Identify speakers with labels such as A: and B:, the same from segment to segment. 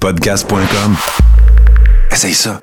A: Podcast.com. Essaye ça.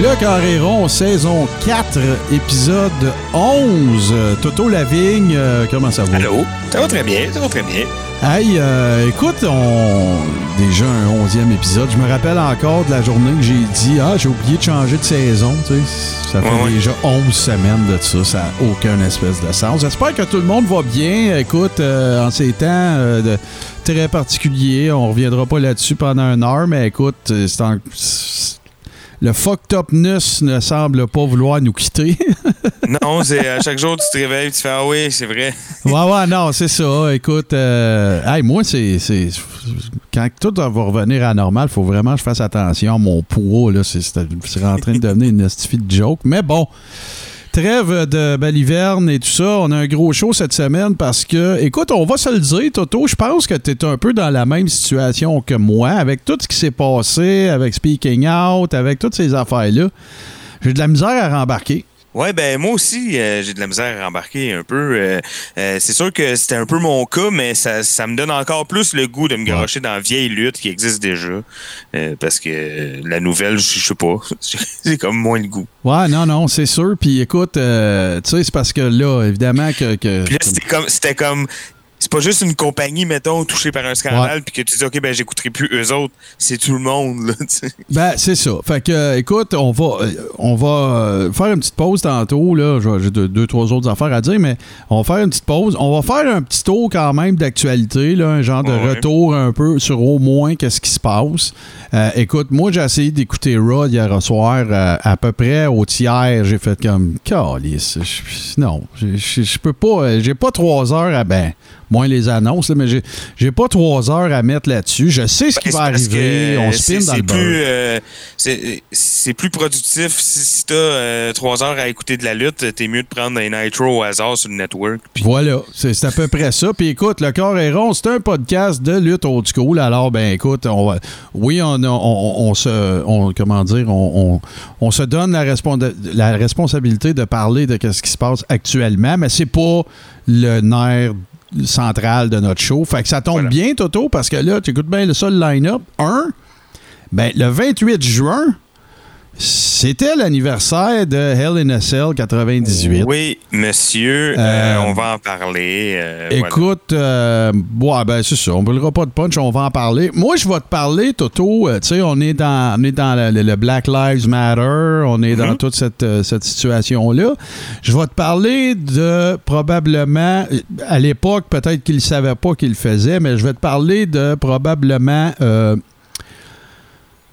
B: Le Carré Rond, saison 4, épisode 11. Toto Lavigne, euh, comment ça va?
C: Allô? Ça va très bien, ça va très bien.
B: Hey, euh, écoute, on... déjà un onzième épisode. Je me rappelle encore de la journée que j'ai dit Ah, j'ai oublié de changer de saison. Tu sais. Ça fait
C: Ouais, ouais.
B: déjà 11 semaines de ça. Ça n'a aucun espèce de sens. J'espère que tout le monde va bien. Écoute, euh, en ces temps euh, de très particuliers, on reviendra pas là-dessus pendant une heure, mais écoute, euh, c'est en- c'est- le fucked upness ne semble pas vouloir nous quitter.
C: Non, c'est à chaque jour, tu te réveilles, tu fais Ah oui, c'est vrai.
B: Ouais, ouais, non, c'est ça. Écoute, euh, hey, moi, c'est. Quand tout va revenir à il faut vraiment que je fasse attention à mon poids. Là. C'est, train de devenir une estifie de joke. Mais bon, trêve de Baliverne et tout ça. On a un gros show cette semaine parce que, écoute, on va se le dire, Toto, je pense que tu es un peu dans la même situation que moi avec tout ce qui s'est passé, avec Speaking Out, avec toutes ces affaires-là. J'ai de la misère à rembarquer.
C: Ouais, ben moi aussi, euh, j'ai de la misère à embarquer un peu. Euh, euh, c'est sûr que c'était un peu mon cas, mais ça, ça me donne encore plus le goût de me garocher dans la vieille lutte qui existe déjà. Parce que la nouvelle, je sais pas, c'est comme moins le goût.
B: Ouais, non, non, c'est sûr. Puis écoute, euh, tu sais, c'est parce que là, évidemment que. que-
C: Puis là, c'était comme, c'était comme, c'est pas juste une compagnie, mettons, touchée par un scandale, puis que tu dis, OK, ben, j'écouterai plus eux autres. C'est tout le monde, là.
B: Ben, c'est ça. Fait que, euh, écoute, on va, euh, on va euh, faire une petite pause tantôt. Là. J'ai deux, deux, trois autres affaires à dire, mais on va faire une petite pause. On va faire un petit tour quand même d'actualité, là, un genre de
C: Ouais.
B: retour un peu sur au moins qu'est-ce qui se passe. Euh, écoute, moi, j'ai essayé d'écouter Raw hier soir à peu près au tiers. J'ai fait comme, calice. Non, je- peux pas, j'ai pas trois heures à, ben, moins les annonces, là, mais j'ai- j'ai pas trois heures à mettre là-dessus. Je sais ce qui
C: Ben,
B: va arriver. On
C: c'est-
B: spin dans
C: c'est
B: le beurre.
C: plus, euh, c'est- C'est plus productif. Si, si t'as euh, trois heures à écouter de la lutte, t'es mieux de prendre un Nitro au hasard sur le network.
B: Voilà, c'est c'est à peu près ça. Puis écoute, le corps est rond, c'est un podcast de lutte old school. Alors, ben écoute, on va, oui, on, on, on se, on- comment dire, on, on- on se donne la, responda- la responsabilité de parler de ce qui se passe actuellement, mais c'est pas le nerf central de notre show. Fait que ça tombe
C: Voilà.
B: bien, Toto, parce que là, tu écoutes bien le seul line-up. Un, ben le 28 juin, c'était l'anniversaire de Hell in a Cell 98.
C: Oui, monsieur,
B: Euh,
C: euh, on va en parler. euh, voilà.
B: Écoute, euh, ouais, ben c'est ça. On ne brûlera pas de punch, on va en parler. Moi, je vais te parler, Toto. tu sais, on est dans, on est dans le, le Black Lives Matter. On est dans
C: Mhm.
B: toute cette, cette situation-là. Je vais te parler de probablement, à l'époque, peut-être qu'il ne savait pas qu'il le faisait, mais je vais te parler de probablement.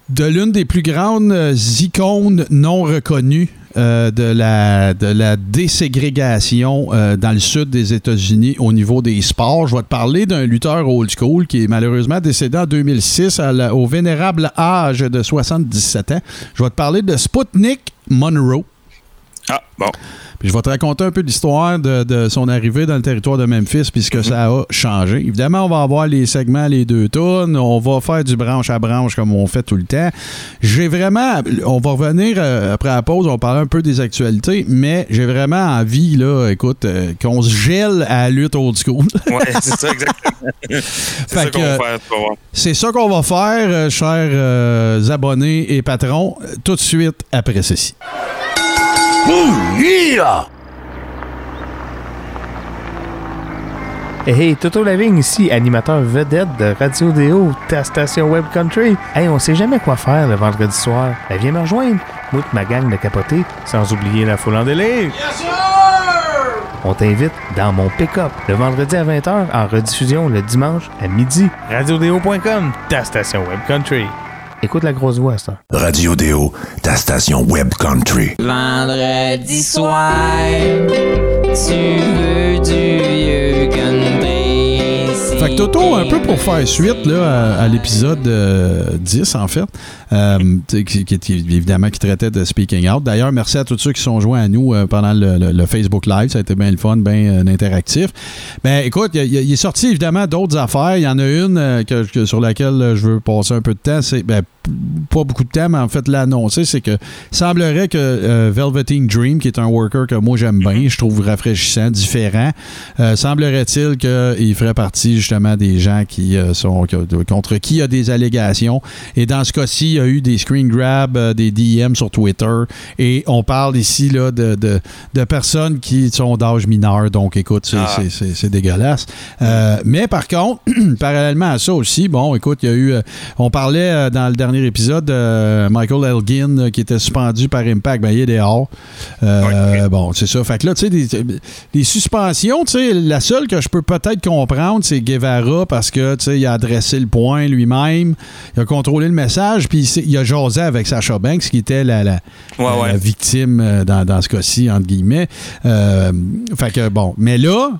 B: De l'une des plus grandes euh, icônes non reconnues euh, de, la, déségrégation euh, dans le sud des États-Unis au niveau des sports. Je vais te parler d'un lutteur old school qui est malheureusement décédé en 2006 à la- au vénérable âge de 77 ans. Je vais te parler de Sputnik Monroe.
C: Ah, bon.
B: Puis je vais te raconter un peu l'histoire de, de son arrivée dans le territoire de Memphis puis ce que ça a changé. Évidemment, on va avoir les segments, les deux tonnes. On va faire du branche à branche comme on fait tout le temps. J'ai vraiment... On va revenir euh, après la pause, on va parler un peu des actualités, mais j'ai vraiment envie, là, écoute, euh, qu'on se gèle à la lutte old school.
C: Ouais, c'est ça, exactement. c'est ça qu'on va faire.
B: C'est ça qu'on va faire, chers euh, abonnés et patrons, tout de suite après ceci.
D: Hey, hey, Toto Lavigne ici, animateur vedette de Radio Déo, ta station Web Country. Hey, on sait jamais quoi faire le vendredi soir. Ben, viens me rejoindre. Moi ma gang de capotés, sans oublier la foule en délire. On t'invite dans mon pick-up le vendredi à 20h en rediffusion le dimanche à midi. RadioDéo.com, ta station Web Country. Écoute la grosse voix, ça.
A: Radio Déo, ta station web country.
E: Vendredi soir, tu veux du vieux country.
B: Fait que Toto, un peu pour faire suite là, à, l'épisode euh, 10, en fait, euh, qui, qui, évidemment qui traitait de Speaking Out. D'ailleurs, merci à tous ceux qui sont joints à nous euh, pendant le, Facebook Live. Ça a été bien le fun, bien euh, interactif. Ben, écoute, il, est sorti évidemment d'autres affaires. Il y en a une euh, que, que- sur laquelle euh, je veux passer un peu de temps. C'est ben, pas beaucoup de temps, mais en fait, l'annoncer, c'est que semblerait que euh, Velveteen Dream, qui est un worker que moi j'aime bien, je trouve rafraîchissant, différent, euh, semblerait-il qu'il ferait partie justement des gens qui euh, sont contre qui il y a des allégations. Et dans ce cas-ci, il y a eu des screen grabs, euh, des DM sur Twitter. Et on parle ici là, de, de, de personnes qui sont d'âge mineur. Donc, écoute, c'est
C: Ah.
B: dégueulasse. Euh, mais par contre, parallèlement à ça aussi, bon, écoute, il y a eu. on parlait dans le dernier épisode de Michael Elgin qui était suspendu par Impact. Ben, il est dehors. Euh. Bon, c'est ça. Fait que là, tu sais, des, des suspensions, tu sais, la seule que je peux peut-être comprendre, c'est Guevara parce que, tu sais, il a adressé le point lui-même, il a contrôlé le message, puis il il a jasé avec Sacha Banks, qui était la, la,
C: Ouais,
B: la
C: ouais.
B: victime euh, dans, dans ce cas-ci, entre guillemets. Euh, fait que, bon. Mais là,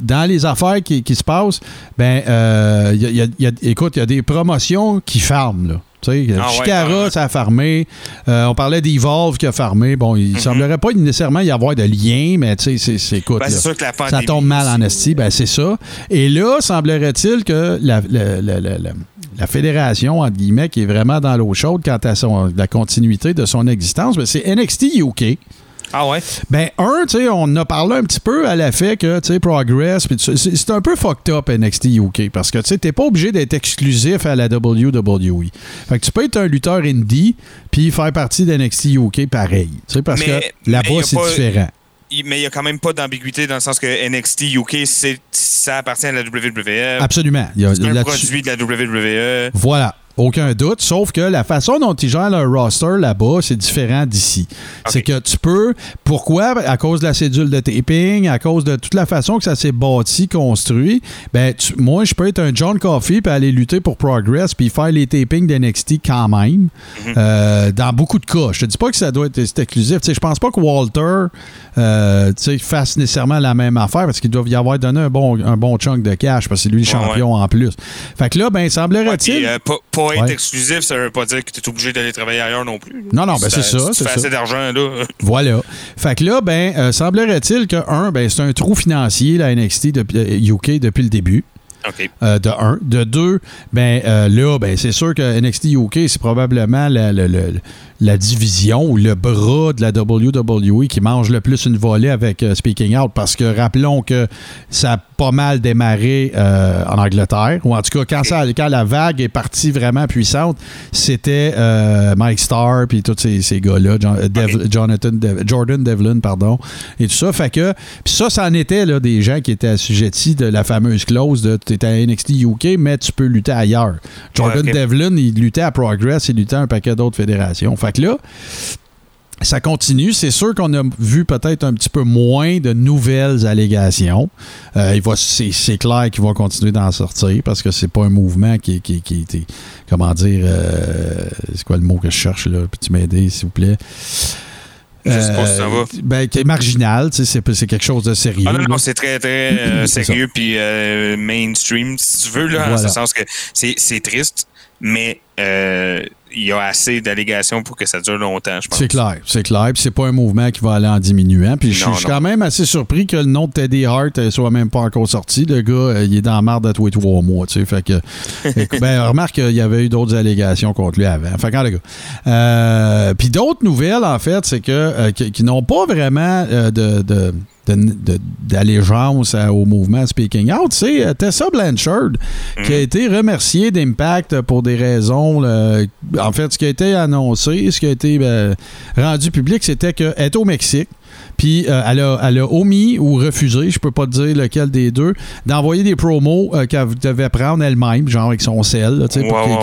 B: dans les affaires qui, qui se passent, ben, euh, il y a- il y a- il y a- écoute, il y a des promotions qui farment, là. Tu sais,
C: Ah
B: Chicara,
C: ouais.
B: ça a farmé. Euh, on parlait d'Evolve qui a farmé. Bon, il
C: Mhm.
B: semblerait pas nécessairement y avoir de lien, mais tu sais, c'est- écoute.
C: Ben,
B: là.
C: c'est sûr que la
B: Ça tombe mal en esti, ben c'est ça. Et là, semblerait-il que la, la- la- la- la- la fédération, entre guillemets, qui est vraiment dans l'eau chaude quant à son, la continuité de son existence, ben, c'est NXT UK.
C: Ah ouais?
B: Ben, un, tu sais, on a parlé un petit peu à l'effet que, tu sais, Progress, c'est un peu fucked up NXT UK parce que, tu sais, t'es pas obligé d'être exclusif à la WWE. Fait que tu peux être un lutteur indie puis faire partie d'NXT UK pareil. Tu sais, parce
C: Mais-
B: que là-bas, c'est
C: pas-
B: différent.
C: Mais il n'y a quand même pas d'ambiguïté dans le sens que NXT UK, ça appartient à la WWE.
B: Absolument. Il y a-
C: C'est un produit de la WWE.
B: Voilà. Aucun doute, sauf que la façon dont ils gèrent leur roster là-bas, c'est différent d'ici. C'est que tu peux. Pourquoi? À cause de la cédule de taping, à cause de toute la façon que ça s'est bâti, construit. Ben, tu- moi, je peux être un John Coffey puis aller lutter pour Progress puis faire les tapings d'NXT quand même. Euh, dans beaucoup de cas. Je te dis pas que ça doit être exclusif. Je pense pas que Walter euh, fasse nécessairement la même affaire parce qu'ils doivent y avoir donné un bon, un bon chunk de cash parce que c'est lui le
C: Ouais,
B: champion en plus. Fait que là, ben, semblerait-il.
C: puis, être
B: Ouais.
C: exclusif, ça veut pas dire que tu es obligé d'aller travailler ailleurs non plus.
B: Non, non, ben, c'est ça,
C: Si tu
B: c'est
C: fais
B: ça.
C: assez d'argent, là.
B: Voilà. Fait que là, ben, euh, semblerait-il que, un, ben, c'est un trou financier, la NXT depuis, euh, UK depuis le début.
C: OK.
B: euh, de un. De deux, ben, euh, là, ben, c'est sûr que NXT UK, c'est probablement la, la- la- la division ou le bras de la WWE qui mange le plus une volée avec euh, Speaking Out parce que rappelons que ça a pas mal démarré euh, en Angleterre, ou en tout cas, quand, ça, quand la vague est partie vraiment puissante, c'était euh, Mike Starr puis tous ces, ces gars-là, John- Jonathan Dev- Jordan Devlin, pardon, et tout ça. Fait que, puis ça, ça en était là, des gens qui étaient assujettis de la fameuse clause de tu à NXT UK, mais tu peux lutter ailleurs. Jordan. Devlin, il luttait à Progress, il luttait à un paquet d'autres fédérations. Fait que là, ça continue. C'est sûr qu'on a vu peut-être un petit peu moins de nouvelles allégations. Euh, il va, c'est, c'est clair qu'il va continuer d'en sortir parce que c'est pas un mouvement qui, qui, qui était, comment dire, euh, c'est quoi le mot que je cherche là? Peux-tu m'aider, s'il vous plaît?
C: Je sais pas si ça va.
B: Ben, qui est marginal, tu sais, c'est, c'est quelque chose de sérieux.
C: Ah non, non, c'est très, très euh, sérieux puis euh, mainstream, si tu veux, là, en
B: Voilà.
C: ce sens que c'est c'est triste, mais euh, il y a assez d'allégations pour que ça dure longtemps, je pense.
B: C'est clair, c'est clair. Puis c'est pas un mouvement qui va aller en diminuant. Puis je suis- quand même assez surpris que le nom de Teddy Hart euh, soit même pas encore sorti. Le gars, euh, il est dans la marde à tous les trois mois. Tu sais, fait que, ben, remarque qu'il y avait eu d'autres allégations contre lui avant. Fait que, le gars. Euh, puis d'autres nouvelles, en fait, c'est que euh, qui, qui n'ont pas vraiment de- d'allégeance à- au mouvement Speaking Out, c'est euh, Tessa Blanchard qui a été remerciée d'Impact pour des raisons. là, en fait, ce qui a été annoncé, ce qui a été ben, rendu public, c'était qu'elle est au Mexique. Puis euh, elle, a, elle a omis ou refusé, je peux pas te dire lequel des deux, d'envoyer des promos euh, qu'elle devait prendre elle-même, genre avec son sel,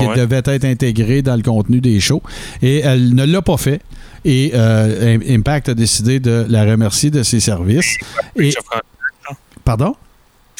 C: ouais.
B: devait être intégré dans le contenu des shows. Et elle ne l'a pas fait. Et euh, Im- Impact a décidé de la remercier de ses services. Et,
C: Breach of, con-
B: pardon?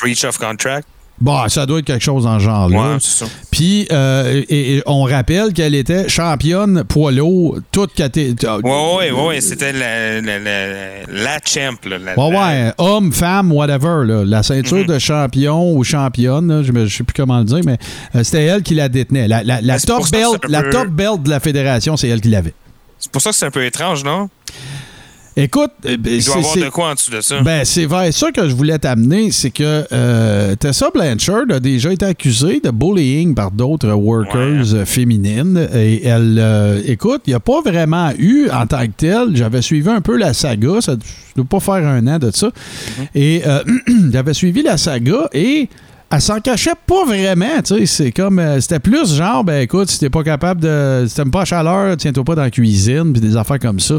C: breach of contract?
B: Bon, ça doit être quelque chose dans ce genre-là.
C: Ouais, c'est ça.
B: Puis, euh, et, et on rappelle qu'elle était championne poids lourd, toute caté-
C: Ouais, ouais, ouais, c'était la, la, la, la champ, là. la-
B: Ouais, ouais, homme, femme, whatever. là. La ceinture
C: Mhm.
B: de champion ou championne, là, je ne sais plus comment le dire, mais euh, c'était elle qui la détenait. La,
C: Ben,
B: top belt, la top belt de la fédération, c'est elle qui l'avait.
C: C'est pour ça que c'est un peu étrange, non?
B: Écoute, euh,
C: Il doit y avoir de quoi en dessous de ça.
B: Ben, c'est vrai. Ça que je voulais t'amener, c'est que euh, Tessa Blanchard a déjà été accusée de bullying par d'autres workers euh, féminines. Et elle, euh, écoute, il n'y a pas vraiment eu en tant que tel. J'avais suivi un peu la saga. Ça ne doit pas faire un an de ça. Et euh, j'avais suivi la saga et. Elle s'en cachait pas vraiment, tu sais. C'est comme. euh, c'était plus genre, ben écoute, si t'es pas capable de. Si t'aimes pas la chaleur, tiens-toi pas dans la cuisine, puis des affaires comme ça.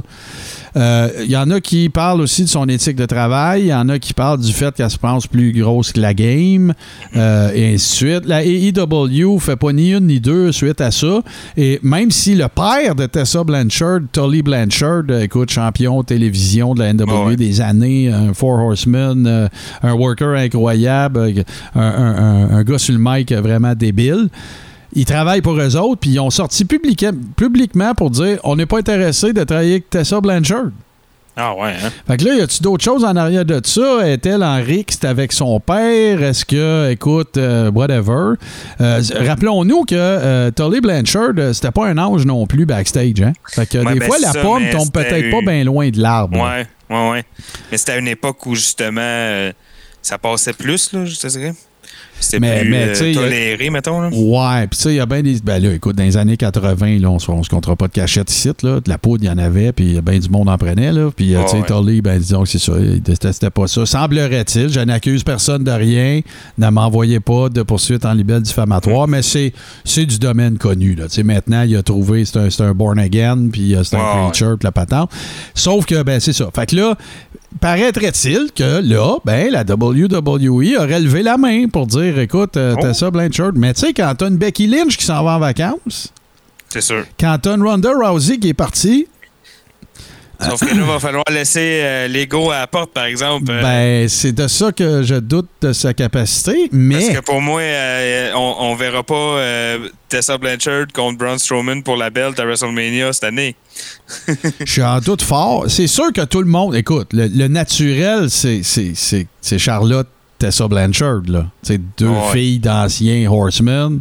B: Euh, Il y en a qui parlent aussi de son éthique de travail. Il y en a qui parlent du fait qu'elle se pense plus grosse que la game. euh, et ainsi de suite. La AEW fait pas ni une ni deux suite à ça. Et même si le père de Tessa Blanchard, Tully Blanchard, euh, écoute, champion télévision de la NW
C: Ah ouais.
B: des années, un Four Horsemen, euh, un worker incroyable, euh, un, un- un- un gars sur le mic vraiment débile. Ils travaillent pour eux autres, puis ils ont sorti publica- publiquement pour dire on n'est pas intéressé de travailler avec Tessa Blanchard.
C: Ah ouais, hein?
B: Fait que là, y a-tu d'autres choses en arrière de ça? Est-elle en rixe avec son père? Est-ce que, écoute, euh, whatever. Euh, Rappelons-nous que euh, Tully Blanchard, euh, c'était pas un ange non plus backstage. Hein? Fait que
C: Ouais,
B: des
C: ben,
B: fois, la
C: ça,
B: pomme tombe peut-être pas bien loin de l'arbre.
C: Ouais, ouais, ouais. Mais c'était à une époque où, justement, ça passait plus, là, je te dirais. C'était
B: Mais- mais,
C: euh,
B: y a-
C: toléré, mettons, là.
B: Ouais, puis tu sais, il y a bien des. Ben là, écoute, dans les années 80, là, on se, on se comptera pas de cachette ici, là. De la poudre, il y en avait, puis il y a bien du monde en prenait, là. Puis, euh, tu sais,
C: ouais.
B: Tully, ben disons que c'est ça, il détestait pas ça. Semblerait-il, je n'accuse personne de rien, ne m'envoyez pas de poursuite en libelle diffamatoire, mais c'est, c'est du domaine connu, là. Tu sais, maintenant, il a trouvé, c'est un, c'est un born again, puis euh, c'est un creature, puis la patente. Sauf que, ben, c'est ça. Fait que là, paraîtrait-il que là, ben, la WWE aurait levé la main pour dire écoute, euh, t'as
C: Oh.
B: ça, Blanchard. Mais tu sais, quand t'as une Becky Lynch qui s'en va en vacances,
C: C'est sûr.
B: quand t'as une Ronda Rousey qui est partie,
C: Sauf que là, va falloir laisser euh, l'ego à la porte, par exemple. euh,
B: ben, c'est de ça que je doute de sa capacité.
C: Parce
B: Mais
C: que pour moi, euh, on, on verra pas euh, Tessa Blanchard contre Braun Strowman pour la belt à WrestleMania cette année.
B: je suis en doute fort. C'est sûr que tout le monde, écoute, le, le naturel, c'est, Charlotte Tessa Blanchard, là. C'est deux
C: Ouais.
B: filles d'anciens Horsemen.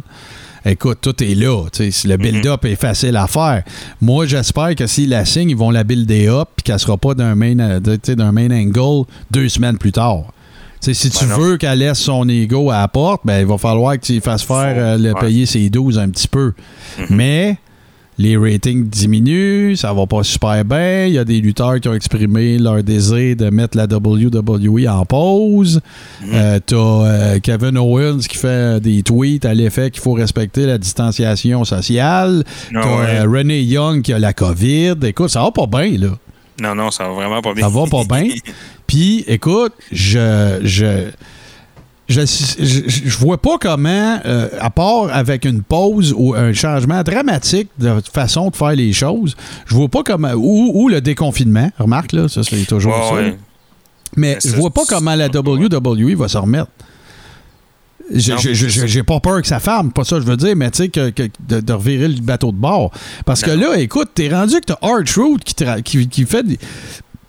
B: Écoute, tout est là. tu Le build-up est facile à faire. Moi, j'espère que s'ils la signent, ils vont la builder up et qu'elle sera pas d'un main, euh, tu d'un main angle deux semaines plus tard. Tu si tu
C: Ben non.
B: veux qu'elle laisse son ego à la porte, ben, il va falloir que tu fasses faire euh, le
C: ouais.
B: payer ses 12 un petit peu. Mais les ratings diminuent, ça va pas super bien. Il y a des lutteurs qui ont exprimé leur désir de mettre la WWE en pause. Euh, T'as euh, Kevin Owens qui fait des tweets à l'effet qu'il faut respecter la distanciation sociale.
C: Ah
B: T'as
C: ouais.
B: euh, Renee Young qui a la COVID. Écoute, ça va pas bien, là.
C: Non, non, ça va vraiment pas bien.
B: Ça va pas bien. Puis, écoute, je. je je, je, je vois pas comment, euh, à part avec une pause ou un changement dramatique de façon de faire les choses, je vois pas comment. Ou, ou le déconfinement, remarque, là, ça c'est toujours ça.
C: ouais.
B: Mais
C: Mais
B: je vois pas comment la WWE va se remettre. J'ai pas peur que ça ferme, pas ça je veux dire, mais tu sais, que, que- de, de revirer le bateau de bord. Parce que là, écoute, t'es rendu que t'as R-Truth qui, tra- qui, qui fait des-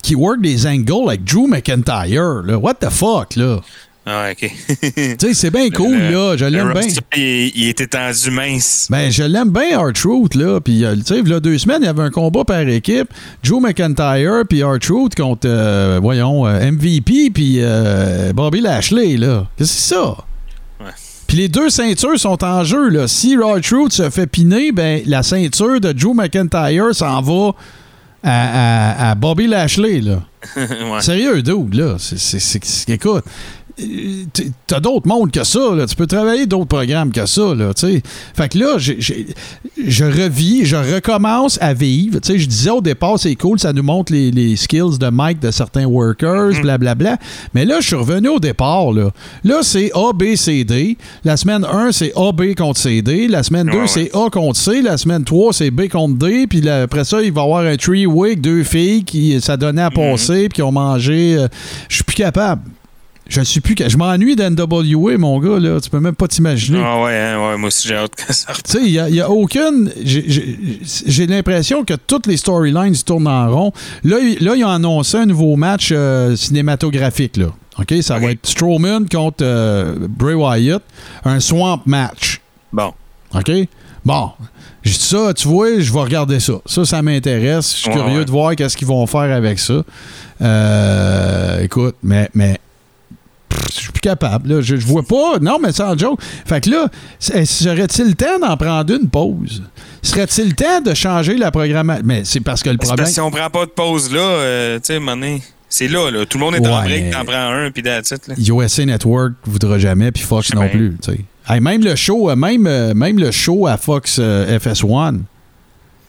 B: qui work des angles avec Drew McIntyre. Là. What the fuck, là?
C: Ah, OK.
B: Tu sais, c'est bien cool,
C: Le-
B: là. Je l'aime bien.
C: Il, il était tendu mince.
B: Ben, je l'aime bien, R-Truth, là. Puis, euh, tu sais, il y a deux semaines, il y avait un combat par équipe. Drew McIntyre puis R-Truth contre, euh, voyons, euh, MVP puis euh, Bobby Lashley, là. Qu'est-ce que c'est ça?
C: Ouais.
B: Puis les deux ceintures sont en jeu, là. Si R-Truth se fait piner, ben, la ceinture de Drew McIntyre s'en va à, à- à Bobby Lashley, là.
C: ouais.
B: Sérieux, dude, là. C'est, c'est, c'est- c'est- écoute, t'as d'autres mondes que ça, là. Tu peux travailler d'autres programmes que ça, là, tu sais. Fait que là, je revis, je recommence à vivre. Tu sais, je disais au départ, c'est cool, ça nous montre les, les skills de Mike de certains workers, blablabla. Mais là, je suis revenu au départ, là. Là, c'est A, B, C, D. La semaine 1, c'est A, B contre C, D. La semaine 2,
C: Ouais, ouais.
B: c'est A contre C. La semaine 3, c'est B contre D. Puis là, après ça, il va y avoir un three-way, deux filles qui ça donnait à passer, puis qui ont mangé. euh, je suis plus capable. Je suis plus. Je m'ennuie d'NWA, mon gars, là. Tu peux même pas t'imaginer.
C: Ah ouais, hein, ouais, moi aussi j'ai hâte que ça
B: Tu sais, il n'y a, aucune. j'ai- l'impression que toutes les storylines se tournent en rond. Là, il- là, ils ont annoncé un nouveau match euh, cinématographique. Là. OK? Ça va être Strowman contre euh, Bray Wyatt. Un swamp match.
C: Bon.
B: OK? Bon. J'ai dit ça, tu vois, je vais regarder ça. Ça, ça m'intéresse. Je suis
C: Ouais,
B: curieux
C: ouais.
B: de voir qu'est-ce qu'ils vont faire avec ça. Euh, écoute, mais, mais je suis plus capable. Là. Je, je vois pas. Non, mais sans joke. Fait que là, c'est- serait-il le temps d'en prendre une pause? Serait-il le temps de changer la programmation? Mais c'est parce que le problème.
C: parce que si on prend pas de pause là, euh, tu sais, donné, c'est là, là. Tout le monde est en
B: Ouais,
C: break,
B: mais-
C: t'en prends un, puis that's it, là.
B: USA Network voudra jamais, puis Fox non
C: bien.
B: plus. tu sais. Hey, même le show, euh, même, euh, même le show à Fox euh, FS1,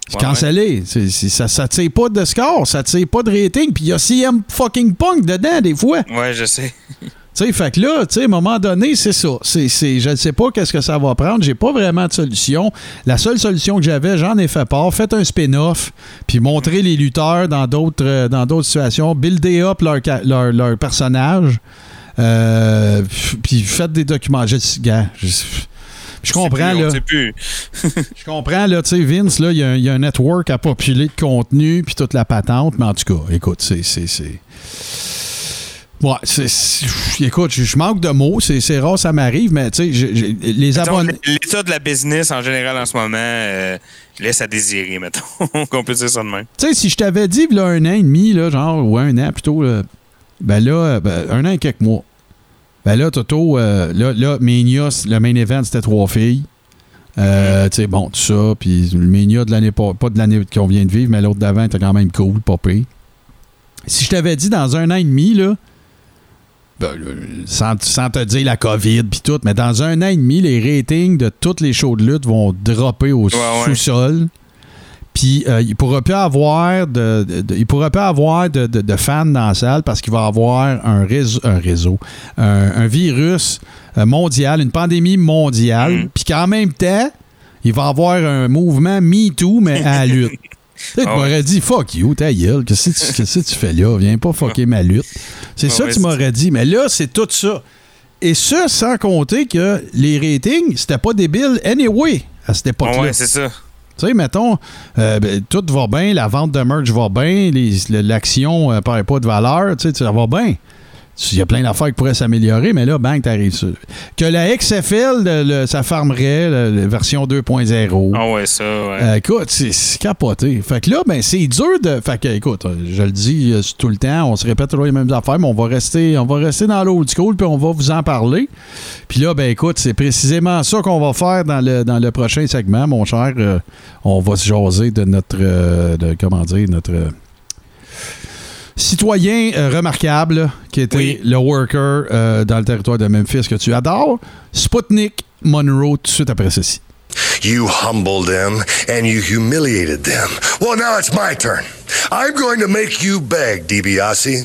B: c'est
C: Ouais,
B: cancellé. Ça ça tire pas de score, ça tire pas de rating, puis il y a CM fucking Punk dedans des fois.
C: Ouais, je sais.
B: Tu sais, fait que là, tu sais, à un moment donné, c'est ça. C'est, c'est- je ne sais pas qu'est-ce que ça va prendre. J'ai pas vraiment de solution. La seule solution que j'avais, j'en ai fait part. Faites un spin-off, puis montrez les lutteurs dans d'autres, euh, dans d'autres situations. Buildez up leur, leur, leur personnage. Euh, puis faites des documents. Je, gars, je, je comprends,
C: plus-
B: là.
C: Plus.
B: Je comprends, là, tu sais, Vince, là, il y, a un- il y a un network à populer de contenu, puis toute la patente, mais en tout cas, écoute, c'est. c'est, c'est... Ouais, c'est, c'est- écoute, je, manque de mots, c'est, rare, ça m'arrive, mais tu sais, les abonnés.
C: L'état de la business en général en ce moment euh, laisse à désirer, mettons. qu'on peut dire ça de même.
B: Tu sais, si je t'avais dit, là, un an et demi, là, genre, ou un an plutôt, là, ben là, ben, un an et quelques mois. Ben là, Toto, euh, là, là, Mania, le main event, c'était trois filles. Euh, tu sais, bon, tout ça. Puis le Mania de l'année, pas, pas de l'année qu'on vient de vivre, mais l'autre d'avant était quand même cool, pire. Si je t'avais dit dans un an et demi, là, ben, sans, sans te dire la COVID puis tout, mais dans un an et demi, les ratings de tous les shows de lutte vont dropper au
C: Ouais, ouais.
B: sous-sol. Puis euh, il pourra plus avoir de, de- de- il pourra pas avoir de, fans dans la salle parce qu'il va avoir un réseau, un, réseau, un, un virus euh, mondial, une pandémie mondiale,
C: Mhm.
B: puis qu'en même temps, il va avoir un mouvement Me Too, mais à la lutte. Tu sais,
C: Ah ouais.
B: m'aurais dit fuck you, ta gueule, qu'est-ce que tu, que tu fais là? Viens pas fucker ma lutte. C'est
C: Ah
B: ça que
C: ouais,
B: tu m'aurais dit. Mais là, c'est tout ça. Et ça, sans compter que les ratings, c'était pas débile anyway à cette époque-là.
C: ouais, c'est ça.
B: Tu sais, mettons, euh, ben, tout va bien, la vente de merch va bien, l'action ne perd pas de valeur, tu sais, ça va bien. Il y a plein d'affaires qui pourraient s'améliorer, mais là, bang, t'arrives sur. Que la XFL, le- le- ça farmerait, la version 2.0.
C: Ah ouais, ça, ouais.
B: Euh, écoute, c'est capoté. Fait que là, ben, c'est dur de. Fait que, écoute, euh, je le dis euh, tout le temps, on se répète toujours les mêmes affaires, mais on va rester, on va rester dans l'old school, puis on va vous en parler. Puis là, ben, écoute, c'est précisément ça qu'on va faire dans le, dans le prochain segment, mon cher. Euh, on va se jaser de notre. de, comment dire, notre. Citoyen euh, remarquable qui était
C: Oui.
B: le worker euh, dans le territoire de Memphis que tu adores, Sputnik Monroe, tout de suite après ceci.
A: You humbled them and you humiliated them. Well, now it's my turn. I'm going to make you beg, DiBiase.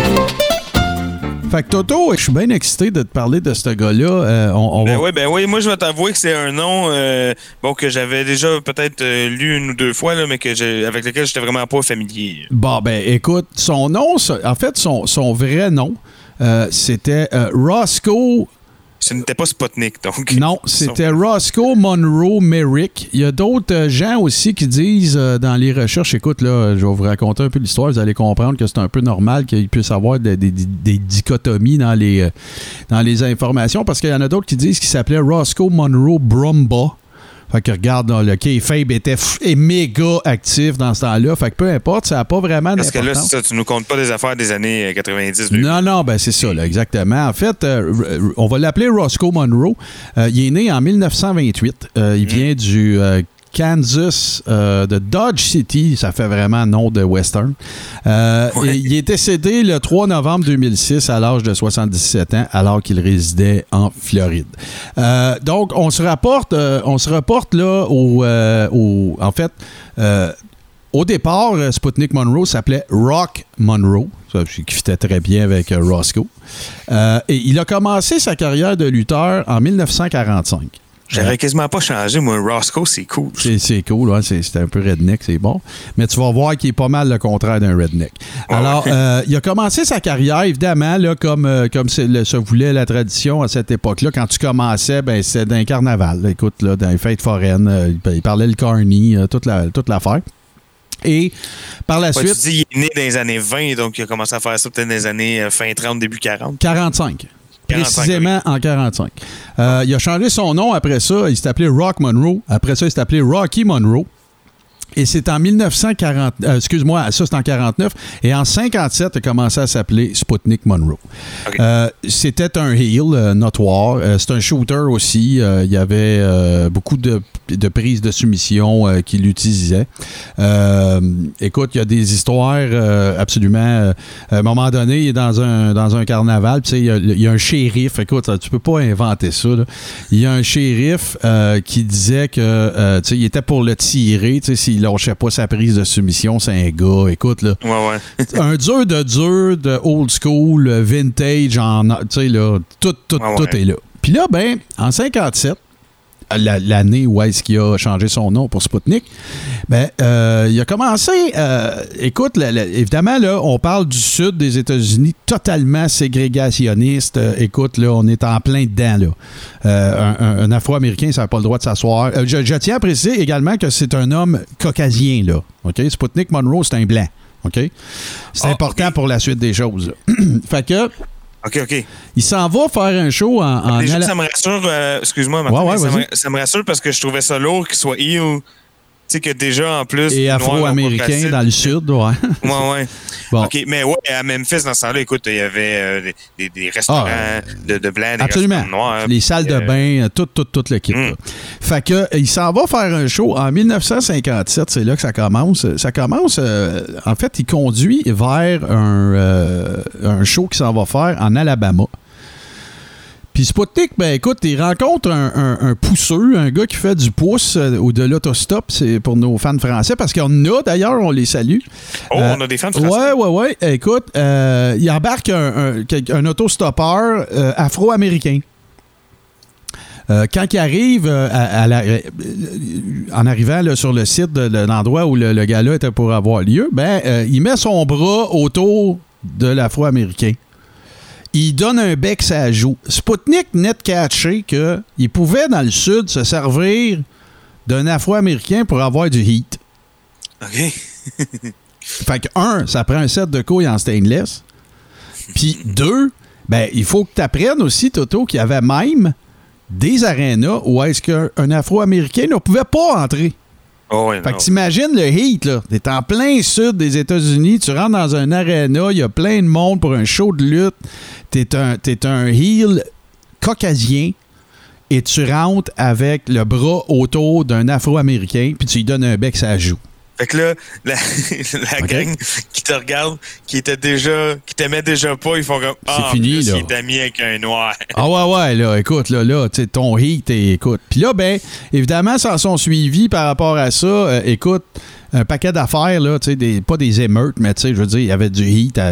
B: Fait que Toto, je suis bien excité de te parler de ce gars-là. Euh, on, on
C: Ben
B: va-
C: oui, ben oui, moi je vais t'avouer que c'est un nom euh, bon que j'avais déjà peut-être euh, lu une ou deux fois, là, mais que avec lequel j'étais vraiment pas familier.
B: Bon, ben écoute, son nom, en fait, son, son vrai nom, c'était Roscoe.
C: Ce n'était pas Sputnik, donc.
B: Non, c'était Roscoe Monroe Merrick. Il y a d'autres euh, gens aussi qui disent euh, dans les recherches, écoute, là, je vais vous raconter un peu l'histoire, vous allez comprendre que c'est un peu normal qu'il puisse y avoir des, des- des dichotomies dans les, euh, dans les informations, parce qu'il y en a d'autres qui disent qu'il s'appelait Roscoe Monroe Brumba. Fait que regarde, là, le kayfabe était est méga actif dans ce temps-là. Fait que peu importe, ça n'a pas vraiment
C: Parce que là, ça, tu nous comptes pas des affaires des années euh, 90. lui.
B: Non, non, ben c'est ça, là, exactement. En fait, euh, on va l'appeler Roscoe Monroe. Euh, il est né en 1928. Euh, il vient du euh, Kansas, euh, de Dodge City. Ça fait vraiment nom de western. Euh, et il est décédé le 3 novembre 2006 à l'âge de 77 ans, alors qu'il résidait en Floride. Euh, donc, on se rapporte, on se rapporte là au, au- en fait. au départ, Sputnik Monroe s'appelait Rock Monroe, ça, qui fitait très bien avec Roscoe. Euh, et il a commencé sa carrière de lutteur en 1945.
C: J'aurais quasiment pas changé, moi. Roscoe, c'est cool.
B: C'est, c'est cool, ouais, c'est, c'est un peu redneck, c'est bon. Mais tu vas voir qu'il est pas mal le contraire d'un redneck.
C: Ouais.
B: Alors, euh, il a commencé sa carrière, évidemment, là, comme, euh, comme le- se voulait la tradition à cette époque-là. Quand tu commençais, ben, c'était d'un carnaval. Écoute, là, dans les fêtes foraines, euh, il- parlait le carny, toute, la, toute l'affaire. Et par la
C: Ouais,
B: suite,
C: tu dis, il est né dans les années 20, donc il a commencé à faire ça peut-être dans les années fin 30, début 40.
B: 45.
C: 45,
B: Précisément en 45. Euh, il a changé son nom après ça. Il appelé Rock Monroe. Après ça, il appelé Rocky Monroe. Et c'est en 1940, euh, excuse-moi, ça c'est en 49. Et en 57, il a commencé à s'appeler Sputnik Monroe. Euh, c'était un heel euh, notoire. C'est un shooter aussi. Il y avait beaucoup de, de prises de soumission qu'il utilisait. Écoute, il y a des histoires absolument. à un moment donné, il est dans un, dans un carnaval. Il y, a, il y a un shérif. Écoute, tu peux pas inventer ça. là. Il y a un shérif qui disait que il était pour le tirer. tu sais, S'il lâchait pas sa prise de soumission, c'est un gars. Écoute, là,
C: Ouais, ouais.
B: un dur de dur, de old school, vintage, en, tu sais, là, tout, tout,
C: Ouais,
B: tout est là. Puis là, ben, en 57, la- l'année où est-ce qu'il a changé son nom pour Sputnik, ben, euh, il a commencé, euh, écoute, évidemment, là, on parle du sud des États-Unis, totalement ségrégationniste. Euh, écoute, là, on est en plein dedans, là. Euh, un, un- un Afro-Américain, ça n'a pas le droit de s'asseoir. Je, je tiens à préciser également que c'est un homme caucasien, là. OK? Sputnik Monroe, c'est un blanc. OK? C'est
C: Ah,
B: important pour la suite des choses. fait que,
C: OK, OK.
B: il s'en va faire un show en, en
C: Déjà, ça me rassure. euh, Excuse-moi, Martin,
B: Ouais, ouais,
C: mais ça, me, ça me rassure parce que je trouvais ça lourd qu'il soit heel. Sais, que déjà, en plus.
B: et afro-américain dans le sud, ouais.
C: Ouais, ouais.
B: Bon.
C: OK, mais ouais, à Memphis, dans ce temps-là, écoute, il y avait euh, des, des- restaurants
B: Ah,
C: de, de blancs, des
B: Absolument.
C: restaurants noirs.
B: Les salles de
C: euh,
B: bain, tout, tout, tout le kit.
C: Mm.
B: Fait que, euh, il s'en va faire un show en 1957. C'est là que ça commence. Ça commence, euh, en fait, il conduit vers un, euh, un show qu'il s'en va faire en Alabama. Puis ben écoute, il rencontre un, un- un pousseux, un gars qui fait du pouce euh, ou de l'autostop, c'est pour nos fans français, parce qu'on en a d'ailleurs, on les salue.
C: Oh,
B: Euh,
C: on a des fans français.
B: Ouais, ouais, ouais. Écoute, euh, il embarque un, un, autostoppeur afro-américain. Euh, quand il arrive, euh, à- à la- euh, en arrivant là, sur le site de, de l'endroit où le, le gars-là était pour avoir lieu, ben, il met son bras autour de l'afro-américain. Il donne un bec sa joue. Sputnik net catché qu'il pouvait, dans le sud, se servir d'un afro-américain pour avoir du heat.
C: OK.
B: Fait que, un, ça prend un set de couilles en stainless. Puis, deux, ben, il faut que tu apprennes aussi, Toto, qu'il y avait même des arénas où est-ce qu'un Afro-Américain ne pouvait pas entrer.
C: Oh,
B: Fait que t'imagines le heat, là. T'es en plein sud des États-Unis, tu rentres dans un aréna, il y a plein de monde pour un show de lutte. T'es un, t'es un heel caucasien et tu rentres avec le bras autour d'un Afro-Américain puis tu lui donnes un bec ça joue.
C: Fait que là, la, la gang qui te regarde, qui était déjà, qui t'aimait déjà pas, ils font comme Ah,
B: fini, là.
C: Il est ami avec un noir.
B: Ah ouais, ouais, là, écoute, là, là, tu sais, ton heat, et écoute. Puis là, ben, évidemment, s'en sont suivis par rapport à ça. euh, écoute, un paquet d'affaires, là, tu sais, pas des émeutes, mais tu sais, je veux dire, il y avait du heat à,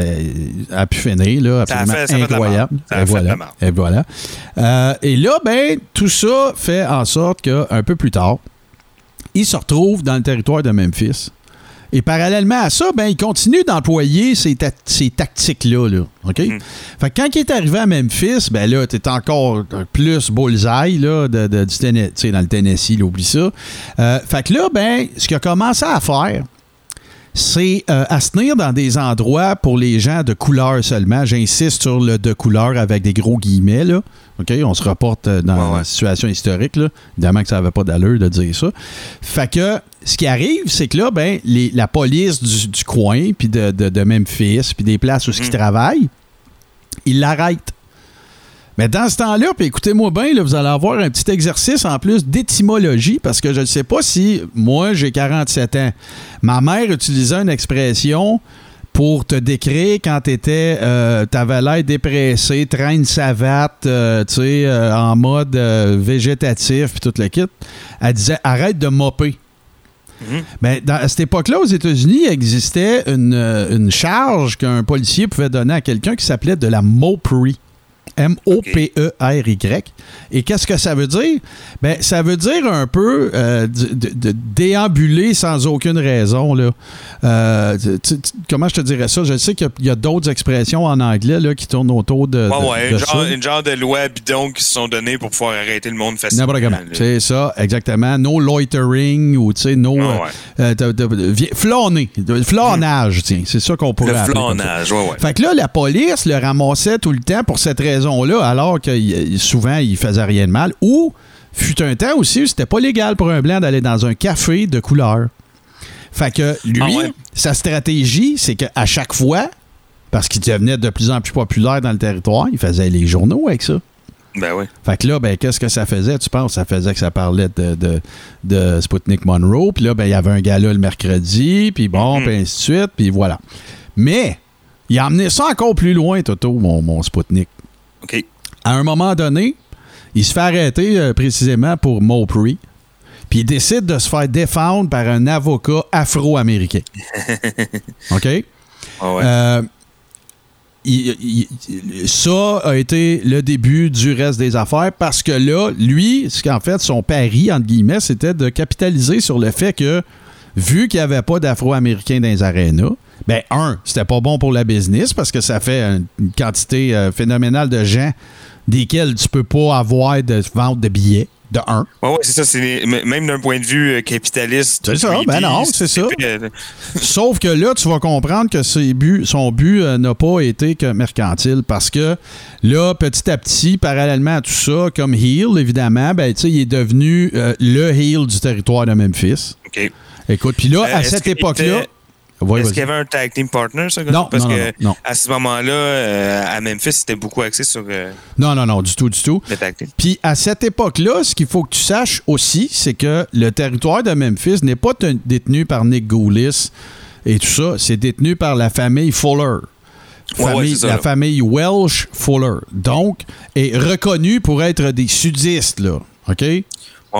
B: à pu finir, là,
C: Ça
B: absolument
C: ça fait
B: incroyable.
C: Ça a
B: et, voilà, et voilà. Euh, et là, ben, tout ça fait en sorte qu'un peu plus tard, il se retrouve dans le territoire de Memphis. Et parallèlement à ça, ben, il continue d'employer ces, ta- ces tactiques-là. Là, OK? Fait que quand il est arrivé à Memphis, ben là, t'es encore plus bullseye là, de, de- du Tenne- tu sais, dans le Tennessee, là, oublie ça. Euh, fait que là, ben, ce qu'il a commencé à faire, c'est euh, à se tenir dans des endroits pour les gens de couleur seulement. J'insiste sur le de couleur avec des gros guillemets. Là. OK? On se reporte euh, dans
C: Ouais, ouais.
B: la situation historique. Là. Évidemment que ça n'avait pas d'allure de dire ça. Fait que ce qui arrive, c'est que là, ben, les- la police du, du coin, puis de, de- de Memphis, puis des places où ils travaillent, ils l'arrêtent. Mais dans ce temps-là, puis écoutez-moi bien, là, vous allez avoir un petit exercice en plus d'étymologie, parce que je ne sais pas si moi, j'ai 47 ans. Ma mère utilisait une expression pour te décrire quand t'étais, euh, t'avais l'air dépressé, traîne savate, euh, tu sais, euh, en mode euh, végétatif, puis tout le kit. Elle disait arrête de mopper. Ben, dans- à cette époque-là, aux États-Unis, il existait une, euh, une charge qu'un policier pouvait donner à quelqu'un qui s'appelait de la mopery. M-O-P-E-R-Y. Et qu'est-ce que ça veut dire? Ben, ça veut dire un peu euh, de, déambuler sans aucune raison. Là. Euh, tu- tu- comment je te dirais ça? Je sais qu'il y a- d'autres expressions en anglais là, qui tournent autour de, de-
C: Ouais, ouais,
B: de
C: une genre,
B: ça.
C: une genre de loi bidon qui se sont données pour pouvoir arrêter le monde facilement.
B: C'est ça, exactement. No loitering ou, tu sais, no...
C: Ah
B: euh,
C: ouais.
B: euh, flâner. Flânage, tiens. C'est ça qu'on pourrait
C: Le
B: appeler
C: flânage, ouais, ouais.
B: Fait que là, la police le ramassait tout le temps pour cette raison-là, alors que souvent, il faisait rien de mal. Ou, fut un temps aussi, où c'était pas légal pour un blanc d'aller dans un café de couleur. Fait que lui,
C: Ah ouais?
B: sa stratégie, c'est qu'à chaque fois, parce qu'il devenait de plus en plus populaire dans le territoire, il faisait les journaux avec ça.
C: Ben oui.
B: Fait que là, ben, qu'est-ce que ça faisait, tu penses? Ça faisait que ça parlait de, de, de Sputnik Monroe, puis là, ben, il y avait un gala le mercredi, puis bon, puis ainsi de suite, puis voilà. Mais, il a emmené ça encore plus loin, Toto, mon, mon Sputnik.
C: OK.
B: À un moment donné, il se fait arrêter euh, précisément pour Mopree, puis il décide de se faire défendre par un avocat afro-américain. OK?
C: Ouais, ouais.
B: Euh, il- il- ça a été le début du reste des affaires parce que là, lui, ce qu'en fait, son pari, entre guillemets, c'était de capitaliser sur le fait que, vu qu'il n'y avait pas d'Afro-Américains dans les arénas, ben, un, c'était pas bon pour la business parce que ça fait une quantité euh, phénoménale de gens desquels tu peux pas avoir de vente de billets, de un.
C: Ouais, ouais, c'est ça. même d'un point de vue euh, capitaliste.
B: C'est ça, ben non, c'est ça. Sauf que là, tu vas comprendre que ses buts- son but euh, n'a pas été que mercantile parce que là, petit à petit, parallèlement à tout ça, comme heel, évidemment, ben, tu sais, il est devenu euh, le heel du territoire de Memphis.
C: OK.
B: Écoute, puis là, à cette époque-là. Ouais,
C: Est-ce qu'il y avait un tag team partner, ça?
B: Non,
C: Parce
B: non, non,
C: que
B: non,
C: à ce moment-là, euh, à Memphis, c'était beaucoup axé sur euh,
B: non, non, non, du tout, du tout.
C: le tag team.
B: Puis à cette époque-là, ce qu'il faut que tu saches aussi, c'est que le territoire de Memphis n'est pas ten- détenu par Nick Goulis et tout ça, c'est détenu par la famille Fuller.
C: Ouais, ouais,
B: Famille-
C: ça,
B: la
C: là.
B: famille Welsh Fuller. Donc, est reconnue pour être des sudistes, là. OK?
C: Ouais,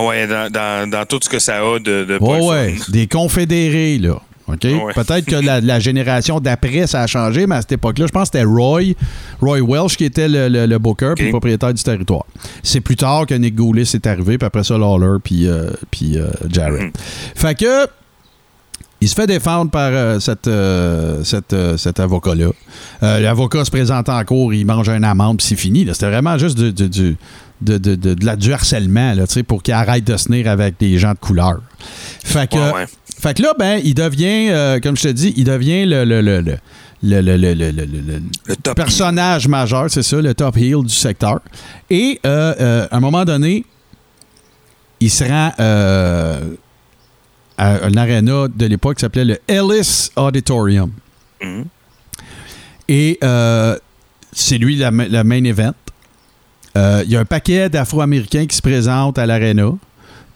C: ouais, dans, dans, dans tout ce que ça a de, de
B: Ouais, ouais.
C: fun.
B: Des confédérés, là. OK?
C: Ouais.
B: Peut-être que la, la génération d'après, ça a changé, mais à cette époque-là, je pense que c'était Roy, Roy Welsh qui était le, le- le booker puis le propriétaire du territoire. C'est plus tard que Nick Goulis est arrivé, puis après ça, Lawler puis, euh, puis euh, Jarrett.
C: Mhm.
B: Fait que. Il se fait défendre par euh, cette, euh, cette, euh, cet avocat-là. L'avocat se présente en cours, il mange un amende, puis c'est fini. C'était vraiment juste du, du- du- de, de- de- de la, du harcèlement là, pour qu'il arrête de se tenir avec des gens de couleur. Fait que,
C: Ouais, ouais.
B: Fait que là, ben, il devient, euh, comme je te dis, il devient le, le, le, le, le- le- le- le-
C: top.
B: personnage majeur, c'est ça, le top heel du secteur. Et euh, euh, à un moment donné, il se rend euh, à un aréna de l'époque qui s'appelait le Ellis Auditorium.
C: Mhm.
B: Et euh, c'est lui la, ma- la main event. Euh, Il y a un paquet d'Afro-Américains qui se présentent à l'aréna,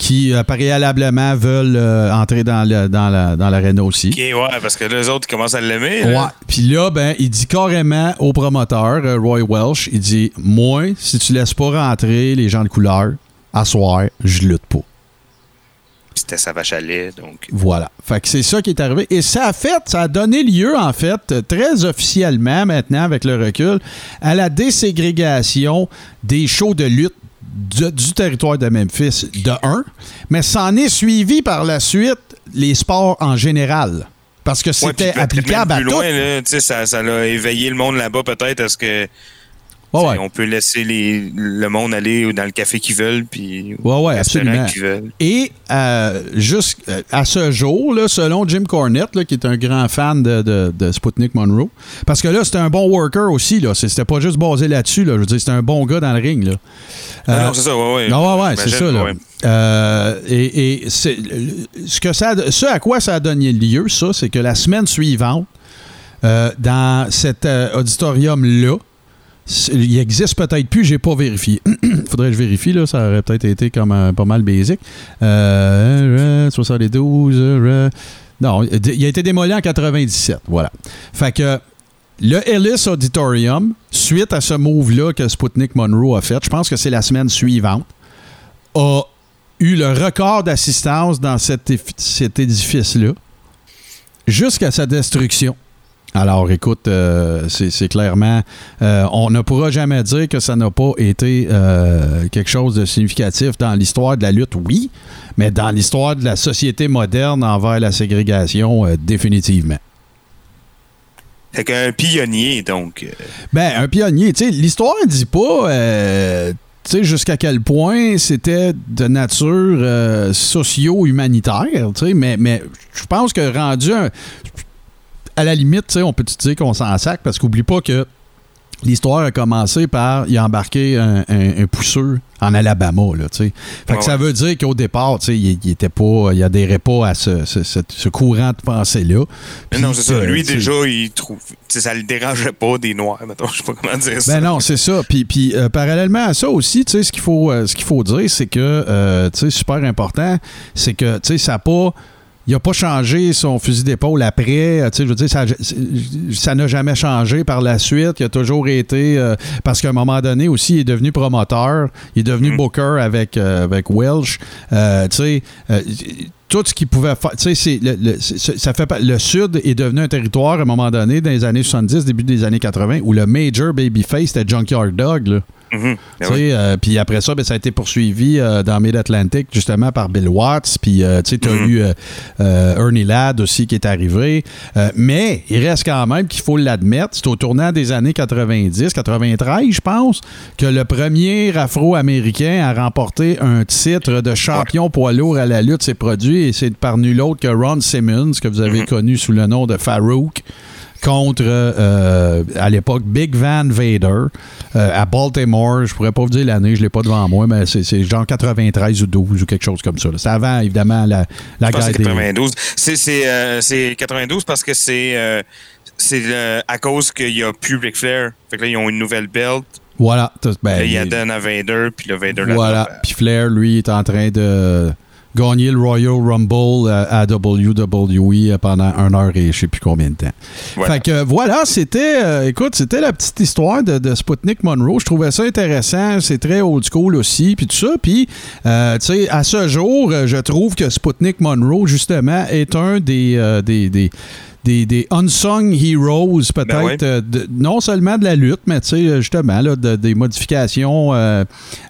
B: qui euh, préalablement veulent euh, entrer dans le- dans la- dans l'aréna aussi.
C: OK, ouais, parce que les autres, ils commencent à l'aimer.
B: Ouais.
C: là.
B: Puis là, ben, il dit carrément au promoteur, euh, Roy Welsh, il dit Moi, si tu laisses pas rentrer les gens de couleur, à soir, je lutte pas.
C: C'était sa vache à lait, donc.
B: Voilà. Fait que c'est ça qui est arrivé. Et ça a fait, ça a donné lieu, en fait, très officiellement maintenant, avec le recul, à la déségrégation des shows de lutte du territoire de Memphis, de un, mais s'en est suivi par la suite les sports en général. Parce que c'était applicable à
C: plus
B: tout.
C: loin, là, sais, ça, ça l'a éveillé le monde là-bas, peut-être, à ce que
B: Ouais.
C: on peut laisser les, le monde aller dans le café qu'ils veulent, puis
B: Ouais, ouais, absolument.
C: qu'ils veulent.
B: Et euh, jusqu'à ce jour, là, selon Jim Cornette, là, qui est un grand fan de, de, de Sputnik Monroe, parce que là, c'était un bon worker aussi, là. C'était pas juste basé là-dessus, là. Je veux dire, c'était un bon gars dans le ring, là.
C: Ah
B: Euh,
C: non, c'est ça, ouais, ouais.
B: ah ouais, ouais, c'est ça, là. Euh, et ce, que ça, ce à quoi ça a donné lieu, ça, c'est que la semaine suivante, euh, dans cet euh, auditorium-là, il existe peut-être plus, j'ai pas vérifié. Faudrait que je vérifie, là, ça aurait peut-être été comme euh, pas mal basic. Euh, euh, 72, euh, non, il a été démoli en 97, voilà. Fait que le Ellis Auditorium, suite à ce move-là que Sputnik Monroe a fait, je pense que c'est la semaine suivante, a eu le record d'assistance dans cet édifice-là jusqu'à sa destruction. Alors, écoute, euh, c'est c'est clairement, euh, on ne pourra jamais dire que ça n'a pas été euh, quelque chose de significatif dans l'histoire de la lutte, oui, mais dans l'histoire de la société moderne envers la ségrégation, définitivement.
C: Fait qu'un pionnier, donc.
B: Ben, un pionnier, tu sais, l'histoire ne dit pas, tu sais, jusqu'à quel point c'était de nature euh, socio-humanitaire, tu sais, mais, mais je pense que rendu un- à la limite, tu sais, on peut te dire qu'on s'en sac parce qu'oublie pas que l'histoire a commencé par il a embarqué un, un- un pousseux en Alabama, là, tu sais. Fait que
C: Ouais,
B: ça veut dire qu'au départ, tu sais, il, il était pas, il adhérait pas à ce, ce- ce- ce courant de pensée-là.
C: Mais non, c'est ça. Lui, déjà, il trouve. Ça le dérangeait pas des Noirs, mettons. Je sais pas comment dire ça.
B: Ben non, c'est ça. Puis, puis euh, parallèlement à ça aussi, tu sais, ce qu'il faut, euh, ce qu'il faut dire, c'est que, euh, tu sais, super important, c'est que, tu sais, ça n'a pas. Il n'a pas changé son fusil d'épaule après. euh, Tu sais, je veux dire, ça ça n'a jamais changé par la suite. Il a toujours été. euh, parce qu'à un moment donné aussi, il est devenu promoteur. Il est devenu booker avec, euh, avec Welsh. Euh, tu sais. tout ce qu'il pouvait faire, tu sais, le, le- ça fait le Sud est devenu un territoire à un moment donné, dans les années 70, début des années 80, où le major babyface était Junkyard Dog. Là.
C: Mhm. Ben
B: euh, puis après ça, ben, ça a été poursuivi euh, dans Mid-Atlantic, justement, par Bill Watts. Puis, euh, tu as
C: Mhm.
B: eu Ernie Ladd aussi qui est arrivé. Mais il reste quand même qu'il faut l'admettre, c'est au tournant des années 90, 93, je pense, que le premier Afro-Américain à remporter un titre de champion poids lourd à la lutte s'est produit. Et c'est par nul autre que Ron Simmons, que vous avez
C: Mhm.
B: connu sous le nom de Farouk contre, euh, à l'époque, Big Van Vader euh, à Baltimore. Je pourrais pas vous dire l'année, je l'ai pas devant moi, mais c'est genre 93 ou 12 ou quelque chose comme ça. C'est avant, évidemment, la, la guerre
C: c'est
B: des...
C: 92. C'est, c'est, euh, c'est 92 parce que c'est, à cause qu'il n'y a plus Ric Flair. Fait que là, ils ont une nouvelle belt.
B: Voilà. ben,
C: Là, il y a donne à Vader, puis le Vader
B: Voilà. Puis Flair, lui, est en train de gagner le Royal Rumble euh, à WWE pendant une heure et je sais plus combien de temps.
C: Voilà.
B: Fait que voilà, c'était, euh, écoute, c'était la petite histoire de, de Sputnik Monroe. Je trouvais ça intéressant. C'est très old school aussi, puis tout ça. Puis, euh, tu sais, à ce jour, je trouve que Sputnik Monroe, justement, est un des, euh, des, des des, des unsung heroes, peut-être,
C: Ben ouais.
B: euh, non seulement de la lutte, mais sais, justement, là, de- des modifications euh,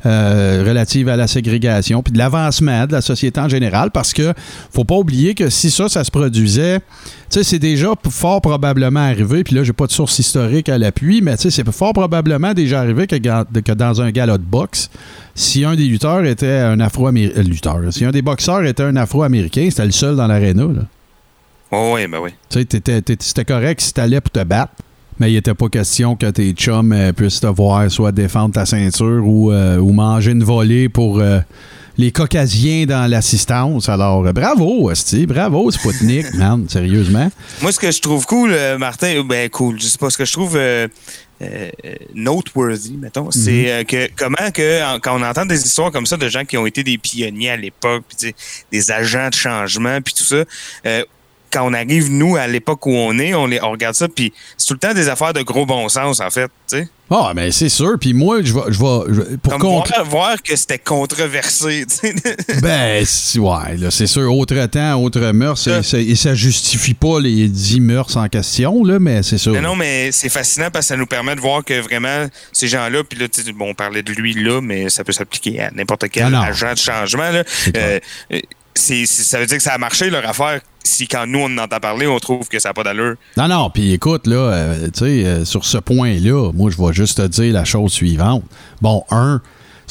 B: euh, relatives à la ségrégation, puis de l'avancement de la société en général, parce que faut pas oublier que si ça, ça se produisait, c'est déjà fort probablement arrivé, puis là, j'ai pas de source historique à l'appui, mais c'est fort probablement déjà arrivé que, que dans un gala de boxe, si un des lutteurs était un afro-américain, si un des boxeurs était un afro-américain, c'était le seul dans l'aréna, là.
C: Oh, oui, ben oui.
B: Tu sais, c'était correct si t'allais pour te battre, mais il n'était pas question que tes chums euh, puissent te voir soit défendre ta ceinture ou, euh, ou manger une volée pour euh, les caucasiens dans l'assistance. Alors, bravo, Esti, bravo, Sputnik, man, sérieusement.
C: Moi, ce que je trouve cool, euh, Martin, ben cool, je sais pas, ce que je trouve noteworthy, mettons, c'est euh, que comment que en- quand on entend des histoires comme ça de gens qui ont été des pionniers à l'époque, des agents de changement, puis tout ça, euh, quand on arrive, nous, à l'époque où on est, on, les, on regarde ça, puis c'est tout le temps des affaires de gros bon sens, en fait, tu sais.
B: Ah, mais c'est sûr. Puis moi, je vais. Je vais- pour
C: Comme voir, voir que c'était controversé.
B: Ben, ouais, là, c'est sûr. Autre temps, autre mœurs,
C: Euh.
B: et, ça- et ça justifie pas les 10 mœurs en question, là, mais c'est sûr.
C: Mais non, mais c'est fascinant parce que ça nous permet de voir que vraiment, ces gens-là, puis là, bon, on parlait de lui là, mais ça peut s'appliquer à n'importe quel
B: Ah
C: agent de changement. Là. Euh, c'est- ça veut dire que ça a marché leur affaire. Si quand nous, on en entend parler, on trouve que ça n'a pas d'allure.
B: Non, non, puis écoute, là, euh, tu sais, euh, sur ce point-là, moi, je vais juste te dire la chose suivante. Bon, un,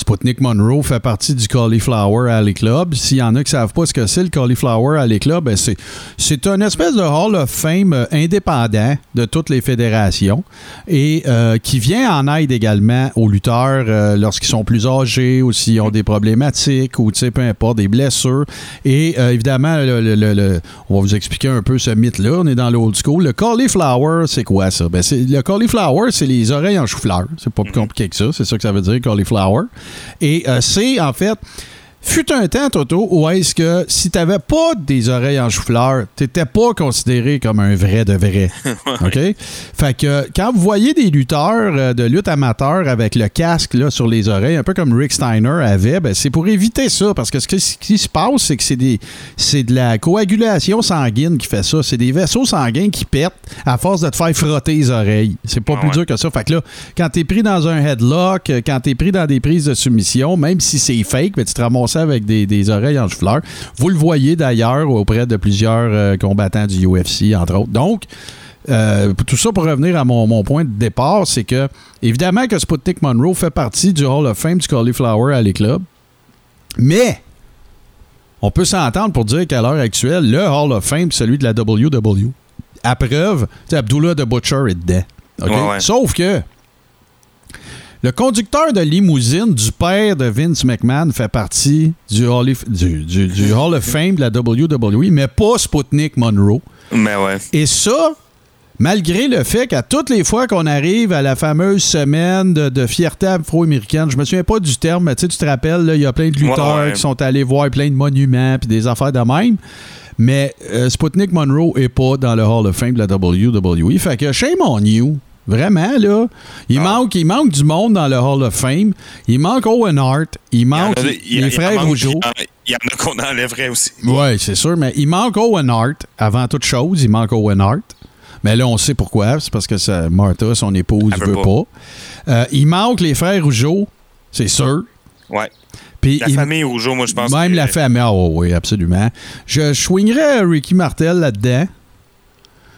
B: Sputnik Monroe fait partie du Cauliflower Alley Club. S'il y en a qui ne savent pas ce que c'est le Cauliflower Alley Club, ben c'est, c'est une espèce de Hall of Fame euh, indépendant de toutes les fédérations et euh, qui vient en aide également aux lutteurs euh, lorsqu'ils sont plus âgés ou s'ils ont des problématiques ou peu importe, des blessures. Et évidemment, le, on va vous expliquer un peu ce mythe-là. On est dans l'old school. Le cauliflower, c'est quoi ça? Ben, c'est, le cauliflower, c'est les oreilles en chou-fleur. C'est pas plus compliqué que ça. C'est ça que ça veut dire, cauliflower. Et euh, c'est en fait Fut un temps, Toto, où est-ce que si t'avais pas des oreilles en chou-fleur, t'étais pas considéré comme un vrai de vrai. OK? Fait que quand vous voyez des lutteurs euh, de lutte amateur avec le casque là, sur les oreilles, un peu comme Rick Steiner avait, ben, c'est pour éviter ça. Parce que ce, qui se passe, c'est que c'est des c'est de la coagulation sanguine qui fait ça. C'est des vaisseaux sanguins qui pètent à force de te faire frotter les oreilles. C'est pas plus dur que ça. Fait que là, quand t'es pris dans un headlock, quand t'es pris dans des prises de soumission, même si c'est fake, ben, tu te ramasses avec des, oreilles en fleurs. Vous le voyez d'ailleurs auprès de plusieurs euh, combattants du UFC, entre autres. Donc, euh, tout ça pour revenir à mon, point de départ, c'est que, évidemment, que Sputnik Monroe fait partie du Hall of Fame du Cauliflower Alley Club. Mais, on peut s'entendre pour dire qu'à l'heure actuelle, le Hall of Fame, celui de la WW. À preuve, Abdullah the Butcher est dedans. Sauf que, le conducteur de limousine du père de Vince McMahon fait partie du Hall of, du, Hall of Fame de la WWE, mais pas Sputnik Monroe.
C: Mais ouais.
B: Et ça, malgré le fait qu'à toutes les fois qu'on arrive à la fameuse semaine de, fierté afro-américaine, je me souviens pas du terme, mais tu te rappelles, il y a plein de lutteurs qui sont allés voir plein de monuments puis des affaires de même. Mais euh, Sputnik Monroe est pas dans le Hall of Fame de la WWE. Fait que shame on you. Vraiment, là. Il, ah. manque, il manque du monde dans le Hall of Fame. Il manque Owen Hart. Il manque les frères Rougeau.
C: Il y en a qu'on enlèverait aussi.
B: Oui, c'est sûr, mais il manque Owen Hart. Avant toute chose, il manque Owen Hart. Mais là, on sait pourquoi. C'est parce que ça, Martha, son épouse, ne veut pas. Euh, il manque les frères Rougeau, c'est sûr.
C: Ouais. Puis la famille Rougeau, moi, je pense.
B: Même la famille, ah oui, absolument. Je swingerais Ricky Martel là-dedans.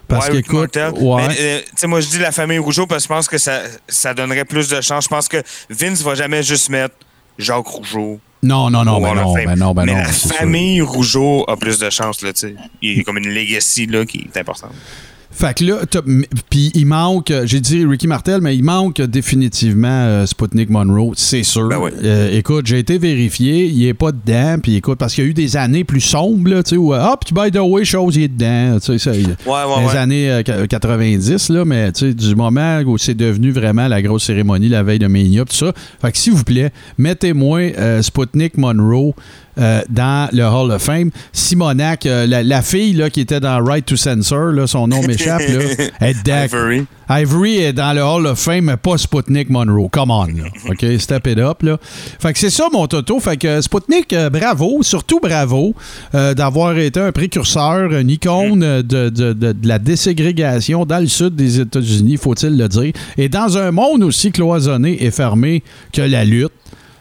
B: Parce ouais, qu'écoute, ouais.
C: Euh, moi je dis la famille Rougeau parce que je pense que ça, ça donnerait plus de chance. Je pense que Vince va jamais juste mettre Jacques Rougeau.
B: Non, non, non, ben non, ben non, ben
C: Mais
B: non,
C: la famille Rougeau a plus de chance, là, tu sais. Il y a comme une legacy, là, qui est importante.
B: Fait que là, puis il manque, j'ai dit Ricky Martel, mais il manque définitivement euh, Sputnik Monroe, c'est sûr.
C: Ben
B: euh, écoute, j'ai été vérifié, il est pas dedans, puis écoute, parce qu'il y a eu des années plus sombres, là, tu sais, où, hop, tu by the way, chose, il est dedans, tu sais, ça,
C: ouais, ouais,
B: les années 90, euh, là, mais tu sais, du moment où c'est devenu vraiment la grosse cérémonie la veille de Mania, tout ça. Fait que s'il vous plaît, mettez-moi Sputnik Monroe euh, dans le Hall of Fame. Simonac, euh, la, fille là, qui était dans Right to Censor, là, son nom m'échappe, est
C: Ivory.
B: Ivory est dans le Hall of Fame, mais pas Sputnik Monroe. Come on, là. OK, step it up, là. Fait que c'est ça, mon toto. Fait que Sputnik, euh, bravo, surtout bravo d'avoir été un précurseur, une icône de, de, de, de, la déségrégation dans le sud des États-Unis, faut-il le dire. Et dans un monde aussi cloisonné et fermé que la lutte.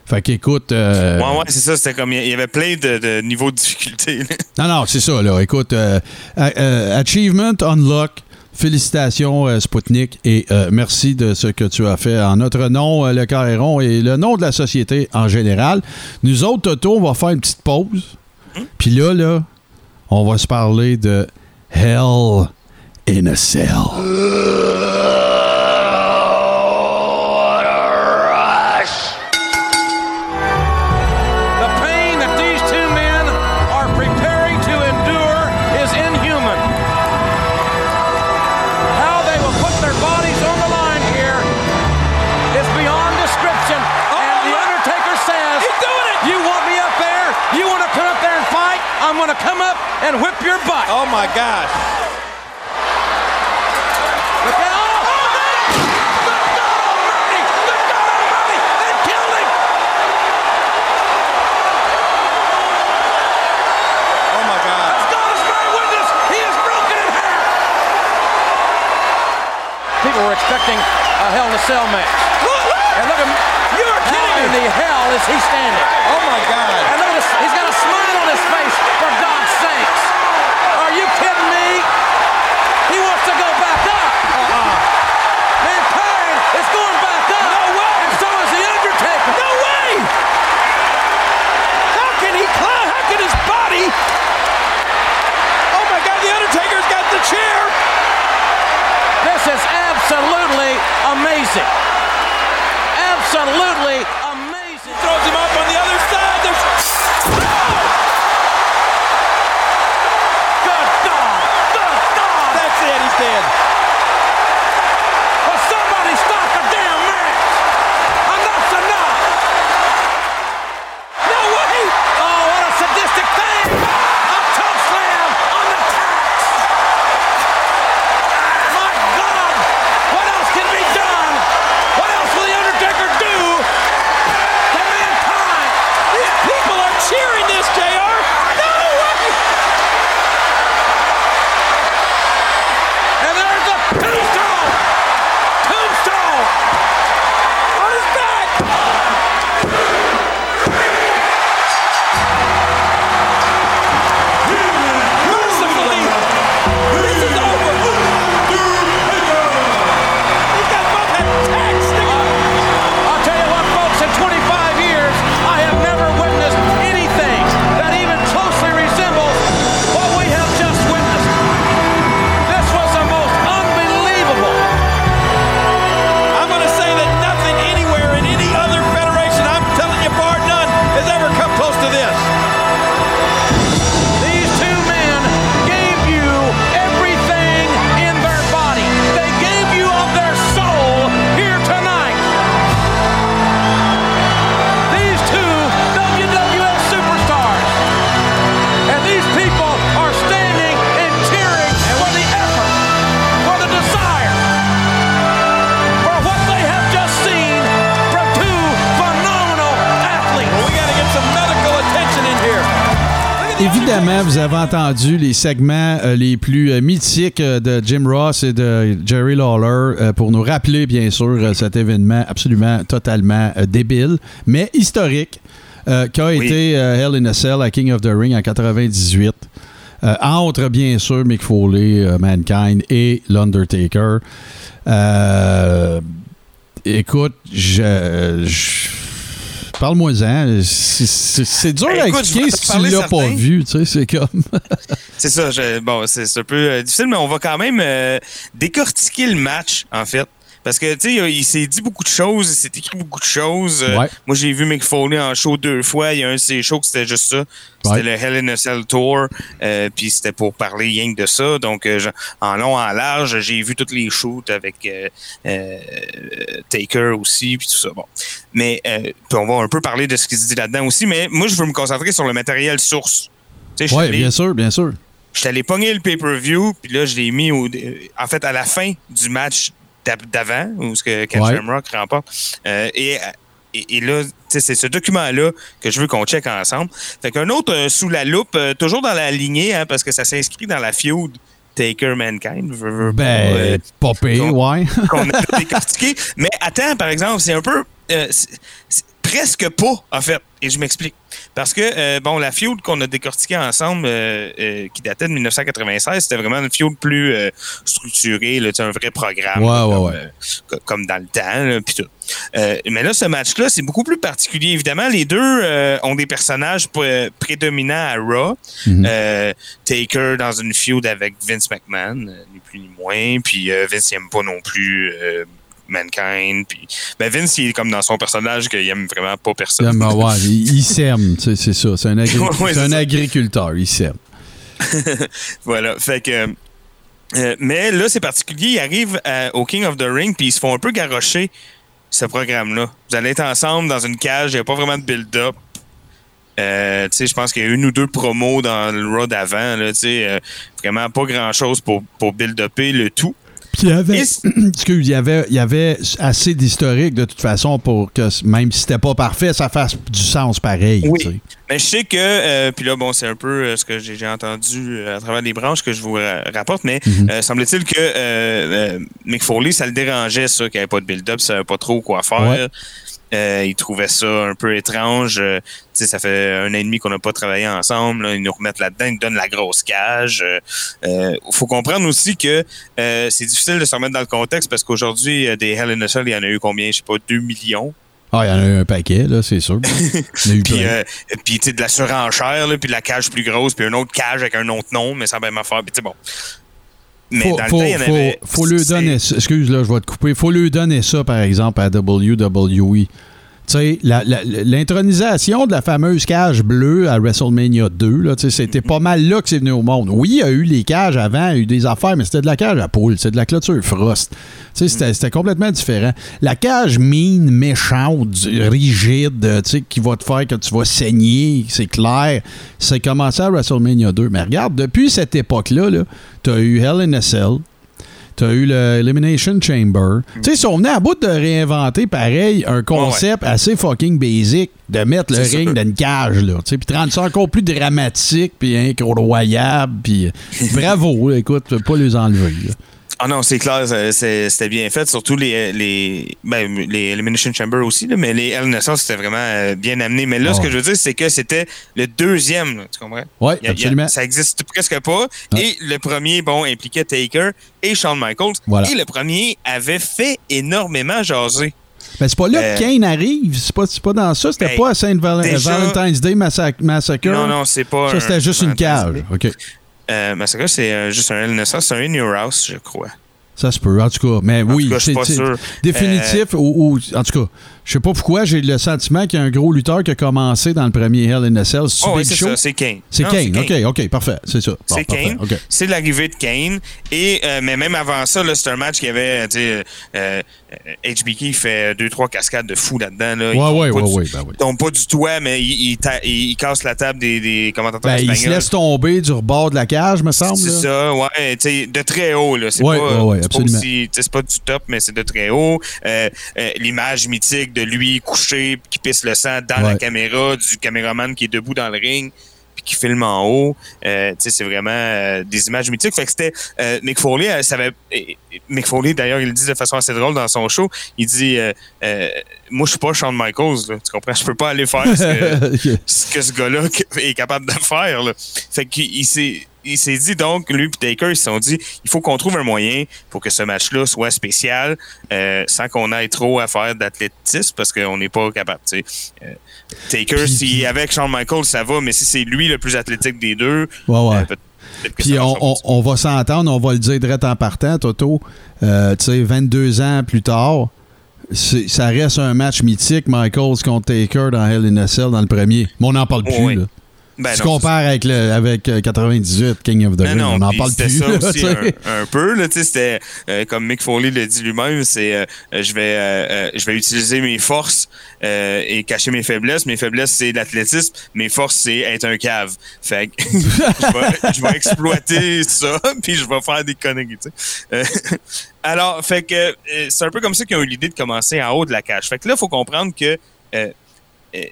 B: Fait qu'écoute. Euh,
C: ouais, ouais, c'est ça. C'était comme. Il y avait plein de, niveaux de difficulté.
B: non, non, c'est ça, là. Écoute, euh, euh, Achievement Unlock. Félicitations, Spoutnik, et merci de ce que tu as fait en notre nom, le Carréron, et le nom de la société en général. Nous autres, Toto, on va faire une petite pause. Hum? Puis là, là, on va se parler de Hell in a Cell.
F: Oh my gosh. People were expecting a Hell in a Cell match. And look at him. you are kidding How me. in the hell is he standing? Oh my God! And look at this, he's got a smile
B: avez entendu les segments euh, les plus euh, mythiques euh, de Jim Ross et de Jerry Lawler pour nous rappeler, bien sûr, cet événement absolument, totalement débile, mais historique, qu'a
C: Oui.
B: été Hell in a Cell à King of the Ring en 98. euh, entre, bien sûr, Mick Foley, Mankind et l'Undertaker. Écoute, je... je- Parle-moi-en. C'est- dur
C: Ben,
B: à
C: écoute,
B: expliquer si tu l'as pas vu. Tu sais, c'est comme.
C: C'est ça. je- bon, c'est c'est un peu euh, difficile, mais on va quand même euh, décortiquer le match, en fait. Parce que, tu sais, il s'est dit beaucoup de choses, il s'est écrit beaucoup de choses. Euh. Moi, j'ai vu Mick Foley en show deux fois. Il y a un de ses shows que c'était juste ça. C'était
B: Ouais.
C: le Hell in a Cell Tour. euh, Puis c'était pour parler rien que de ça. Donc, euh, je- en long, en large, j'ai vu tous les shoots avec Taker aussi, puis tout ça. Bon. Mais euh, on va un peu parler de ce qui se dit là-dedans aussi. Mais moi, je veux me concentrer sur le matériel source. Tu sais, je suis
B: Oui, bien sûr, bien sûr.
C: J'étais allé pogner le pay-per-view, puis là, je l'ai mis au, en fait à la fin du match d'avant, où ce que Ken
B: Ouais.
C: Shamrock remporte. Euh, et, et, et là, c'est ce document-là que je veux qu'on check ensemble. Fait qu'un autre euh, sous la loupe, euh, toujours dans la lignée, hein, parce que ça s'inscrit dans la feud Taker Mankind.
B: Ben,
C: qu'on-
B: ouais.
C: qu'on a décortiqué. Mais attends, par exemple, c'est un peu. Presque pas, en fait. Et je m'explique. Parce que, euh, bon, la feud qu'on a décortiquée ensemble, euh, euh, qui datait de 1996, c'était vraiment une feud plus structurée, là, un vrai programme.
B: Ouais,
C: là,
B: ouais,
C: comme,
B: ouais.
C: co- comme dans le temps, puis tout. Mais là, ce match-là, c'est beaucoup plus particulier. Évidemment, les deux ont des personnages pr- prédominants à Raw.
B: Mhm.
C: Taker dans une feud avec Vince McMahon, ni plus ni moins. Puis Vince n'aime pas non plus Mankind. Puis ben Vince, il est comme dans son personnage qu'il aime vraiment pas personne.
B: Ben, ouais, il, il sème, c'est ça. C'est un, agri-
C: Ouais,
B: agriculteur, il sème.
C: voilà. Fait que. euh, mais là, c'est particulier. Ils arrivent à- au King of the Ring, puis ils se font un peu garrocher ce programme-là. Vous allez être ensemble dans une cage, il n'y a pas vraiment de build-up. Euh, tu sais, je pense qu'il y a une ou deux promos dans le là, tu sais, euh, vraiment pas grand-chose pour, pour build-upper le tout.
B: Puis il y avait, excuse, il y avait, il y avait assez d'historique de toute façon pour que même si c'était pas parfait, ça fasse du sens pareil.
C: Oui.
B: tu sais.
C: Mais je sais que, euh, puis là, bon, c'est un peu euh, ce que j'ai j'ai entendu euh, à travers les branches que je vous ra- rapporte, mais
B: Mhm.
C: euh, semble-t-il que euh, euh, Mick Foley, ça le dérangeait, ça, qu'il n'y avait pas de build-up, ça savait pas trop quoi faire.
B: Ouais.
C: Euh, il trouvait ça un peu étrange. Euh, tu sais, ça fait un an et demi qu'on n'a pas travaillé ensemble. là. Ils nous remettent là-dedans, ils nous donnent la grosse cage. Il euh, faut comprendre aussi que euh, c'est difficile de se remettre dans le contexte parce qu'aujourd'hui, euh, des Hell in a Cell, il y en a eu combien? Je sais pas, 2 millions?
B: Ah, il y en a eu un paquet, là, c'est sûr.
C: Puis, euh, puis tu sais, de la surenchère, là, puis de la cage plus grosse, puis une autre cage avec un autre nom, mais ça va même affaire. Puis, tu sais, bon. Mais
B: faut,
C: dans
B: faut,
C: le temps, il y en
B: faut-
C: avait.
B: faut lui
C: c'est-
B: donner ça. Excuse, là, je vais te couper. faut lui donner ça, par exemple, à WWE. L'intronisation de la fameuse cage bleue à WrestleMania 2, là, tu sais, c'était pas mal là que c'est venu au monde. Oui, il y a eu les cages avant, il y a eu des affaires, mais c'était de la cage à poule, c'est de la clôture frost. Sais, c'était- complètement différent. La cage mine, méchante, rigide, qui va te faire que tu vas saigner, c'est clair, c'est commencé à WrestleMania 2. Mais regarde, depuis cette époque-là, -là, tu as eu Hell in a Cell, tu as eu le Elimination Chamber. Tu sais, ils sont venus à bout de réinventer, pareil, un concept assez fucking basic de mettre le ring
C: sûr.
B: dans une cage, là. Tu sais, puis de rendre ça encore plus dramatique, puis incroyable, puis bravo, là, écoute, pas les enlever. là.
C: Ah non, c'est clair, c'était bien fait. Surtout les, les, ben, les Elimination Chamber aussi, là, mais les El Nassau, c'était vraiment euh, bien amené. Mais là,
B: Ah
C: ce que
B: ouais.
C: je veux dire, c'est que c'était le deuxième, là, tu comprends? A- a-
B: absolument.
C: ça existe presque pas. Et le premier, bon, impliquait Taker et Shawn Michaels.
B: Voilà.
C: Et le premier avait fait énormément jaser.
B: Ben, c'est pas là
C: Euh,
B: que Kane arrive, c'est pas, pas dans ça, c'était
C: Ben,
B: pas à Saint Val-
C: déjà-
B: Valentine's Day Massac- Massacre.
C: Non, non, c'est pas.
B: Ça, c'était juste une
C: un-
B: cage. OK.
C: Euh, Massacre, c'est euh, juste un El Nassau, c'est un In Your House, je crois.
B: Ça se peut, en tout cas. Mais oui,
C: je suis
B: c'est
C: pas
B: c'est
C: sûr. Euh,
B: définitif. Ou, ou- en tout cas, je sais pas pourquoi, j'ai le sentiment qu'il y a un gros lutteur qui a commencé dans le premier Hell in a Cell. C'est
C: Oh, oui, c'est ça, c'est Kane.
B: C'est Kane. OK, OK, parfait. C'est ça. Bon,
C: C'est Kane. C'est l'arrivée de Kane. Et, euh, mais même avant ça, c'est un match qui avait, sais, euh, euh, HBK fait deux, trois cascades de fou là-dedans. Là.
B: Ouais, ouais,
C: pas
B: ouais,
C: du-
B: ouais, ben oui.
C: tombe pas du toit, mais il, il, ta- il- il casse la table des, des commentateurs
B: Ben, il se
C: espagnols.
B: laisse tomber du rebord de la cage, me semble.
C: C'est ça, ouais, de très haut, là. C'est
B: Ouais,
C: pas,
B: ouais, ouais,
C: pas aussi- pas du top, mais c'est de très haut. Euh, L'image mythique de lui couché, qui pisse le sang dans la caméra, du caméraman qui est debout dans le ring, puis qui filme en haut. Euh, tu sais, c'est vraiment euh, des images mythiques. Fait que c'était euh, Mick Foley, euh, ça avait, et- et Mick Foley, d'ailleurs, il le dit de façon assez drôle dans son show. Il dit, euh, euh, moi, je suis pas Shawn Michaels, là, tu comprends? Je peux pas aller faire ce que, ce que ce gars-là est capable de faire. Là. Fait qu'il il s'est il s'est dit donc, lui et Taker, ils se sont dit, il faut qu'on trouve un moyen pour que ce match-là soit spécial euh, sans qu'on aille trop à faire d'athlétisme parce qu'on n'est pas capable. sais. Euh, Taker, est avec Shawn Michaels, ça va, mais si c'est lui le plus athlétique des deux,
B: Ouais, ouais.
C: euh,
B: Puis on, on- va s'entendre, on va le dire direct en partant, Toto. Euh, tu sais, 22 ans plus tard, ça reste un match mythique, Michaels contre Taker dans Hell in a Cell dans le premier. Mais on n'en parle plus,
C: Oui.
B: là.
C: Ben
B: tu
C: non,
B: compares avec, le, avec euh, 98, King of the Ring,
C: non,
B: on n'en
C: puis
B: parle plus.
C: ça
B: là,
C: aussi un, un peu, là, c'était euh, comme Mick Foley le dit lui-même, c'est euh, euh, je vais euh, euh, je vais utiliser mes forces euh, et cacher mes faiblesses. Mes faiblesses c'est l'athlétisme, mes forces c'est être un cave. Fait que je, vais, je vais exploiter ça, puis je vais faire des conneries. Euh, alors, fait que euh, c'est un peu comme ça qu'ils ont eu l'idée de commencer en haut de la cage. Fait que là, il faut comprendre que euh, euh,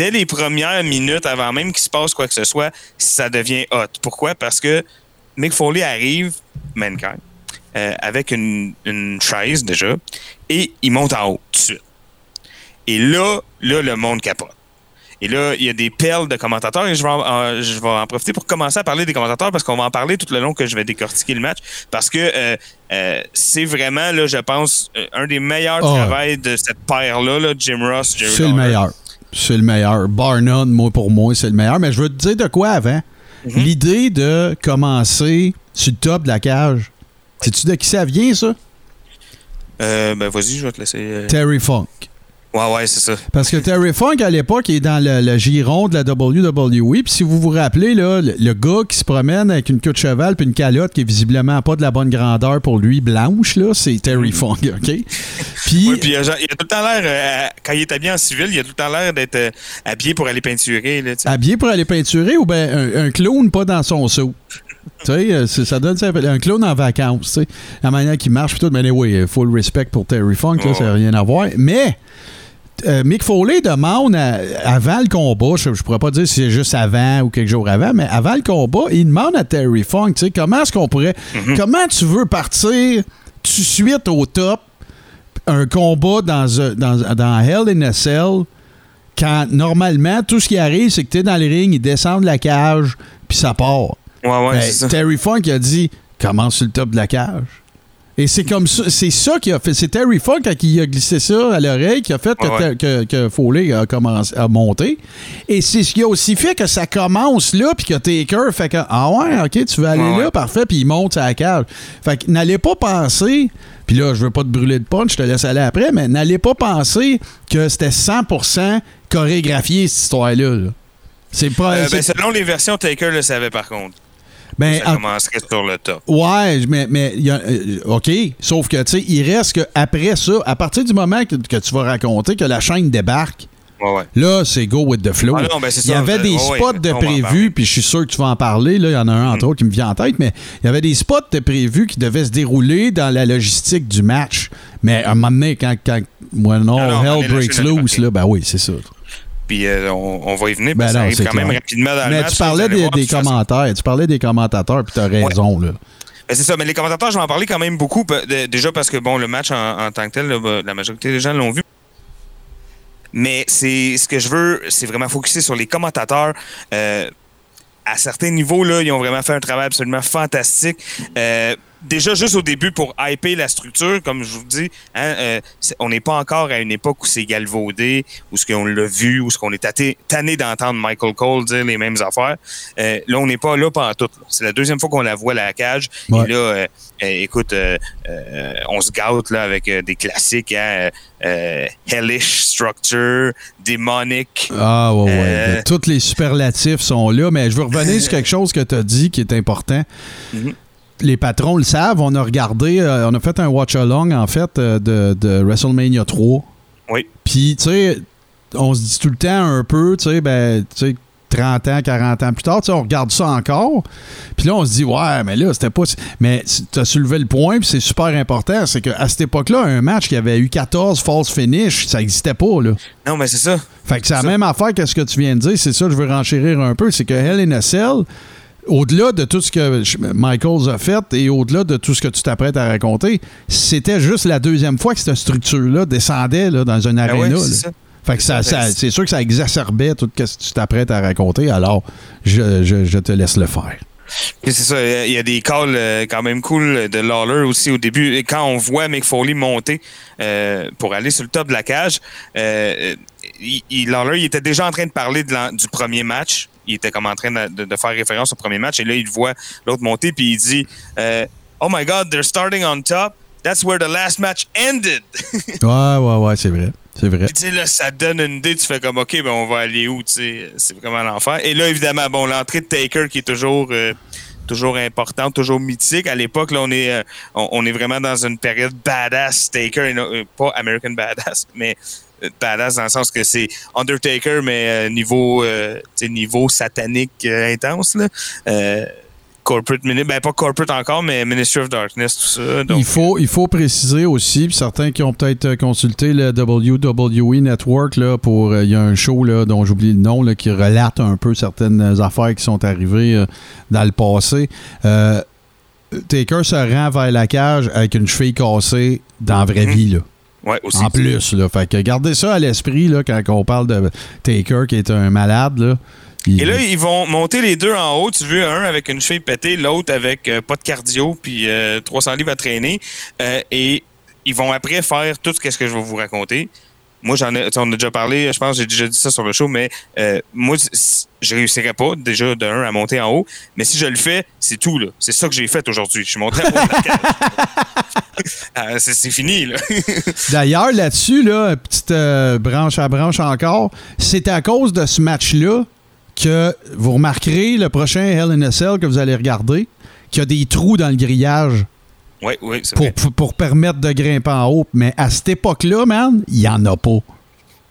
C: dès les premières minutes, avant même qu'il se passe quoi que ce soit, ça devient hot. Pourquoi? Parce que Mick Foley arrive, Mankind, euh, avec une, une chaise déjà, et il monte en haut tout de suite. Et là, là, le monde capote. Et là, il y a des perles de commentateurs et je vais en, je vais en profiter pour commencer à parler des commentateurs parce qu'on va en parler tout le long que je vais décortiquer le match parce que euh, euh, c'est vraiment, là, je pense, un des meilleurs
B: Ah.
C: travails de cette paire-là, là, Jim Ross, Jerry
B: C'est le meilleur. C'est le meilleur. Bar none, moi, pour moi, c'est le meilleur. Mais je veux te dire de quoi avant.
C: Mhm.
B: L'idée de commencer sur le top de la cage. Sais-tu de qui ça vient, ça?
C: Euh, ben, vas-y, je vais te laisser. euh.
B: Terry Funk.
C: Ouais, ouais, c'est ça.
B: Parce que Terry Funk, à l'époque, il est dans le, le giron de la WWE. Puis si vous vous rappelez, là, le, le gars qui se promène avec une queue de cheval puis une calotte qui est visiblement pas de la bonne grandeur pour lui, blanche, là, c'est Terry Funk, OK? Puis,
C: Oui, puis il a, tout le temps l'air, euh, quand il est habillé en civil, il a tout le temps l'air d'être euh, habillé pour aller peinturer. Là,
B: habillé pour aller peinturer ou bien un, un clown pas dans son seau? tu sais, euh, ça donne un clown en vacances, tu sais. La manière qu'il marche, puis tout. Mais oui, full respect pour Terry Funk, là,
C: Oh.
B: ça n'a rien à voir. Mais euh, Mick Foley demande à- avant le combat, je, je pourrais pas dire si c'est juste avant ou quelques jours avant, mais avant le combat, il demande à Terry Funk, tu sais, comment est-ce qu'on pourrait, comment tu veux partir tout de suite au top un combat dans, un- dans, dans Hell in a Cell quand normalement tout ce qui arrive, c'est que tu es dans le ring, ils descendent la cage, puis ça part.
C: Ouais, ouais,
B: Ben,
C: ça.
B: Terry Funk a dit commence sur le top de la cage. Et c'est comme ça, c'est ça qui a fait. C'est Terry Funk qui a glissé ça à l'oreille qui a fait que,
C: Ouais, ouais.
B: que, que Foley a commencé à monter. Et c'est ce qui a aussi fait que ça commence là, puis que Taker fait que ah ouais, ok, tu veux aller
C: Ouais,
B: là, parfait, puis il monte à la cage. Fait que n'allez pas penser. Puis là, je veux pas te brûler de punch, je te laisse aller après, mais n'allez pas penser que c'était 100% chorégraphié cette histoire-là. là. C'est pas.
C: Euh, ben, selon les versions, Taker le savait par contre.
B: Ben,
C: ça
B: en-
C: commencerait sur le top.
B: Ouais, mais, mais il y a- euh, OK. Sauf que, tu sais, il reste que après ça, à partir du moment que, que tu vas raconter que la chaîne débarque,
C: Ouais, ouais.
B: là, c'est go with the flow.
C: Ah non, ben,
B: il y
C: ça,
B: avait
C: je-
B: des spots
C: ouais,
B: de prévus, puis je suis sûr que tu vas en parler. Là, il y en a un,
C: Mm.
B: entre autres, qui me vient en tête, mais il y avait des spots de prévus qui devaient se dérouler dans la logistique du match. Mais à un moment donné, quand, quand when all
C: Ah non, on est
B: hell breaks loose, là, ben oui, c'est ça.
C: Puis euh, on, on va y venir,
B: Ben
C: parce ça arrive quand même rapidement dans le
B: Mais
C: match.
B: tu parlais des,
C: voir,
B: commentaires, tu parlais des commentateurs, puis tu as raison, là.
C: Ben, c'est ça, mais les commentateurs, je vais en parler quand même beaucoup. déjà parce que bon, le match en, en tant que tel, là, bah, la majorité des gens l'ont vu. Mais c'est ce que je veux, c'est vraiment focuser sur les commentateurs. Euh, à certains niveaux, là, ils ont vraiment fait un travail absolument fantastique. Euh, déjà, juste au début, pour hyper la structure, comme je vous dis, hein, euh, on n'est pas encore à une époque où c'est galvaudé, où ce qu'on l'a vu, où ce qu'on est tanné d'entendre Michael Cole dire les mêmes affaires. Euh, là, on n'est pas là pendant tout. C'est la deuxième fois qu'on la voit à la cage.
B: Ouais.
C: Et là, euh, écoute, on se gâte là, avec des classiques, hein, Hellish Structure, Demonic.
B: Ah, ouais, ouais. Tous les superlatifs sont là, mais je veux revenir sur quelque chose que tu as dit qui est important.
C: Mhm.
B: Les patrons le savent. On a regardé, euh, on a fait un watch-along, en fait, euh, de, de WrestleMania 3.
C: Oui.
B: Puis, tu sais, on se dit tout le temps un peu, tu sais, ben, tu sais, 30 ans, 40 ans plus tard, tu sais, on regarde ça encore. Puis là, on se dit, ouais, mais là, c'était pas. Mais tu as soulevé le point, puis c'est super important. C'est qu'à cette époque-là, un match qui avait eu 14 false finish, ça n'existait pas, là.
C: Non, mais c'est ça.
B: Fait que c'est la
C: Ça.
B: même affaire que ce que tu viens de dire. C'est ça, je veux renchérir un peu. C'est que Hell in a Cell, au-delà de tout ce que Michaels a fait et au-delà de tout ce que tu t'apprêtes à raconter, c'était juste la deuxième fois que cette structure-là descendait là, dans un
C: Ben ouais,
B: aréna.
C: ça.
B: Fait que ça,
C: C'est
B: ça-
C: ça.
B: c'est sûr que ça exacerbait tout ce que tu t'apprêtes à raconter. Alors, je, je- je te laisse le faire.
C: C'est ça, il y a des calls euh, quand même cool de Lawler aussi au début. Et quand on voit Mick Foley monter euh, pour aller sur le top de la cage, euh, il, il- Lawler il était déjà en train de parler de du premier match. Il était comme en train de, faire référence au premier match. Et là, il voit l'autre monter, puis il dit euh, Oh my God, they're starting on top. That's where the last match ended.
B: Ouais, ouais, ouais, c'est vrai. C'est vrai.
C: Puis tu sais, là, ça donne une idée. Tu fais comme, OK, ben on va aller où, tu sais. C'est vraiment l'enfer. Et là, évidemment, bon, l'entrée de Taker qui est toujours, euh, toujours importante, toujours mythique. À l'époque, là, on est, euh, on, on est vraiment dans une période badass Taker, et euh, pas American badass, mais badass dans le sens que c'est Undertaker, mais euh, niveau, euh, niveau satanique euh, intense, là. Corporate, ben pas corporate encore, mais Ministry of Darkness, tout ça. Donc,
B: il, faut, il faut préciser aussi, puis certains qui ont peut-être consulté le WWE Network, là, pour il y a un show là, dont j'oublie le nom, là, qui relate un peu certaines affaires qui sont arrivées euh, dans le passé. Euh, Taker se rend vers la cage avec une cheville cassée dans la vraie
C: Mhm.
B: vie. Là.
C: Ouais, aussi.
B: En plus, là. Fait que gardez ça à l'esprit là, quand on parle de Taker qui est un malade. Là. Il-
C: Et là, ils vont monter les deux en haut. Tu veux un avec une cheville pétée, l'autre avec euh, pas de cardio, puis euh, 300 livres à traîner. Euh, et ils vont après faire tout ce que je vais vous raconter. Moi, j'en ai, on a déjà parlé, je pense, j'ai déjà dit ça sur le show, mais euh, moi, je réussirais pas déjà de un à monter en haut. Mais si je le fais, c'est tout là. C'est ça que j'ai fait aujourd'hui. Je suis monté en haut de la cage. Ah, c'est, c'est fini là.
B: D'ailleurs, là-dessus, là, petite euh, branche à branche encore, c'est à cause de ce match-là que vous remarquerez le prochain Hell in a Cell que vous allez regarder, qu'il y a des trous dans le grillage
C: oui, oui, c'est
B: pour, pour, pour permettre de grimper en haut. Mais à cette époque-là, man, il n'y en a pas.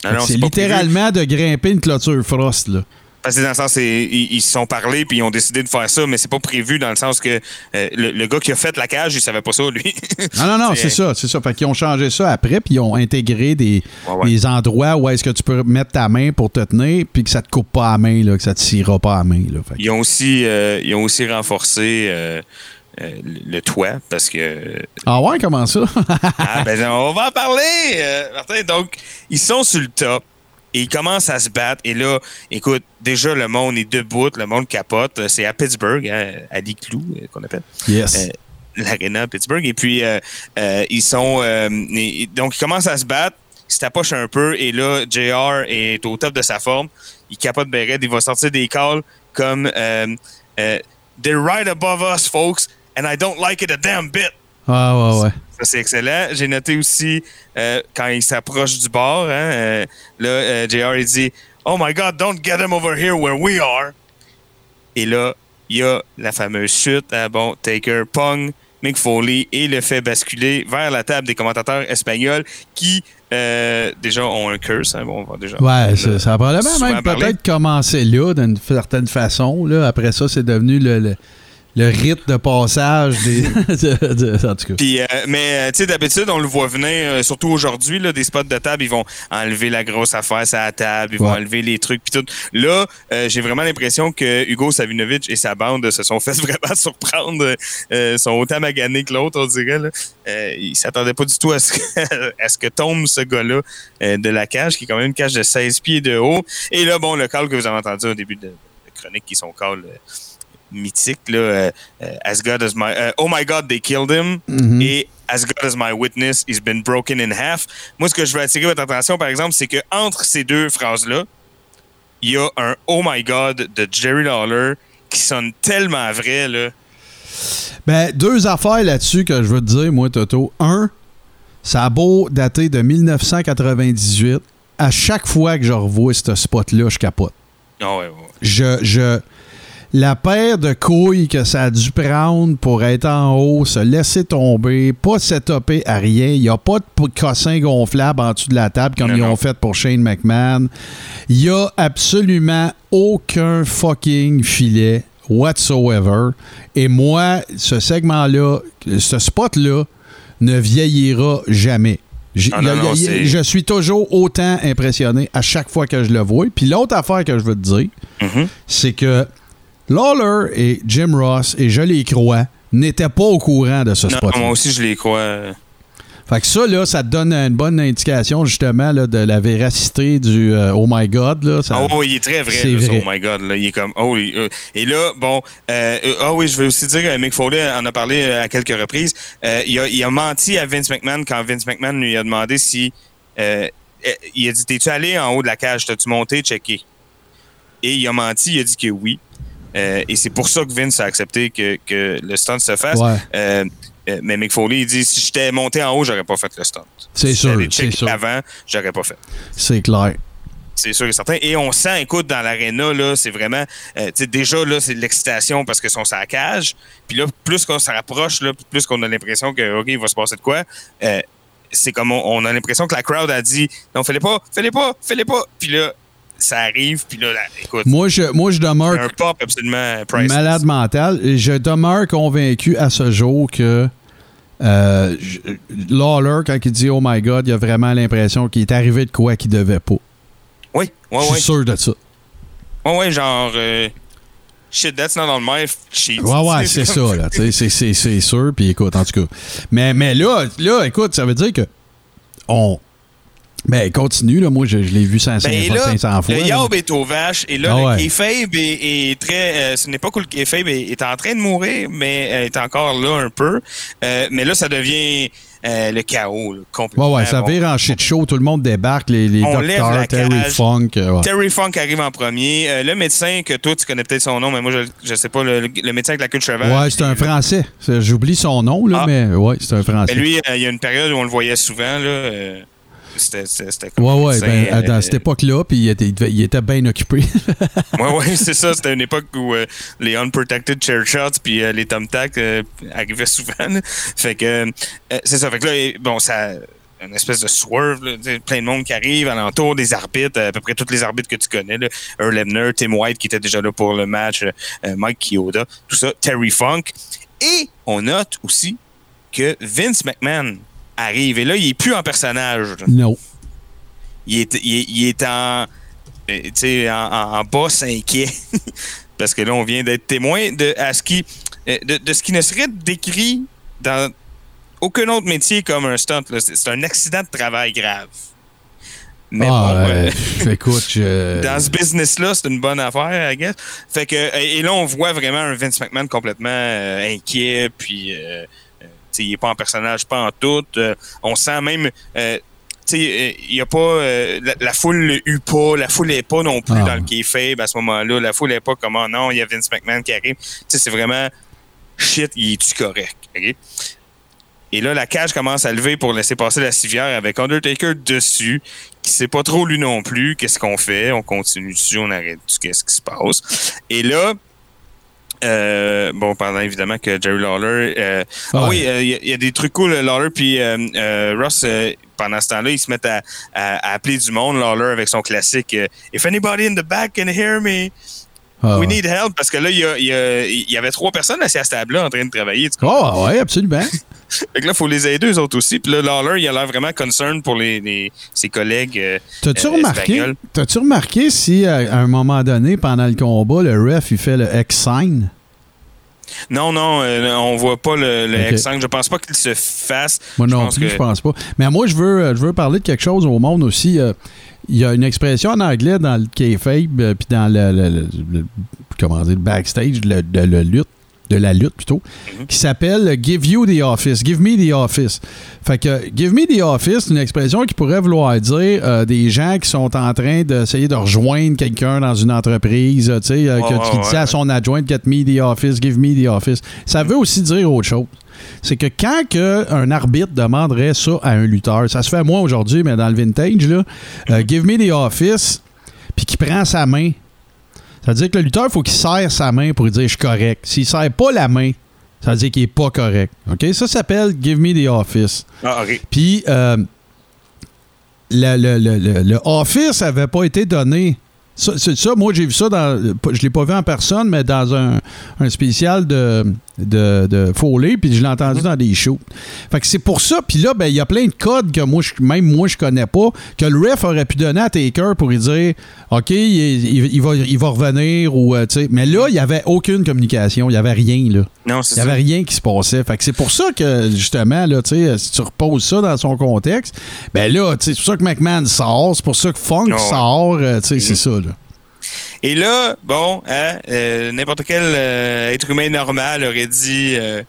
C: Ah
B: c'est littéralement de grimper une clôture frost. Là.
C: Parce que dans le sens, ils se sont parlé puis ils ont décidé de faire ça, mais c'est pas prévu dans le sens que euh, le, le gars qui a fait la cage, il savait pas ça, lui.
B: Non, non, non, c'est ça, c'est ça. Fait qu'ils ont changé ça après, puis ils ont intégré des,
C: Ouais, ouais.
B: des endroits où est-ce que tu peux mettre ta main pour te tenir, puis que ça te coupe pas la main, là, que ça te sciera pas la main. Là. Fait que-
C: Ils ont aussi, euh, ils ont aussi renforcé euh, euh, le toit parce que.
B: Ah ouais, comment ça?
C: Ah, ben, on va en parler, euh, Martin. Donc, ils sont sur le top et ils commencent à se battre. Et là, écoute, déjà, le monde est debout, le monde capote. C'est à Pittsburgh, hein, à l'Iclou, euh, qu'on appelle.
B: yes.
C: Euh, l'aréna à Pittsburgh. Et puis, euh, euh, ils sont. euh, donc, ils commencent à se battre. Ils se tapochent un peu. Et là, JR est au top de sa forme. Il capote Beret. Il va sortir des calls comme euh, euh, They're right above us, folks, and I don't like it a damn bit.
B: Ah, ouais, ouais.
C: Ça, c'est excellent. J'ai noté aussi euh, quand il s'approche du bord, hein, euh, là, euh, JR, il dit Oh my God, don't get him over here where we are. Et là, il y a la fameuse chute. hein, bon, Taker, Pong, Mick Foley et le fait basculer vers la table des commentateurs espagnols qui, euh, déjà, ont un curse. hein, bon, on va déjà.
B: Ouais, ça, ça a probablement même peut-être commencé là, d'une certaine façon. Là. Après ça, c'est devenu le, le, le rite de passage des. de- de- en tout cas.
C: Puis, euh, mais euh, tu sais, d'habitude, on le voit venir, euh, surtout aujourd'hui, là, des spots de table, ils vont enlever la grosse affaire sur la table, ils vont enlever les trucs, puis tout. Là, euh, j'ai vraiment l'impression que Hugo Savinovich et sa bande se sont fait vraiment surprendre, euh, sont autant maganés que l'autre, on dirait. Là. Euh, ils s'attendaient pas du tout à ce que, à ce que tombe ce gars-là euh, de la cage, qui est quand même une cage de 16 pieds de haut. Et là, bon, le call que vous avez entendu au début de, de chronique, qui sont calls mythiques, là, euh, euh, As God as my... euh, oh my God, they killed him.
B: Mhm.
C: Et As God as my witness, he's been broken in half. Moi, ce que je veux attirer votre attention, par exemple, c'est que entre ces deux phrases-là, il y a un Oh my God de Jerry Lawler qui sonne tellement vrai, là.
B: Ben, deux affaires là-dessus que je veux te dire, moi, Toto. Un, ça a beau dater de 1998. À chaque fois que je revois ce spot-là, je capote.
C: Ah ouais, ouais.
B: je, je la paire de couilles que ça a dû prendre pour être en haut, se laisser tomber, pas setuper à rien. Il n'y a pas de cossin gonflable en dessous de la table comme
C: Non,
B: ils
C: non.
B: ont fait pour Shane McMahon. Il n'y a absolument aucun fucking filet whatsoever. Et moi, ce segment-là, ce spot-là, ne vieillira jamais.
C: Ah non, non,
B: je suis toujours autant impressionné à chaque fois que je le vois. Puis l'autre affaire que je veux te dire,
C: Mhm.
B: c'est que Lawler et Jim Ross, et je les crois, n'étaient pas au courant de ce
C: Non,
B: spot
C: moi aussi, je les crois.
B: Fait que ça, là, ça te donne une bonne indication, justement, là, de la véracité du euh, Oh my God. Là, ça-
C: Ah oui, il est très vrai,
B: C'est
C: là,
B: vrai.
C: oh my God. Là, il est comme, oh, il- euh, et là, bon, euh, euh, ah oui, je veux aussi dire, Mick Foley en a parlé à quelques reprises. Il, a, il a menti à Vince McMahon quand Vince McMahon lui a demandé si. il a dit T'es-tu allé en haut de la cage? T'as-tu monté, checké Et il a menti, il a dit que oui. Euh, et c'est pour ça que Vince a accepté que, que le stunt se fasse.
B: Ouais.
C: Euh, euh, mais Mick Foley, il dit si j'étais monté en haut, j'aurais pas fait le stunt.
B: C'est
C: Si
B: sûr, c'est sûr.
C: Avant, j'aurais pas fait.
B: C'est clair.
C: C'est sûr et certain. Et on sent, écoute, dans l'aréna, là, c'est vraiment, euh, tu sais, déjà, là, c'est de l'excitation parce qu'ils sont la cage. Puis là, plus qu'on se rapproche, là, plus qu'on a l'impression que, OK, il va se passer de quoi, euh, c'est comme on, on a l'impression que la crowd a dit, non, fais-les pas, fais-les pas, fais-les pas. Puis là, ça arrive, puis là, là, écoute,
B: Moi, je, moi, je demeure
C: un pop absolument priceless.
B: malade mental. Je demeure convaincu à ce jour que euh, je- Lawler, quand il dit Oh my God, il a vraiment l'impression qu'il est arrivé de quoi qu'il devait pas.
C: Oui,
B: je
C: ouais,
B: suis
C: ouais.
B: sûr de ça.
C: Ouais, ouais, genre, euh, shit, that's not on my sheet.
B: Ouais, ouais, c'est ça, là. c'est sûr. Puis écoute, en tout cas. Mais, mais là, là, écoute, ça veut dire que on. Ben, continue, là. Moi, je, je l'ai vu 500,
C: Ben, là,
B: 500 fois.
C: le. Yob est aux vaches et là,
B: Ah ouais.
C: le kayfabe est, est très... Euh, ce n'est pas que le kayfabe est, est en train de mourir, mais euh, est encore là un peu. Euh, mais là, ça devient euh, le chaos, là, complètement.
B: Ouais, ouais, ça vire en shit show. Tout le monde débarque. Les, les docteurs, Terry
C: cage.
B: Funk. ouais.
C: Terry Funk arrive en premier. Le médecin, que toi, tu connais peut-être son nom, mais moi, je je sais pas, le, le médecin avec la queue de cheval.
B: Ouais, c'est un Français. J'oublie son nom, là,
C: Ah.
B: mais ouais, c'est un Français.
C: Mais lui, il y a une période où on le voyait souvent, là. C'était, comme
B: Ouais, ouais, ben,
C: euh,
B: dans cette époque-là, puis il était, il était bien occupé.
C: Ouais, ouais, c'est ça. C'était une époque où euh, les unprotected chair shots puis euh, les thumbtacks euh, arrivaient souvent. là. Fait que c'est ça. Fait que là, bon, ça une espèce de swerve, là, plein de monde qui arrive alentour des arbitres, à peu près tous les arbitres que tu connais, là, Earl Ebner, Tim White qui était déjà là pour le match, euh, Mike Kyoda, tout ça, Terry Funk. Et on note aussi que Vince McMahon arrive. Et là, il est plus en personnage.
B: non.
C: il est, il est, il est en, euh, en, en, boss inquiet. Parce que là, on vient d'être témoin de, à ce qui, euh, de, de ce qui ne serait décrit dans aucun autre métier comme un stunt. C'est un accident de travail grave. Mais
B: ah,
C: bon,
B: euh,
C: euh,
B: écoute, je...
C: dans ce business-là, c'est une bonne affaire, I guess. Fait que, et là, on voit vraiment un Vince McMahon complètement euh, inquiet, puis il est pas en personnage, pas en tout. Euh, on sent même... Euh, tu sais, il y a pas... euh, la, la foule le eut pas, la foule est pas non plus
B: Ah.
C: dans le kayfabe à ce moment-là. La foule est pas comme, oh non, il y a Vince McMahon qui arrive. Tu sais, c'est vraiment... Shit, il est-tu correct? Et là, la cage commence à lever pour laisser passer la civière avec Undertaker dessus, qui sait pas trop lui non plus qu'est-ce qu'on fait. On continue dessus, on arrête qu'est-ce qui se passe? Et là, euh, bon, pendant évidemment que Jerry Lawler. euh, Ah
B: Ouais.
C: oui, il y, a- y a des trucs cool. Lawler puis euh, euh, Ross, euh, pendant ce temps-là, ils se mettent à, à- à appeler du monde. Lawler avec son classique euh, If anybody in the back can hear me,
B: Ah,
C: we
B: ouais.
C: need help. Parce que là, il y, y avait trois personnes assis à ce table-là en train de travailler.
B: Oh, ouais, absolument.
C: fait que là, il faut les aider, eux autres aussi. Puis là, Lawler, il a l'air vraiment concerned pour les, les- ses collègues. euh,
B: T'as-tu
C: euh,
B: remarqué, t'as-tu remarqué si à, à un moment donné, pendant le combat, le ref, il fait le X-sign?
C: Non, non, euh, on voit pas le, le
B: Ok.
C: X5. Je pense pas qu'il se fasse.
B: Moi
C: Je
B: non
C: pense
B: plus,
C: que-
B: je pense pas. Mais moi, je veux, euh, je veux parler de quelque chose au monde aussi. euh, Il y a une expression en anglais dans le kayfabe, euh, puis dans le, le- le- le- comment dire, le backstage de la lutte, de la lutte plutôt,
C: Mhm.
B: qui s'appelle Give you the office, give me the office. Fait que Give me the office, c'est une expression qui pourrait vouloir dire euh, des gens qui sont en train d'essayer de rejoindre quelqu'un dans une entreprise, tu sais, euh,
C: Ouais,
B: que-
C: ouais,
B: qui
C: ouais.
B: dit à son adjointe Get me the office, give me the office. Ça veut aussi dire autre chose c'est que quand que un arbitre demanderait ça à un lutteur, ça se fait moi aujourd'hui, mais dans le vintage, là, euh, give me the office, puis qu'il prend sa main. Ça veut dire que le lutteur, il faut qu'il serre sa main pour dire je suis correct. S'il serre pas la main, ça veut dire qu'il est pas correct. OK? Ça s'appelle give me the office.
C: Ah.
B: Puis, euh, le, le- le- le- le office avait pas été donné. Ça, c'est ça, moi, j'ai vu ça dans. Je l'ai pas vu en personne, mais dans un, un spécial de, de, de Foley, puis je l'ai entendu dans des shows. Fait que c'est pour ça, puis là, ben, il y a plein de codes que moi, je- même moi, je connais pas, que le ref aurait pu donner à Taker pour lui dire OK, il, il- il va, il va revenir, ou, euh, tu sais. Mais là, il y avait aucune communication, il y avait rien, là.
C: Non,
B: Il
C: ça.
B: avait rien qui se passait. Fait que c'est pour ça que, justement, là, tu sais, si tu reposes ça dans son contexte, ben là, tu sais, c'est pour ça que McMahon sort, c'est pour ça que Funk sort, euh, tu sais, c'est ça, là.
C: Et là, bon, hein, euh, n'importe quel euh, être humain normal aurait dit. euh,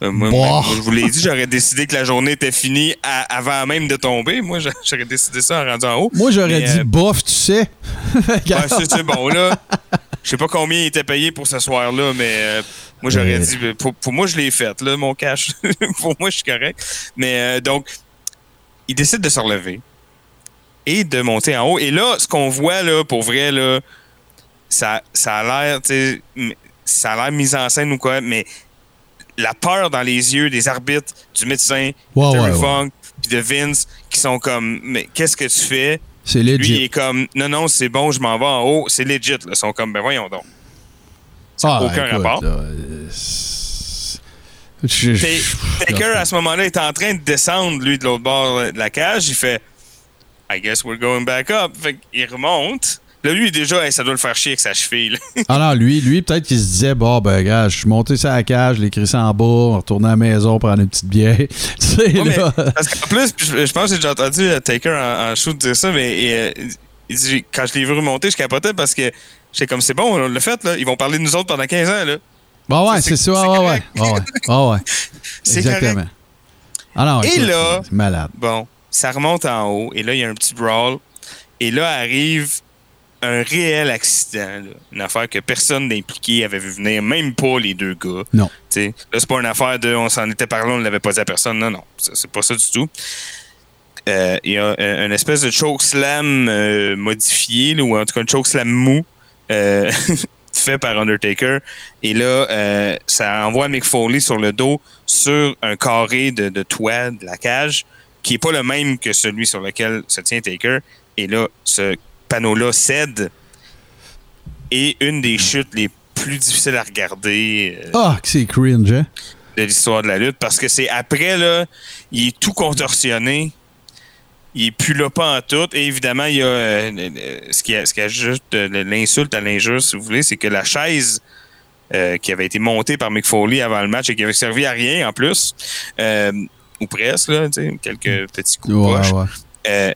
C: moi, moi, je vous l'ai dit, j'aurais décidé que la journée était finie à- avant même de tomber. Moi, j'a- j'aurais décidé ça en rendu en haut.
B: Moi, j'aurais dit
C: euh,
B: bof, tu sais.
C: Ouais, c'est bon, là. Je sais pas combien il était payé pour ce soir-là, mais euh, moi, j'aurais dit, euh, pour, pour moi, je l'ai fait, là, mon cash. pour moi, je suis correct. Mais euh, donc, il décide de se relever et de monter en haut. Et là, ce qu'on voit, là, pour vrai, là, ça, ça a l'air, ça a l'air mis en scène ou quoi, mais la peur dans les yeux des arbitres, du médecin,
B: Ouais,
C: de Terry
B: ouais, ouais.
C: Funk, puis de Vince, qui sont comme, mais qu'est-ce que tu fais?
B: C'est
C: Lui, il
B: legit.
C: est comme, non, non, c'est bon, je m'en vais en haut. C'est legit. Là. Ils sont comme, ben voyons donc. Ça
B: Ah,
C: aucun
B: écoute,
C: rapport.
B: euh, je- je-
C: Ta- Taker, à ce moment-là, est en train de descendre, lui, de l'autre bord de la cage. Il fait, I guess we're going back up. Fait qu'il remonte. Là, lui, déjà, hey, ça doit le faire chier avec sa cheville. là.
B: Ah non, lui, lui peut-être qu'il se disait, bon, ben, gars, je suis monté sur la cage, je l'ai ça en bas, on retourne à la maison, prendre une petite bière. tu sais,
C: Ouais, mais-
B: là.
C: parce qu'en plus, je, je pense que j'ai déjà entendu euh, Taker en, en shoot dire ça, mais et, euh, il dit, quand je l'ai vu remonter, je capotais parce que j'étais comme, c'est bon, on l'a fait. Là. Ils vont parler de nous autres pendant 15 ans. Là.
B: Bon, ouais,
C: c'est-
B: ça, ouais, ouais, ouais, ouais.
C: C'est
B: Exactement.
C: correct.
B: Ah non,
C: Et là-
B: malade.
C: Bon, ça remonte en haut, et là, il y a un petit brawl. Et là arrive un réel accident. là. Une affaire que personne d'impliqué avait vu venir, même pas les deux gars.
B: Non.
C: T'sais, là, c'est pas une affaire de on s'en était parlé, on ne l'avait pas dit à personne. Non, non, c'est pas ça du tout. Euh, Il y a un, une espèce de choke slam euh, modifié, là, ou en tout cas un choke slam mou. euh, fait par Undertaker. Et là, euh, ça envoie Mick Foley sur le dos sur un carré de, de toit de la cage qui est pas le même que celui sur lequel se tient Taker. Et là, ce panneau-là cède. Et une des chutes les plus difficiles à regarder euh,
B: Ah, que c'est cringe, hein?
C: de l'histoire de la lutte parce que c'est après, là, il est tout contorsionné. Il est plus là pas en tout. Et évidemment, il y a euh, euh, ce, qui, ce qui ajoute euh, l'insulte à l'injure, si vous voulez, c'est que la chaise euh, qui avait été montée par Mick Foley avant le match et qui avait servi à rien en plus, ou presque, là, quelques petits coups de
B: ouais.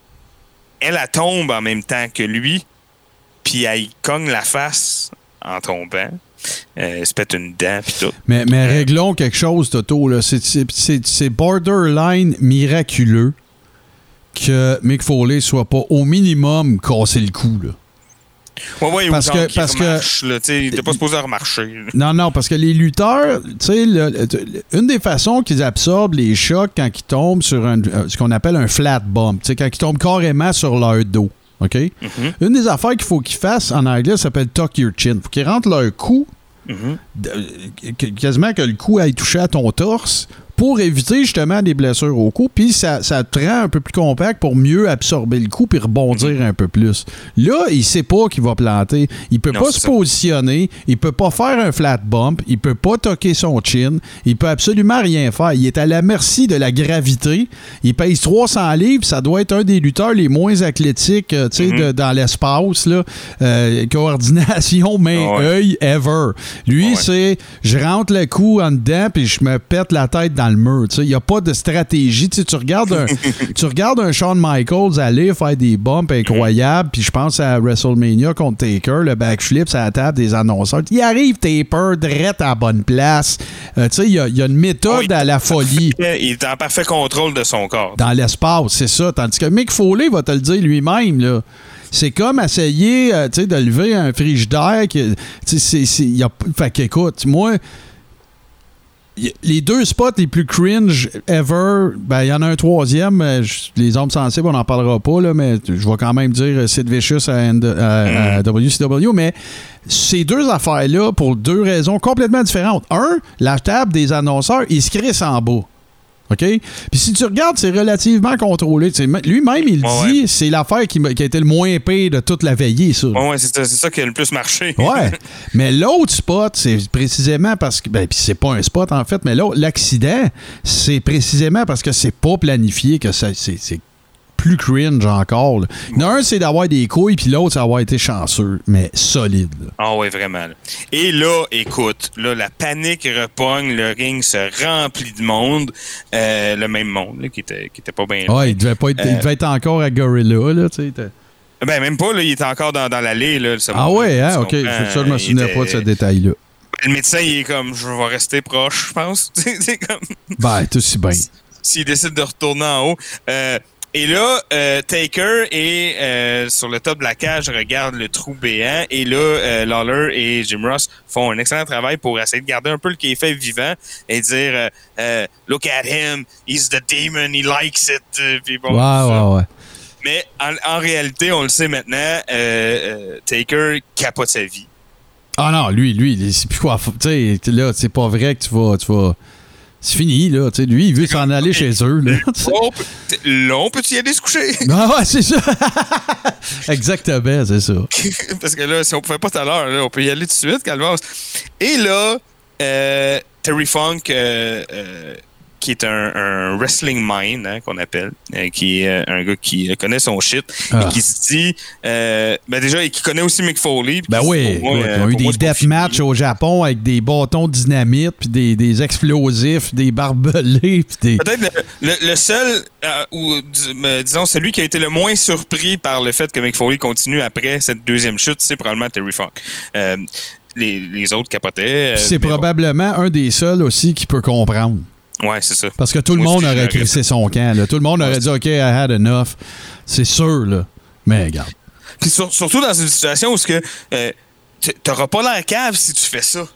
C: Elle, elle tombe en même temps que lui, puis elle cogne la face en tombant. euh, se pète une dent, puis tout.
B: Mais, réglons quelque chose, Toto. C'est- borderline miraculeux que Mick Foley soit pas au minimum cassé le cou.
C: Ouais, ouais,
B: Parce que- parce que-
C: tu il pas supposé remarcher.
B: Non, non, parce que les lutteurs, tu sais, une des façons qu'ils absorbent les chocs quand ils tombent sur un, euh, ce qu'on appelle un flat bump, tu sais, quand ils tombent carrément sur leur dos. OK?
C: Mm-hmm.
B: Une des affaires qu'il faut qu'ils fassent en anglais ça s'appelle tuck your chin. faut qu'ils rentrent leur cou,
C: Mm-hmm.
B: quasiment que le cou aille toucher à ton torse pour éviter justement des blessures au cou. Puis ça, ça te rend un peu plus compact pour mieux absorber le coup puis rebondir
C: Mm-hmm.
B: un peu plus. Là, il sait pas qu'il va planter. Il peut
C: Non,
B: pas se
C: ça.
B: positionner. Il peut pas faire un flat bump. Il peut pas toquer son chin. Il peut absolument rien faire. Il est à la merci de la gravité. Il pèse 300 livres. Ça doit être un des lutteurs les moins athlétiques euh, tu sais, de- dans l'espace. Euh, coordination main-œil ever. Lui,
C: Ouais.
B: c'est je rentre le cou en dedans puis je me pète la tête dans le mur. Il n'y a pas de stratégie. Tu regardes un, tu regardes un Shawn Michaels aller faire des bumps incroyables, puis je pense à WrestleMania contre Taker, le backflip à la table des annonceurs. Il arrive Taper, direct à la bonne place. Euh, il y, a- il y a une méthode
C: Oui.
B: à la folie
C: Il est en parfait contrôle de son corps.
B: dans l'espace, c'est ça. Tandis que Mick Foley va te le dire lui-même, là. C'est comme essayer euh, de lever un frigidaire. qui- c'est- c'est- y a- Fait qu'écoute, moi, les deux spots les plus cringe ever, ben il y en a un troisième. je- les hommes sensibles, on n'en parlera pas, là, mais je vais quand même dire euh, Sid Vicious à, N- à- à WCW. Mais ces deux affaires-là, pour deux raisons complètement différentes. Un, la table des annonceurs, il se crisse en bas. OK? Puis si tu regardes, c'est relativement contrôlé. Lui-même, il
C: Ouais,
B: dit c'est l'affaire qui, qui a été le moins pire de toute la veillée, ça.
C: Ouais, ouais, c'est ça, qui a le plus marché.
B: Ouais. mais l'autre spot, c'est précisément parce que. Ben, puis c'est pas un spot, en fait, mais là, l'accident, c'est précisément parce que c'est pas planifié que ça, c'est plus cringe encore. là. Il y en a un, c'est d'avoir des couilles, puis l'autre, c'est d'avoir été chanceux, mais solide. là.
C: Ah ouais, vraiment. là. Et là, écoute, là, la panique repogne, le ring se remplit de monde. Euh, le même monde, là, qui était, qui était pas bien.
B: Ouais, il devait, pas être, il
C: Euh,
B: devait être encore à Gorilla, là, tu sais. t'as-
C: Ben, même pas, là, il était encore dans, dans l'allée, là.
B: Ah ouais, hein, ok. Ça, je me souvenais
C: était-
B: pas de ce détail-là.
C: Le médecin, il est comme, je vais rester proche, je pense. c'est comme,
B: Ben, tout aussi bien.
C: s'il décide de retourner en haut. Euh, et là, euh, Taker est euh, sur le top de la cage, regarde le trou béant. Et là, euh, Lawler et Jim Ross font un excellent travail pour essayer de garder un peu le kayfabe vivant et dire euh, euh, Look at him, he's the demon, he likes it. puis bon,
B: Ouais, ouais, ouais.
C: Mais en, en réalité, on le sait maintenant, Taker capote sa vie.
B: Ah non, lui, lui, c'est plus quoi. Tu sais, là, c'est pas vrai que tu vas. Tu vas c'est fini, là. Tu sais, lui, il veut s'en aller chez eux, là.
C: on peut y aller se coucher?
B: Ah ouais, c'est ça. Exactement, c'est ça.
C: Parce que là, si on pouvait pas tout à l'heure, on peut y aller tout de suite, Calvas. Et là, euh, Terry Funk, euh, euh, qui est un, un wrestling mind, hein, qu'on appelle, euh, qui est euh, un gars qui euh, connaît son shit,
B: Ah.
C: et qui se dit, euh, ben déjà, et qui connaît aussi Mick Foley.
B: Ben oui,
C: moi,
B: ils ont eu des
C: fini,
B: deathmatchs au Japon avec des bâtons dynamite, puis des, des explosifs, des barbelés, des.
C: Peut-être le, le- le seul, ou dis- me- disons celui qui a été le moins surpris par le fait que Mick Foley continue après cette deuxième chute, c'est probablement Terry Funk. Les, les autres capotaient.
B: c'est
C: bon.
B: probablement un des seuls aussi qui peut comprendre.
C: Ouais, c'est ça.
B: Parce que tout le monde aurait crissé son camp. là. Tout le monde aurait dit OK, I had enough. C'est sûr, là. Mais regarde.
C: Puis sur- surtout dans une situation où que euh, t- t'auras pas l'air cave si tu fais ça.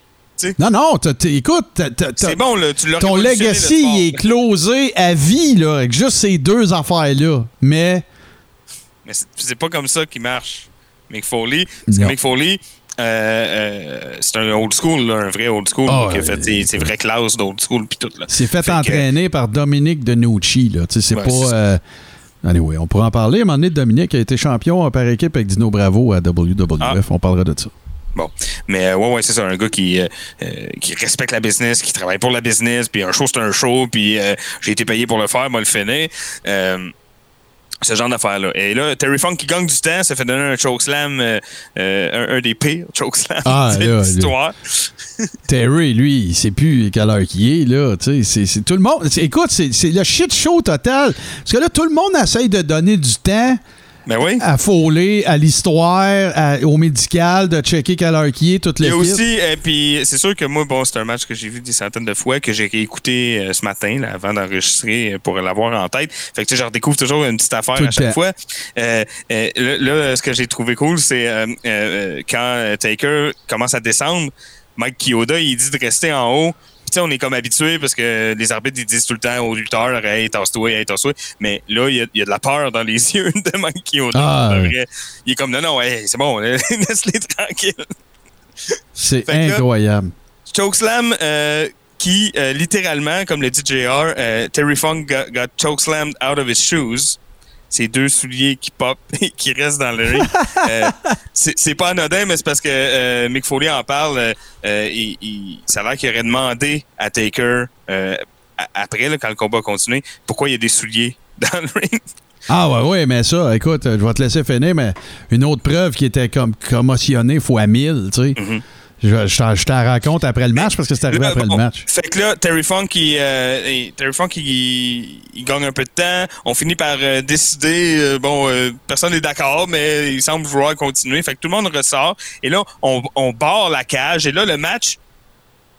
B: Non, non, t'as- t'as- écoute,
C: C'est bon, là, tu
B: ton
C: le
B: legacy est closé à vie, là, avec juste ces deux affaires-là. Mais.
C: Mais c'est- pas comme ça qu'il marche, Mick Foley. Parce que
B: Non.
C: Mick Foley, euh, euh, c'est un old school, là, un vrai old school,
B: Ah,
C: qui a fait ses, ses vraies classes d'old school puis tout. Là.
B: C'est fait,
C: Fait que-
B: entraîner par Dominique. Tu sais, C'est
C: Ouais,
B: pas. euh, Anyway, on pourra en parler. À un moment donné, Dominique a été champion euh, par équipe avec Dino Bravo à WWF.
C: Ah.
B: On parlera de ça.
C: Bon. Mais euh, ouais, ouais, c'est ça, un gars qui, euh, euh, qui respecte la business, qui travaille pour la business, puis un show, c'est un show, puis euh, j'ai été payé pour le faire, moi le finir. Euh, ce genre d'affaires-là. Et là, Terry Funk qui gagne du temps, ça fait donner un chokeslam, euh, euh, un, un des pires chokeslams
B: Ah,
C: de l'histoire.
B: Terry, lui, il sait plus quelle heure qu'il est, là. Tu sais, c'est- c'est tout le monde. Écoute, c'est c'est le shit show total. Parce que là, tout le monde essaye de donner du temps
C: Ben oui.
B: à Foley, à l'histoire, au médical, de checker quelle heure qui est, toute
C: Il y a aussi, euh, puis c'est sûr que moi, bon, c'est un match que j'ai vu des centaines de fois, que j'ai écouté euh, ce matin, là, avant d'enregistrer, euh, pour l'avoir en tête. Fait que, tu sais, je redécouvre toujours une petite affaire
B: Tout
C: à chaque
B: temps.
C: fois. Euh, euh, là, ce que j'ai trouvé cool, c'est quand Taker commence à descendre, Mike Kyoda, il dit de rester en haut. Puis, tu sais, on est comme habitué parce que les arbitres, ils disent tout le temps aux lutteurs, hey, tasse-toi, hey, tasse-toi. Mais là, il y, a, il y a de la peur dans les yeux de Mike Kyoda.
B: Ah,
C: vrai. Il est comme, non, non, hey, c'est bon, laisse-les tranquilles.
B: C'est incroyable.
C: Chokeslam euh, qui, euh, littéralement, comme le dit JR, euh, Terry Funk got, got chokeslammed out of his shoes. Ces deux souliers qui pop et qui restent dans le ring. Euh, c'est pas anodin, mais c'est parce que euh, Mick Foley en parle. euh, il, il- ça a l'air qu'il aurait demandé à Taker, après, là, quand le combat a continué, pourquoi il y a des souliers dans le ring.
B: Ah ouais, ouais, mais ça, écoute, je vais te laisser finir, mais une autre preuve qui était comme commotionnée fois 1000, tu sais.
C: Mhm.
B: Je, je t'en raconte après le match parce que c'est arrivé
C: Là,
B: après
C: bon,
B: le match.
C: Fait que là, Terry Funk, il, euh, Terry Funk, il, il gagne un peu de temps. On finit par euh, décider, euh, bon, personne n'est d'accord, mais il semble vouloir continuer. Fait que tout le monde ressort. Et là, on, on barre la cage. Et là, le match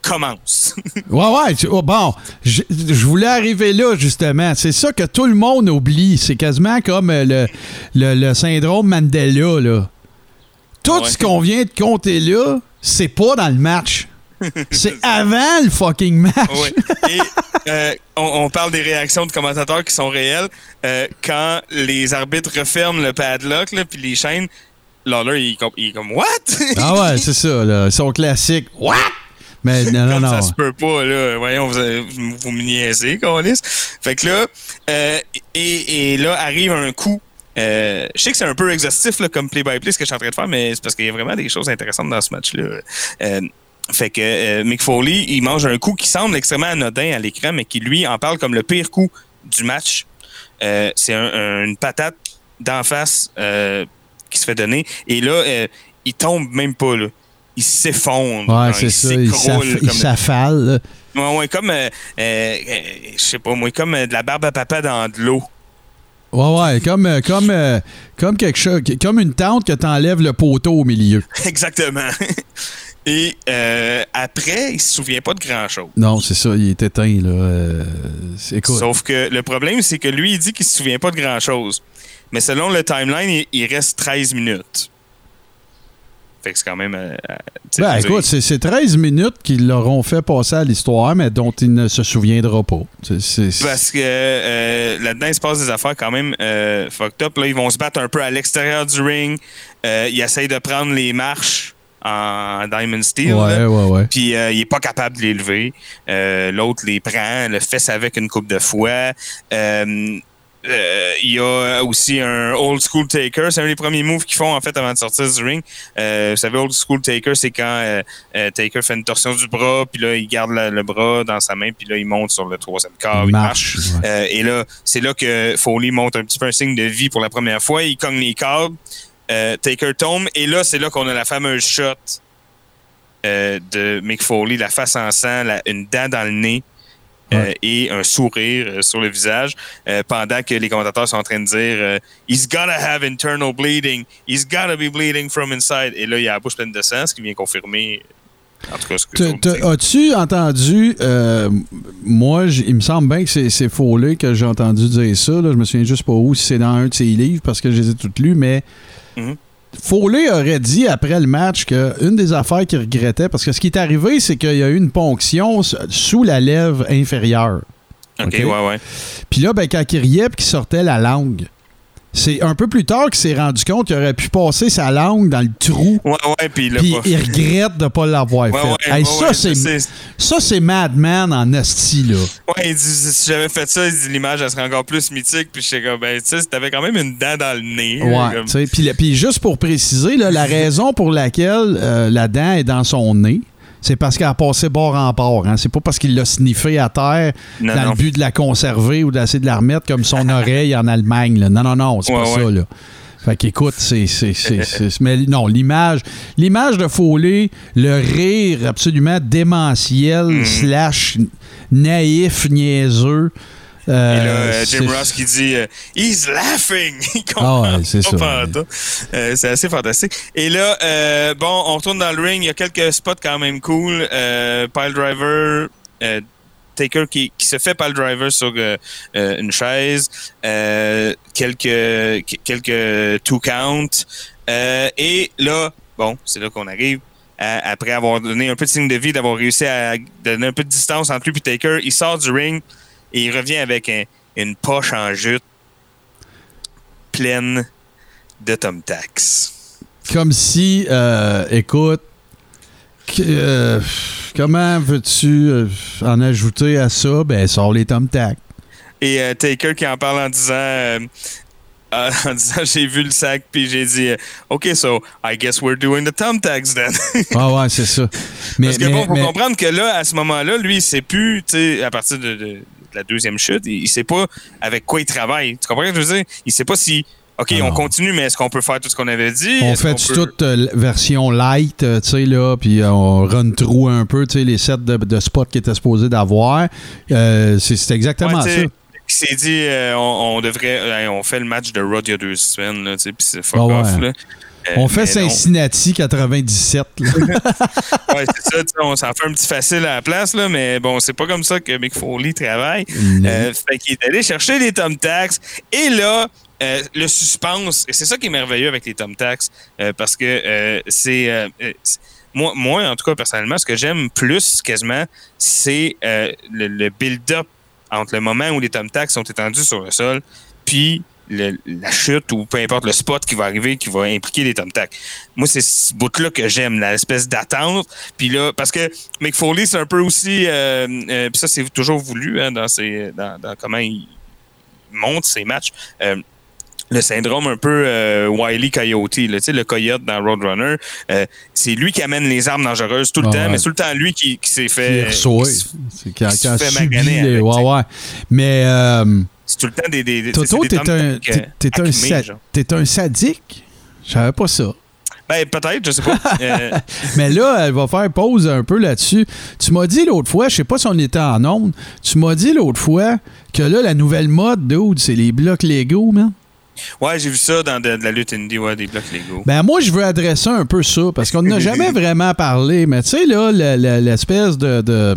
C: commence.
B: Ouais, ouais. tu- oh, bon, je, je voulais arriver là, justement. C'est ça que tout le monde oublie. C'est quasiment comme le, le, le syndrome Mandela, là. Tout
C: Ouais.
B: ce qu'on vient de compter là, c'est pas dans le match. C'est avant le fucking match.
C: Et euh, on, on parle des réactions de commentateurs qui sont réelles. Euh, quand les arbitres referment le padlock, là, puis les chaînes, Lawler, il, il est comme « What? »
B: Ah ouais, c'est ça, là. Ils sont classiques. What? Mais non, non, non.
C: ça se peut pas, là. Voyons, vous, vous, vous me niaisez. Fait que là, euh, et, et là arrive un coup. Euh, je sais que c'est un peu exhaustif là, comme play-by-play ce que je suis en train de faire, mais c'est parce qu'il y a vraiment des choses intéressantes dans ce match-là. Euh, fait que euh, Mick Foley, il mange un coup qui semble extrêmement anodin à l'écran, mais qui lui en parle comme le pire coup du match. C'est un- un- une patate d'en face qui se fait donner. Et là, il tombe même pas. Là. Il s'effondre.
B: Ouais,
C: genre,
B: c'est ça. Il s'affale.
C: Ouais, ouais, comme, je sais pas, moi, comme de la barbe à papa dans de l'eau.
B: Ouais, ouais, comme, euh, comme, euh, comme quelque chose, comme une tente que t'enlèves le poteau au milieu.
C: Exactement. Et euh, après, il se souvient pas de grand-chose.
B: Non, c'est ça, il est éteint, là. Euh, c'est- écoute.
C: Sauf que le problème, c'est que lui, il dit qu'il se souvient pas de grand-chose. Mais selon le timeline, il, il reste 13 minutes. Fait que c'est quand même... euh, euh,
B: Ben, écoute, c'est c'est 13 minutes qui l'auront fait passer à l'histoire, mais dont il ne se souviendra pas. C'est- c'est-
C: Parce que euh, là-dedans, il se passe des affaires quand même euh, fucked up. Là, ils vont se battre un peu à l'extérieur du ring. Ils essayent de prendre les marches en Diamond Steel.
B: Ouais,
C: là.
B: ouais, ouais.
C: Puis euh, il est pas capable de les lever. Euh, L'autre les prend, le fesse avec une coupe de fois. Euh, euh, il y a aussi un old school taker. C'est un des premiers moves qu'ils font en fait avant de sortir du ring. Euh, vous savez, old school taker, c'est quand euh, euh, Taker fait une torsion du bras, puis là il garde la- le bras dans sa main, puis là il monte sur le troisième corps, il marche.
B: Marche, ouais.
C: Euh, et là, c'est là que Foley monte un petit peu un signe de vie pour la première fois. Il cogne les. Euh, Taker tombe. Et là, c'est là qu'on a la fameuse shot euh, de Mick Foley, la face en sang, la- une dent dans le nez. Euh,
B: Ouais.
C: et un sourire euh, sur le visage euh, pendant que les commentateurs sont en train de dire He's gotta have internal bleeding. He's gotta be bleeding from inside. Et là, il a la bouche pleine de sang, ce qui vient confirmer, en tout cas, ce que.
B: As-tu entendu, euh, moi, il me semble bien que c'est- Foley que j'ai entendu dire ça. Là, je me souviens juste pas où, si c'est dans un de ses livres, parce que je les ai toutes lues, mais
C: Mhm.
B: Foley aurait dit après le match qu'une des affaires qu'il regrettait, parce que ce qui est arrivé, c'est qu'il y a eu une ponction sous la lèvre inférieure.
C: OK, ouais, ouais.
B: Puis là, ben, quand il riait puis qu'il sortait la langue, c'est un peu plus tard qu'il s'est rendu compte qu'il aurait pu passer sa langue dans le trou.
C: Ouais, ouais, puis il pas
B: il regrette de ne pas l'avoir
C: Ouais,
B: fait.
C: ouais,
B: Hey,
C: ouais,
B: ça, c'est,
C: c'est-
B: ça, c'est Madman en esti, là.
C: Ouais, il dit, si j'avais fait ça, l'image, elle serait encore plus mythique. Puis j'étais comme, ben, tu sais, t'avais quand même une dent dans le nez.
B: Ouais, tu sais, Puis, juste pour préciser, là, la raison pour laquelle euh, la dent est dans son nez, c'est parce qu'elle a passé bord en bord. Hein. C'est pas parce qu'il l'a sniffé à terre
C: Non,
B: dans
C: non.
B: le but de la conserver ou d'essayer de la remettre comme son oreille en Allemagne. là. Non, non, non, c'est
C: Ouais,
B: pas
C: ouais.
B: ça. Là. Fait qu'écoute, c'est- Mais non, l'image, l'image de Foley, le rire absolument démentiel,
C: Mm.
B: slash naïf, niaiseux, Euh,
C: Et là, euh, Jim Ross qui dit euh, He's laughing! Il
B: Ah
C: comprend
B: ouais, c'est ça.
C: assez fantastique. Et là, euh, bon, on retourne dans le ring. Il y a quelques spots quand même cool. Euh, pile driver, Taker qui, qui se fait pile driver sur euh, une chaise. Euh, quelques, quelques two count. Euh, et là, bon, c'est là qu'on arrive. à- après avoir donné un peu de signe de vie, d'avoir réussi à donner un peu de distance entre lui et Taker, il sort du ring et il revient avec un- une poche en jute pleine de Tom Tax.
B: Comme si, euh, écoute, que- euh, comment veux-tu euh, en ajouter à ça? Ben, sors les Tom Tac.
C: Et euh, Taker qui en parle en disant, en disant j'ai vu le sac puis j'ai dit euh, OK so I guess we're doing the Tom Tags then.
B: Ah ouais, c'est ça. Mais,
C: Parce que
B: mais-
C: bon, faut
B: mais-
C: comprendre que là à ce moment-là, lui il sait plus, tu sais, à partir de la deuxième chute, il, il sait pas avec quoi il travaille. Tu comprends ce que je veux dire? Il sait pas si OK,
B: Ah
C: on continue, mais est-ce qu'on peut faire tout ce qu'on avait dit?
B: on fait
C: peut-
B: toute euh, version light, euh, tu sais, là, puis euh, on run through un peu, tu sais, les sets de, de spots qu'il était supposé d'avoir. C'est exactement
C: Ouais,
B: ça.
C: Il s'est dit, on, on devrait, on fait le match de Raw il y a deux semaines, tu sais, puis c'est fuck
B: Ah ouais.
C: off, là. Euh,
B: On fait. Cincinnati 97. là.
C: Ouais, c'est ça, on s'en fait un petit facile à la place, là, mais bon, c'est pas comme ça que Mick Foley travaille. Euh, fait qu'il est allé chercher les Tom Tax. Et là, euh, le suspense, et c'est ça qui est merveilleux avec les Tom Tax, euh, parce que euh, c'est. moi, moi, en tout cas, personnellement, ce que j'aime plus quasiment, c'est le, le build-up entre le moment où les Tom Tax sont étendus sur le sol, puis le- la chute ou peu importe le spot qui va arriver qui va impliquer les Tom Tac. Moi, c'est ce bout-là que j'aime, l'espèce d'attente. Puis là, parce que Mick Foley, c'est un peu aussi, euh, euh, puis ça, c'est toujours voulu hein, dans, ses, dans, dans comment il monte ses matchs. Euh, le syndrome un peu euh, Wily Coyote, là, le coyote dans Roadrunner, euh, c'est lui qui amène les armes dangereuses tout le
B: Ah
C: temps,
B: ouais.
C: mais c'est tout le temps lui qui, qui s'est fait. qui qui
B: quand
C: fait
B: les-
C: avec,
B: ouais, ouais. Mais euh,
C: C'est tout le temps des.
B: Toto,
C: des
B: t'es un,
C: euh,
B: t'es- un, sa- un sadique? Je savais pas ça.
C: Ben, peut-être, je sais pas. Euh,
B: Mais là, elle va faire pause un peu là-dessus. Tu m'as dit l'autre fois, je sais pas si on était en onde, tu m'as dit l'autre fois que là, la nouvelle mode, dude, c'est les blocs Lego, man.
C: ouais, j'ai vu ça dans de, de la lutte indie, ouais, des blocs Lego.
B: Ben moi, je veux adresser un peu ça, parce qu'on n'a jamais vraiment parlé. Mais tu sais, là, le- le- l'espèce de, de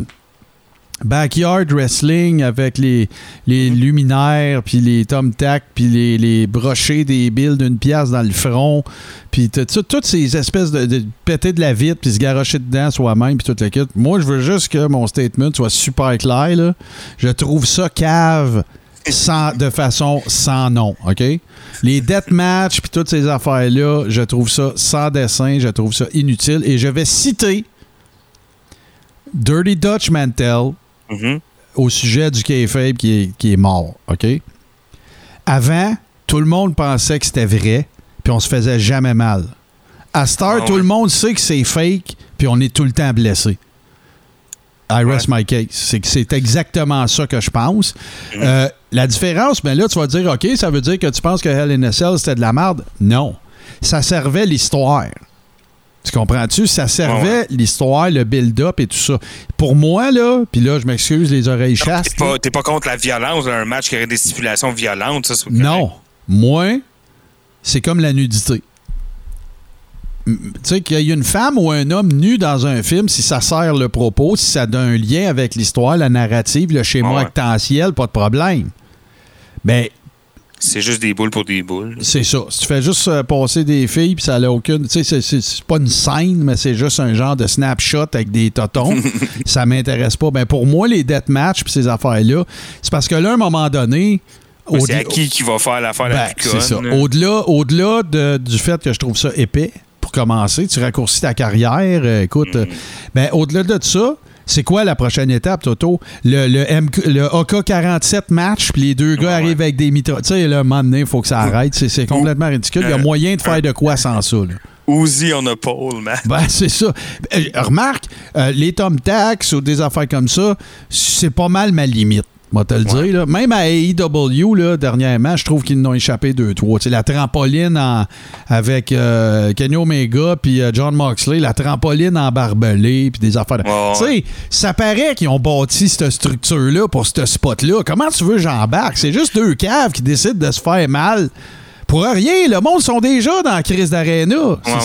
B: backyard wrestling avec les, les luminaires, puis les thumbtacks, puis les, les brochets des billes d'une pièce dans le front, puis tout- tout- toutes ces espèces de, de péter de la vitre, puis se garrocher dedans soi-même, puis toute la kit. Moi, je veux juste que mon statement soit super clair, là. Je trouve ça cave sans, de façon sans nom, OK? Les deathmatch puis toutes ces affaires-là, je trouve ça sans dessin, je trouve ça inutile. Et je vais citer Dirty Dutch Mantel
C: Mhm.
B: au sujet du kayfabe qui est, qui est mort, OK? Avant, tout le monde pensait que c'était vrai, puis on se faisait jamais mal. À Star,
C: Ah
B: tout le monde sait que c'est fake, puis on est tout le temps blessé. I rest my case. C'est que c'est exactement ça que je pense.
C: Mm.
B: Euh, la différence, mais là, tu vas dire, OK, ça veut dire que tu penses que Hell in a Cell, c'était de la merde? Non. Ça servait l'histoire. Tu comprends-tu? Ça servait
C: Ouais,
B: l'histoire, le build-up et tout ça. Pour moi, là, puis là, je m'excuse, les oreilles chastes.
C: T'es pas, t'es pas contre la violence, là, un match qui aurait des stipulations violentes, ça.
B: Non. Moi, c'est comme la nudité. Tu sais, qu'il y ait une femme ou un homme nu dans un film, si ça sert le propos, si ça a un lien avec l'histoire, la narrative, le schéma
C: Ouais.
B: actentiel, pas de problème. Ben,
C: C'est juste des boules pour des boules.
B: c'est ça. Si tu fais juste euh, passer des filles, puis ça n'a aucune. Tu sais, c'est- pas une scène, mais c'est juste un genre de snapshot avec des totons. ça m'intéresse pas. Ben, pour moi, les deathmatch, puis ces affaires-là, c'est parce que là, à un moment donné.
C: C'est à qui qui va faire l'affaire la
B: ben,
C: plus
B: c'est ça.
C: là.
B: Au-delà, au-delà de- du fait que je trouve ça épais, pour commencer, tu raccourcis ta carrière. euh, écoute,
C: Mm.
B: euh, ben, au-delà de ça, c'est quoi la prochaine étape, Toto? Le, le, MQ le AK-47 match, puis les deux gars
C: Ouais.
B: arrivent avec des mitra... Tu sais, là, à un moment donné, il faut que ça arrête. C'est, c'est complètement ridicule. Il y a
C: Euh,
B: moyen de faire de quoi sans ça, là.
C: Uzi on a pole, man.
B: Ben, c'est ça. Euh, remarque, euh, les Tom Tax ou des affaires comme ça, c'est pas mal ma limite. Moi, te le dire, là. Même à AEW, là, dernièrement, je trouve qu'ils n'ont échappé deux, trois. Tu sais, la trampoline en- avec euh, Kenny Omega puis euh, John Moxley, la trampoline en barbelé puis des affaires. de-
C: Ouais,
B: tu sais, ça paraît qu'ils ont bâti cette structure-là pour ce spot-là. Comment tu veux que j'embarque? C'est juste deux caves qui décident de se faire mal. Pour rien, le monde sont déjà dans la crise d'aréna.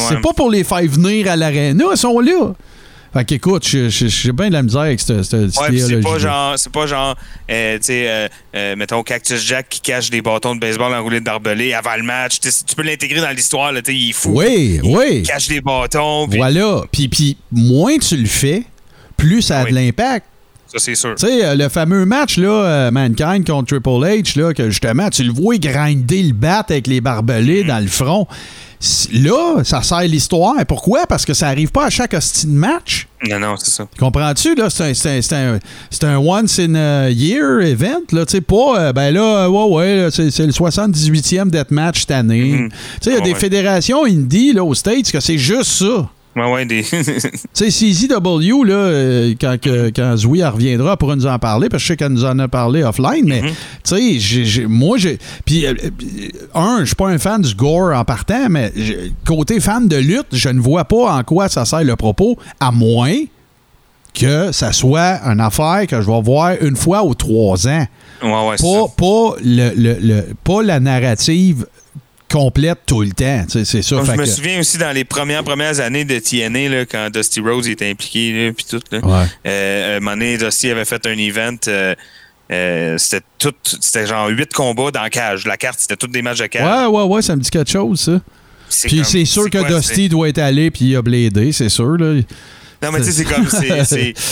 B: C'est pas pour les faire venir à l'aréna, ils sont là. Fait qu'écoute, j'ai bien de la misère avec cette, cette
C: Ouais, c'est pas genre, c'est pas genre, euh, tu sais, euh, euh, mettons Cactus Jack qui cache des bâtons de baseball enroulés de barbelés avant le match. Tu peux l'intégrer dans l'histoire, là, tu sais, il est fou.
B: Oui,
C: il,
B: oui.
C: Il cache des bâtons. puis
B: Voilà. Puis, puis moins tu le fais, plus ça a
C: Oui.
B: de l'impact.
C: Ça, c'est sûr.
B: Tu sais, le fameux match, là, Mankind contre Triple H, là, que justement, tu le vois grinder le bat avec les barbelés dans le front. Là, ça sert l'histoire. Pourquoi? Parce que ça arrive pas à chaque hostie de match.
C: Non, non, c'est ça.
B: Comprends-tu? Là, c'est un, c'est un- c'est un- un once in a year event. Là, tu sais, pas, euh, ben là, euh, ouais, ouais, là, c'est c'est le 78e deathmatch cette année.
C: Mhm.
B: Tu sais, il y a
C: Ah
B: des
C: ouais.
B: fédérations indie, là, aux States, que c'est juste ça.
C: Ouais, ouais, des.
B: Tu sais, CZW, là, euh, quand, que- quand Zoui reviendra, pourra nous en parler, parce que je sais qu'elle nous en a parlé offline, mais, tu sais, moi, j'ai. Puis, euh, euh, un, je suis pas un fan du gore en partant, mais côté fan de lutte, je ne vois pas en quoi ça sert le propos, à moins que ça soit une affaire que je vais voir une fois ou trois ans.
C: ouais, ouais, c'est
B: Pas,
C: ça.
B: pas, le, le- le- pas la narrative complète tout le temps. C'est ça.
C: Comme je me
B: que-
C: souviens aussi dans les premières premières années de TNA, là, quand Dusty Rhodes était impliqué, puis tout. Là.
B: Ouais.
C: Euh, un moment donné, Dusty avait fait un event. euh, euh, c'était tout, c'était genre huit combats dans cage. La carte, c'était tous des matchs de cage.
B: Ouais, ouais, ouais, ça me dit quelque chose, ça.
C: C'est
B: Puis c'est sûr que
C: quoi,
B: Dusty doit être allé puis il a blédé, c'est sûr. Là.
C: Non, mais tu sais, c'est comme. c'est-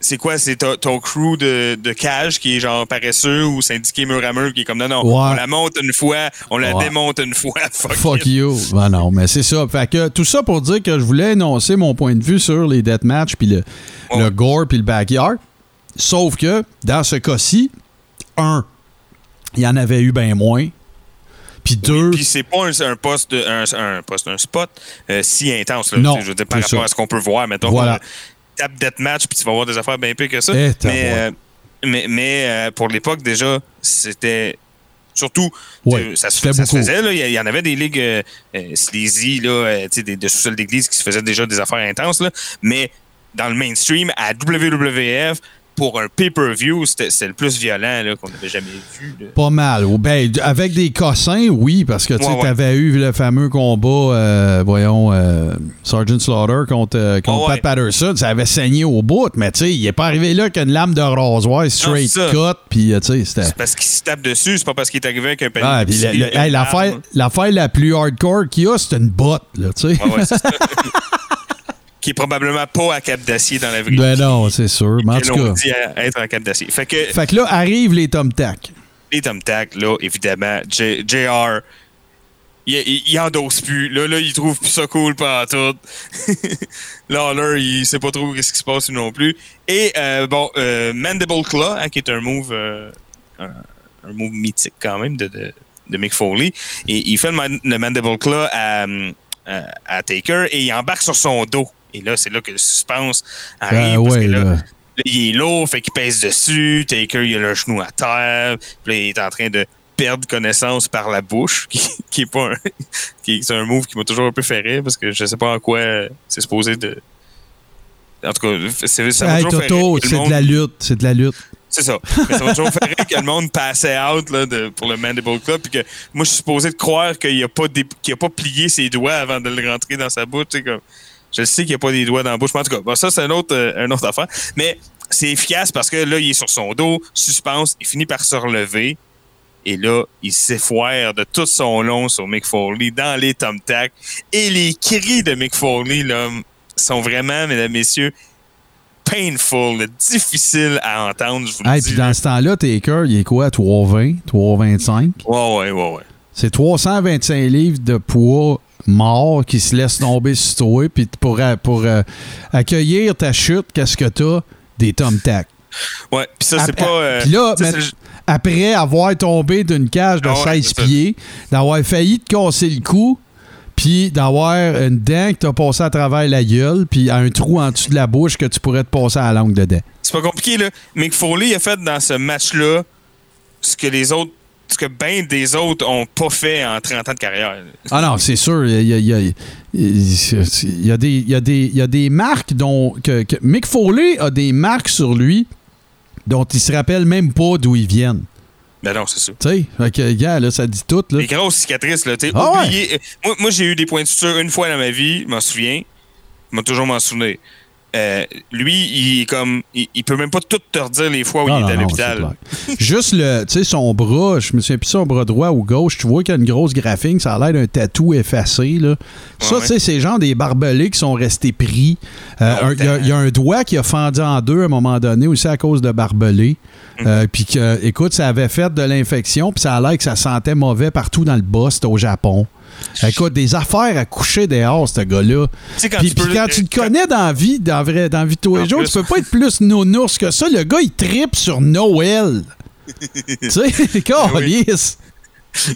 C: c'est- quoi? C'est ton, ton crew de, de cage qui est genre paresseux ou syndiqué mur à mur qui est comme non, non,
B: Ouais.
C: on la monte une fois, on la
B: Ouais.
C: démonte une fois. Fuck,
B: Fuck you. Ben non, mais c'est ça. Fait que tout ça pour dire que je voulais énoncer mon point de vue sur les deathmatch puis le,
C: Ouais.
B: le gore puis le backyard. Sauf que dans ce cas-ci, un, il y en avait eu bien moins. Puis deux,
C: Puis c'est pas un, un poste, un, un poste, un spot euh, si intense. Là,
B: Non,
C: je veux dire, par rapport
B: ça.
C: à ce qu'on peut voir. Mettons,
B: Voilà.
C: Qu'on tape deathmatch puis tu vas voir des affaires bien pires que ça.
B: Eh, t'as
C: mais, euh, mais, mais euh, pour l'époque, déjà, c'était. Surtout,
B: Ouais,
C: ça, se, ça faisait. là. Il y, en avait des ligues euh, euh, sleazy, là, euh, des, de sous-sol d'église qui se faisaient déjà des affaires intenses. Là. Mais dans le mainstream, à WWF, pour un pay-per-view, c'était c'était le plus violent qu'on n'avait jamais vu. là.
B: Pas mal. Ben, avec des cossins, oui, parce que tu sais,
C: Ouais, ouais.
B: t'avais eu le fameux combat, euh, voyons, euh, Sergeant Slaughter contre, euh, contre
C: Ouais.
B: Pat Patterson. Ça avait saigné au bout, mais tu sais, il est pas arrivé là qu'une lame de rasoir straight
C: c'est
B: cut, puis tu sais, c'était.
C: C'est parce qu'il se tape dessus, c'est pas parce qu'il est arrivé avec un panier.
B: Ah, puis l'affaire,
C: arme.
B: l'affaire la plus hardcore qu'il y a, c'est une botte, là, tu sais.
C: qui est probablement pas à cap d'acier dans la vraie
B: Ben
C: vie.
B: non, c'est sûr. Mais en tout cas.
C: dit à être en cap d'acier. Fait que
B: Fait que là, arrivent les Tom Tac.
C: les Tom Tac, là, évidemment, J- JR, il, il, il endosse plus. Là, là, il trouve plus ça cool pas tout. Lawler, il sait pas trop ce qui se passe non plus. Et euh, bon, euh, Mandible Claw, hein, qui est un move, euh, un, un move mythique quand même de, de, de Mick Foley. Et il fait le, man- le Mandible Claw à, à, à Taker et il embarque sur son dos. Et là, c'est là que le suspense arrive.
B: Ah
C: parce
B: ouais,
C: que là,
B: là.
C: Là, il est lourd, fait qu'il pèse dessus. Taker, il a le genou à terre. Puis là, il est en train de perdre connaissance par la bouche, qui, qui est pas un, qui est, c'est un move qui m'a toujours un peu fait rire parce que je sais pas en quoi c'est supposé de. En tout cas, c'est, ça m'a
B: Hey,
C: toujours fait rire
B: c'est de la lutte. C'est de la lutte.
C: c'est ça. Mais ça m'a toujours fait rire que le monde passait out là, de- pour le Mandible Club. Puis que moi, je suis supposé de croire qu'il a, pas dé- qu'il a pas plié ses doigts avant de le rentrer dans sa bouche. Comme, je sais qu'il n'y a pas des doigts dans la bouche. Mais en tout cas, bon, ça, c'est un autre, euh, une autre affaire. Mais c'est efficace parce que là, il est sur son dos, suspense, il finit par se relever. Et là, il s'effoire de tout son long sur Mick Foley dans les Tom Tac. Et les cris de Mick Foley là, sont vraiment, mesdames, messieurs, painful, difficile à entendre, je vous le
B: Hey,
C: dis.
B: puis dans ce temps-là, Taker, il est quoi? 320, 325?
C: Ouais, ouais, ouais, ouais.
B: C'est 325 livres de poids mort qui se laisse tomber sur toi. Puis pour, euh, pour euh, accueillir ta chute, qu'est-ce que t'as? Des Tom Tac.
C: Ouais, puis ça, c'est pas. euh,
B: puis là, mais- après avoir tombé d'une cage de
C: Ah ouais,
B: 16
C: c'est ça.
B: pieds, d'avoir failli te casser le cou, puis d'avoir une dent que t'as passé à travers la gueule, puis un trou en dessous de la bouche que tu pourrais te passer à la langue dedans.
C: c'est pas compliqué, là. Mick Foley a fait dans ce match-là ce que les autres, ce que bien des autres ont pas fait en 30 ans de carrière.
B: Ah non, c'est sûr. Il y a, il y a- il y a des, il y a des, il y a des marques dont. Que, que- Mick Foley a des marques sur lui dont il se rappelle même pas d'où ils viennent.
C: Ben non, c'est ça.
B: Tu sais, gars, là, ça dit tout. Là.
C: Les grosses cicatrices, là, tu sais.
B: Ah ouais.
C: euh, Moi, moi, j'ai eu des points de suture une fois dans ma vie, je m'en souviens. Je m'en toujours m'en souvenir. Euh, lui, il est comme. Il, il peut même pas tout te redire les fois où
B: Ah,
C: il
B: non,
C: est à l'hôpital.
B: Juste le, tu sais, son bras, je me souviens plus son bras droit ou gauche, tu vois qu'il y a une grosse graphine, ça a l'air d'un tatou effacé. Là. ça,
C: Ouais,
B: tu sais, c'est genre des barbelés qui sont restés pris. Euh, un- Il y, y a un doigt qui a fendu en deux à un moment donné aussi à cause de barbelés.
C: Mm.
B: Euh, puis que, écoute, ça avait fait de l'infection, puis ça a l'air que ça sentait mauvais partout dans le bas, c'était au Japon. Écoute, des affaires à coucher dehors, ce gars-là.
C: Tu sais, quand
B: Puis
C: tu peux-
B: puis quand tu le connais dans la vie, dans, la vraie, dans la vie de tous les jours,
C: plus.
B: tu peux pas être plus nounours que ça. Le gars, il tripe sur Noël. tu sais, câlisse.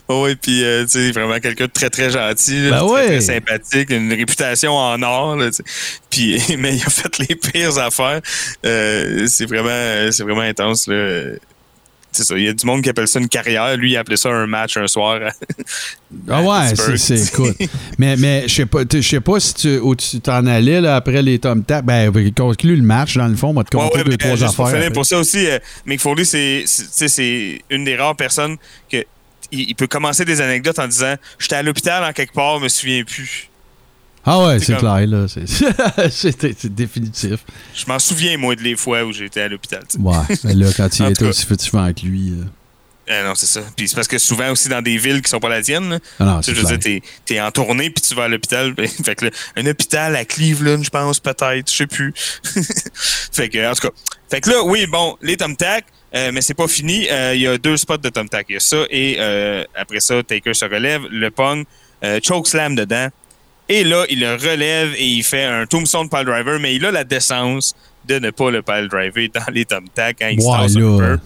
C: Oh oui, puis euh, tu sais, vraiment quelqu'un de très très gentil,
B: Ben
C: très,
B: ouais.
C: très sympathique, une réputation en or. Là, puis, mais il a fait les pires affaires. Euh, c'est vraiment, c'est vraiment intense. Là. C'est ça. Il y a du monde qui appelle ça une carrière. Lui, il appelait ça un match un soir.
B: Ah ouais, c'est, c'est écoute. mais mais je sais pas, je sais pas si tu, où tu t'en allais là, après les Tom Tap. Ben, il conclut le match, dans le fond, on va te
C: Ouais,
B: compter
C: ouais,
B: deux,
C: ben,
B: trois
C: pour
B: affaires.
C: pour ça aussi, euh, Mick Foley, c'est, c'est une des rares personnes que il, il peut commencer des anecdotes en disant J'étais à l'hôpital en quelque part, je me souviens plus.
B: Ah ouais,
C: c'est comme-
B: clair, là. C'est, définitif.
C: Je m'en souviens, moi, de les fois où j'étais à l'hôpital.
B: Ouais, mais là, quand il était aussi futilement avec lui. euh,
C: Euh, non, c'est ça. Puis c'est parce que souvent aussi dans des villes qui sont pas la tienne, là,
B: Ah non,
C: Tu sais, je veux dire, t'es, t'es en tournée puis tu vas à l'hôpital. fait que là, un hôpital à Cleveland, je pense, peut-être, je sais plus. fait que, en tout cas. Fait que là, oui, bon, les Tom Tac, euh, mais c'est pas fini. Euh, Il y a deux spots de Tom Tac. Il y a ça et euh, après ça, Taker se relève, le pong, choke slam dedans. Et là, il le relève et il fait un tombstone pile driver, mais il a la décence de ne pas le pile driver dans les Tom quand il se tasse un
B: là.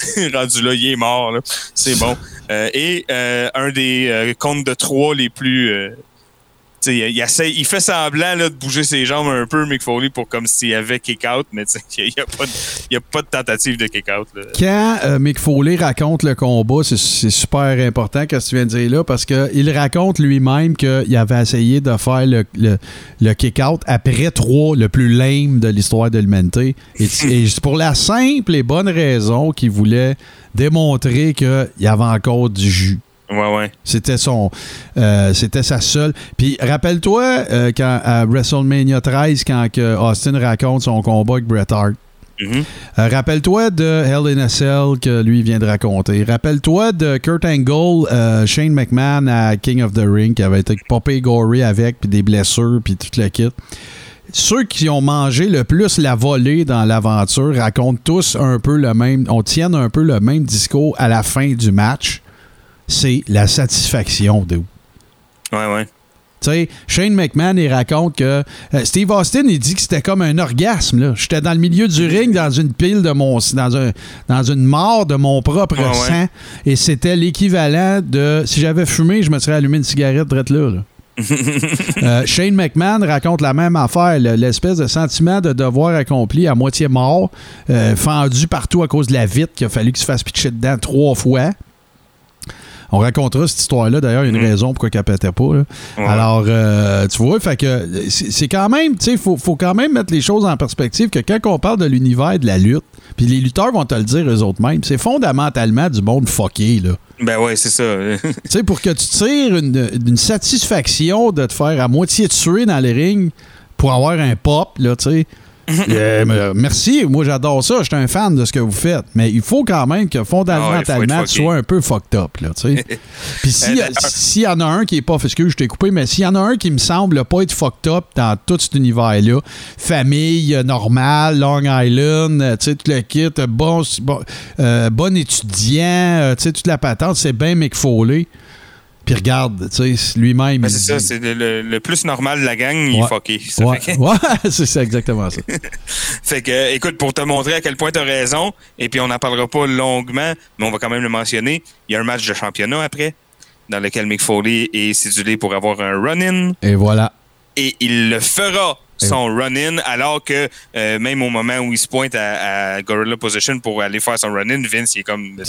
C: rendu là, il est mort. C'est bon. Euh, et euh, un des euh, comptes de trois les plus. Il, fait semblant de bouger ses jambes un peu, Mick Foley, pour comme s'il y avait kick-out, mais il n'y a, pas de- tentative de kick-out.
B: Quand euh, Mick Foley raconte le combat, c'est, super important que tu viens de dire là, parce qu'il raconte lui-même qu'il avait essayé de faire le, kick-out après trois, le plus lame de l'histoire de l'humanité. Et, et c'est pour la simple et bonne raison qu'il voulait démontrer qu'il y avait encore du jus.
C: Ouais, ouais.
B: C'était son, euh, c'était sa seule. Puis rappelle-toi euh, quand à WrestleMania 13 quand que Austin raconte son combat avec Bret Hart.
C: Mhm.
B: Euh, rappelle-toi de Hell in a Cell que lui vient de raconter. Rappelle-toi de Kurt Angle, euh, Shane McMahon à King of the Ring qui avait été popé gory avec puis des blessures puis tout le kit. Ceux qui ont mangé le plus la volée dans l'aventure racontent tous un peu le même, on tienne un peu le même discours à la fin du match. C'est la satisfaction de
C: Ouais, ouais.
B: tu sais, Shane McMahon, il raconte que euh, Steve Austin, il dit que c'était comme un orgasme. là. J'étais dans le milieu du ring, dans une pile de mon. dans, un, dans une mort de mon propre
C: Ouais, ouais.
B: sang. Et c'était l'équivalent de. Si j'avais fumé, je me serais allumé une cigarette drette là. là. Euh, Shane McMahon raconte la même affaire, le- l'espèce de sentiment de devoir accompli à moitié mort, euh, fendu partout à cause de la vitre qu'il a fallu qu'il se fasse pitcher dedans trois fois. On racontera cette histoire-là. D'ailleurs, il y a une
C: Mm.
B: raison pourquoi elle pétait pas. là.
C: Ouais.
B: Alors, euh, tu vois, fait que c'est c'est quand même, tu sais, faut, faut quand même mettre les choses en perspective que quand on parle de l'univers de la lutte, puis les lutteurs vont te le dire eux autres mêmes, c'est fondamentalement du monde fucké, là.
C: Ben ouais, c'est ça.
B: Tu sais, pour que tu tires une, une satisfaction de te faire à moitié tuer dans les rings pour avoir un pop, là, tu sais. Euh, merci, moi j'adore ça, je suis un fan de ce que vous faites, mais il faut quand même que
C: Ah
B: fondamentalement
C: être
B: tu sois un peu fucked up, là. Puis si-
C: Euh,
B: s'il y en a un qui est pas, excuse, je t'ai coupé, mais s'il y en a un qui me semble pas être fucked up dans tout cet univers-là, famille euh, normale, Long Island, euh, tu sais, tout le kit, bon, bon, euh, bon étudiant, tu sais, toute la patente, c'est bien Mick Foley. Puis regarde, tu sais, lui-même.
C: Ben, c'est ça, c'est le, plus normal de la gang, il est fucké.
B: Ouais,
C: que-
B: ouais, c'est ça, exactement ça.
C: Fait que, euh, écoute, pour te montrer à quel point tu as raison, et puis on n'en parlera pas longuement, mais on va quand même le mentionner, il y a un match de championnat après, dans lequel Mick Foley est cédulé pour avoir un run-in,
B: Et voilà.
C: et il le fera son run-in, alors que euh, même au moment où il se pointe à, à Gorilla Position pour aller faire son run-in, Vince, il est comme.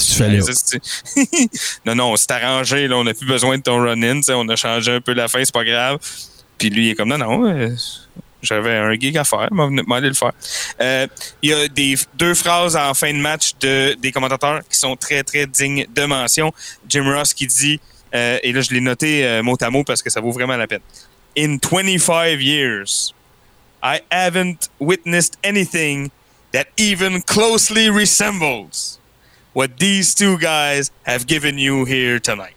C: Non, non, on s'est arrangé, là, on n'a plus besoin de ton run-in, on a changé un peu la fin, c'est pas grave. Puis lui, il est comme, non, non, euh, j'avais un gig à faire, aller le faire. Euh, Il y a des, deux phrases en fin de match de, des commentateurs qui sont très, très dignes de mention. Jim Ross qui dit, euh, et là, je l'ai noté euh, mot à mot parce que ça vaut vraiment la peine. In 25 years, I haven't witnessed anything that even closely resembles what these two guys have given you here tonight.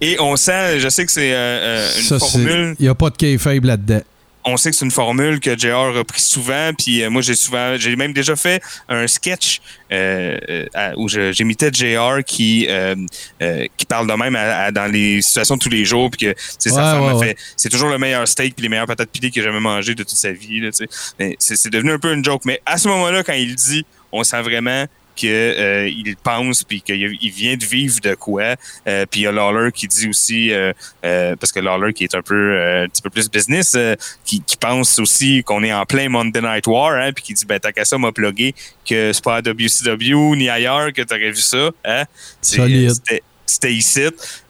C: Et on sent, je sais que c'est euh, euh, une
B: Ça,
C: formule
B: Il n'y a pas de kayfabe là-dedans.
C: On sait que c'est une formule que JR a pris souvent, puis euh, moi j'ai souvent, j'ai même déjà fait un sketch euh, euh, à- où j'imitais JR qui euh, euh, qui parle de même à- à- dans les situations de tous les jours, puis que tu sais, sa
B: Ouais,
C: femme
B: ouais,
C: a
B: ouais.
C: fait, c'est toujours le meilleur steak puis les meilleures patates pilées qu'il a jamais mangé de toute sa vie, là. Mais c'est c'est devenu un peu une joke, mais à ce moment-là quand il dit, on sent vraiment que euh, il pense puis qu'il il vient de vivre de quoi. Euh, puis il y a Lawler qui dit aussi euh, parce que Lawler qui est un peu un petit peu plus business qui, qui pense aussi qu'on est en plein Monday Night War hein, puis qui dit ben t'as qu'à ça m'a plugué que c'est pas à WCW ni ailleurs que t'aurais vu ça hein. C'était c'était ici.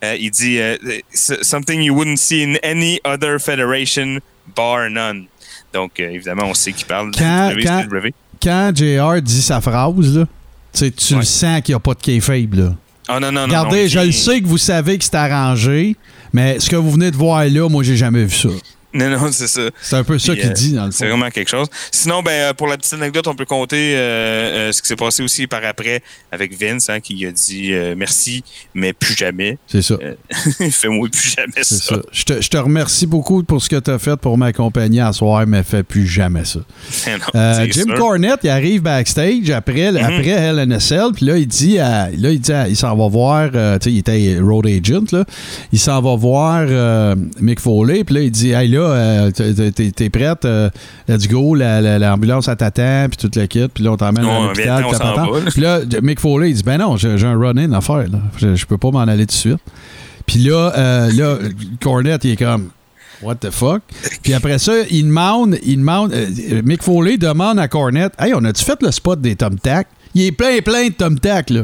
C: Euh, il dit euh, something you wouldn't see in any other federation bar none. Donc euh, évidemment on sait qu'il parle
B: Quand-
C: de.
B: Quand JR dit sa phrase, là, tu sais, tu
C: Ouais.
B: le sens qu'il n'y a pas de kayfabe. Là.
C: Ah non non non
B: Regardez,
C: non,
B: je le sais que vous savez que c'est arrangé, mais ce que vous venez de voir là, moi, j'ai jamais vu ça.
C: non non c'est ça
B: C'est un peu ça qu'il
C: euh,
B: dit, dans le
C: C'est
B: fond.
C: vraiment quelque chose. Sinon, ben, euh, pour la petite anecdote, on peut compter euh, euh, ce qui s'est passé aussi par après avec Vince, hein, qui a dit merci, mais plus jamais.
B: C'est ça.
C: Fais-moi plus jamais
B: C'est
C: ça.
B: ça. Je te, je te remercie beaucoup pour ce que tu as fait pour m'accompagner à soir, mais fais plus jamais ça.
C: Non, c'est
B: Jim
C: sûr.
B: Cornette, il arrive backstage après,
C: Mhm.
B: après Hell in a Cell, puis là, il dit, à- là, il dit, à- il s'en va voir, euh, tu sais, il était road agent, là, il s'en va voir Mick Foley, puis là, il dit, hey, là, euh, t'es- t'es prête, euh, let's go, la- la- l'ambulance à t'attend, puis toute la kit, puis là, on t'emmène à l'hôpital, puis
C: là.
B: Puis là, Mick Foley, il dit, ben non, j'ai un run-in à faire, là. Je, je peux pas m'en aller tout de suite. Puis là, euh, là, Cornette, il est comme, What the fuck? Puis après ça, il demande, il demande, euh, Mick Foley demande à Cornette, Hey, on a-tu fait le spot des Tom Tac? Il est plein, plein de Tom Tac, là.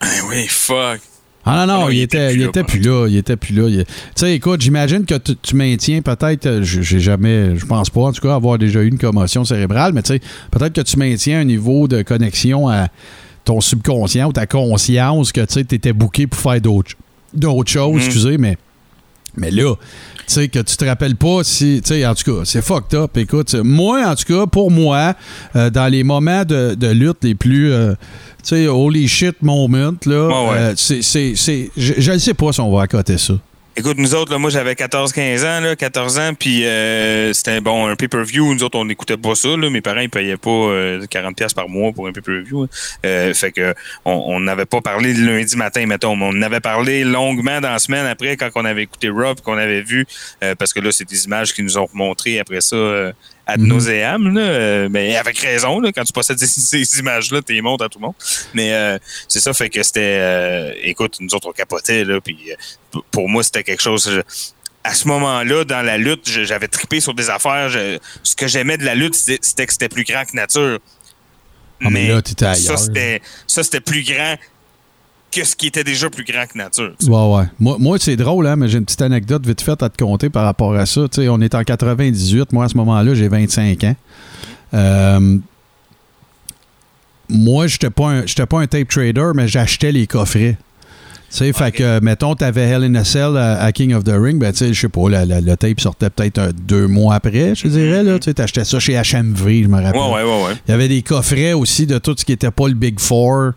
C: Ben oui, fuck.
B: Ah non, non,
C: non,
B: il, était, il était plus là. Il était plus là. Tu sais, écoute, j'imagine que tu, tu maintiens peut-être, euh, je- j'ai jamais, je pense pas en tout cas avoir déjà eu une commotion cérébrale, mais tu sais, peut-être que tu maintiens un niveau de connexion à ton subconscient ou ta conscience que tu étais booké pour faire d'autres choses,
C: Mhm.
B: excusez, mais, mais là, tu sais, que tu te rappelles pas si, tu sais, en tout cas, c'est fucked up. Écoute, moi, en tout cas, pour moi, euh, dans les moments de, de lutte les plus, euh, tu sais, holy shit moment, là,
C: Ouais, ouais.
B: euh, c'est, c'est, c'est- je, je ne sais pas si on va accoter ça.
C: Écoute, nous autres, là, moi, j'avais 14-15 ans, là, 14 ans, puis euh, c'était bon, un pay-per-view. Nous autres, on n'écoutait pas ça. Là. Mes parents, ils payaient pas euh, 40$ piastres par mois pour un pay-per-view. hein. Euh, fait que on n'avait pas parlé le lundi matin, mettons. mais On avait parlé longuement dans la semaine après, quand on avait écouté Rob, qu'on avait vu, euh, parce que là, c'est des images qu'ils nous ont montrées après ça. Ad
B: Mhm.
C: nauseam, là, euh, mais avec raison, là, quand tu possèdes ces, ces images-là, tu les montres à tout le monde. Mais euh, c'est ça, fait que c'était... euh, écoute, nous autres, on capotait, là, puis pour moi, c'était quelque chose... je- à ce moment-là, dans la lutte, j'avais trippé sur des affaires. je- ce que j'aimais de la lutte, c'était que c'était plus grand que nature.
B: Ah, mais là, t'étais
C: ça,
B: ailleurs.
C: ça, c'était plus grand que ce qui était déjà plus grand que nature.
B: Ouais, ouais. Moi, moi c'est drôle, hein, mais j'ai une petite anecdote vite faite à te conter par rapport à ça. On est en 98. Moi, à ce moment-là, j'ai 25 ans. Euh, moi, je n'étais pas, pas un tape trader, mais j'achetais les coffrets. Tu sais, fait que, mettons, t'avais Hell in a Cell à, à King of the Ring, ben, tu sais, je sais pas, la- la- le tape sortait peut-être un- deux mois après, je dirais, là. Tu sais, t'achetais ça chez HMV, je me rappelle.
C: Ouais, ouais, ouais, ouais.
B: Il y avait des coffrets aussi de tout ce qui n'était pas le Big Four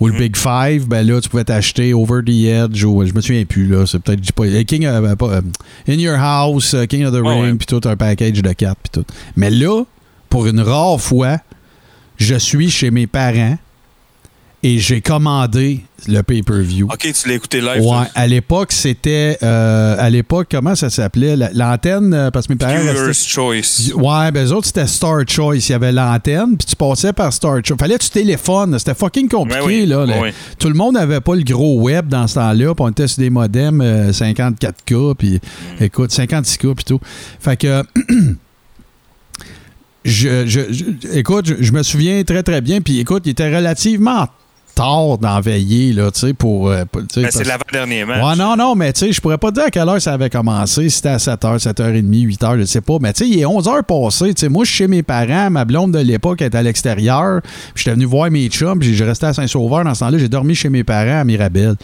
B: ou le
C: Mhm.
B: Big Five. Ben là, tu pouvais t'acheter Over the Edge ou je me souviens plus. là. C'est peut-être pas. euh, King, euh, ben, pas, euh, In Your House, King of the
C: Ouais,
B: Ring,
C: ouais.
B: puis tout un package de quatre, puis tout. Mais là, pour une rare fois, je suis chez mes parents et j'ai commandé le pay-per-view.
C: OK, tu l'as écouté live.
B: Ouais, à l'époque, c'était. euh, à l'époque, comment ça s'appelait? La- L'antenne, euh, parce que mes parents.
C: Viewer's Choice.
B: Ouais, ben eux autres, c'était Star Choice. Il y avait l'antenne, puis tu passais par Star Choice. Fallait que tu téléphones. C'était fucking compliqué,
C: oui.
B: là.
C: Oui.
B: Tout le monde n'avait pas le gros web dans ce temps-là, puis on était sur des modems euh, 54K, puis
C: Mm.
B: écoute, 56K, puis tout. Fait que. je, je- je- écoute, je, je me souviens très, très bien. Puis écoute, il était relativement tard d'en veiller, là, tu sais, pour. euh, pour- tu sais,
C: Ben, c'est
B: parce-
C: l'avant-dernier match.
B: Ouais, non, non, mais tu sais, je pourrais pas te dire à quelle heure ça avait commencé. C'était à 7h, 7h30, 8h, je sais pas. Mais tu sais, il est 11h passé. Tu sais, moi, je suis chez mes parents. Ma blonde de l'époque était à l'extérieur. Puis j'étais venu voir mes chums. Puis j'ai resté à Saint-Sauveur. Dans ce temps-là, j'ai dormi chez mes parents à Mirabel.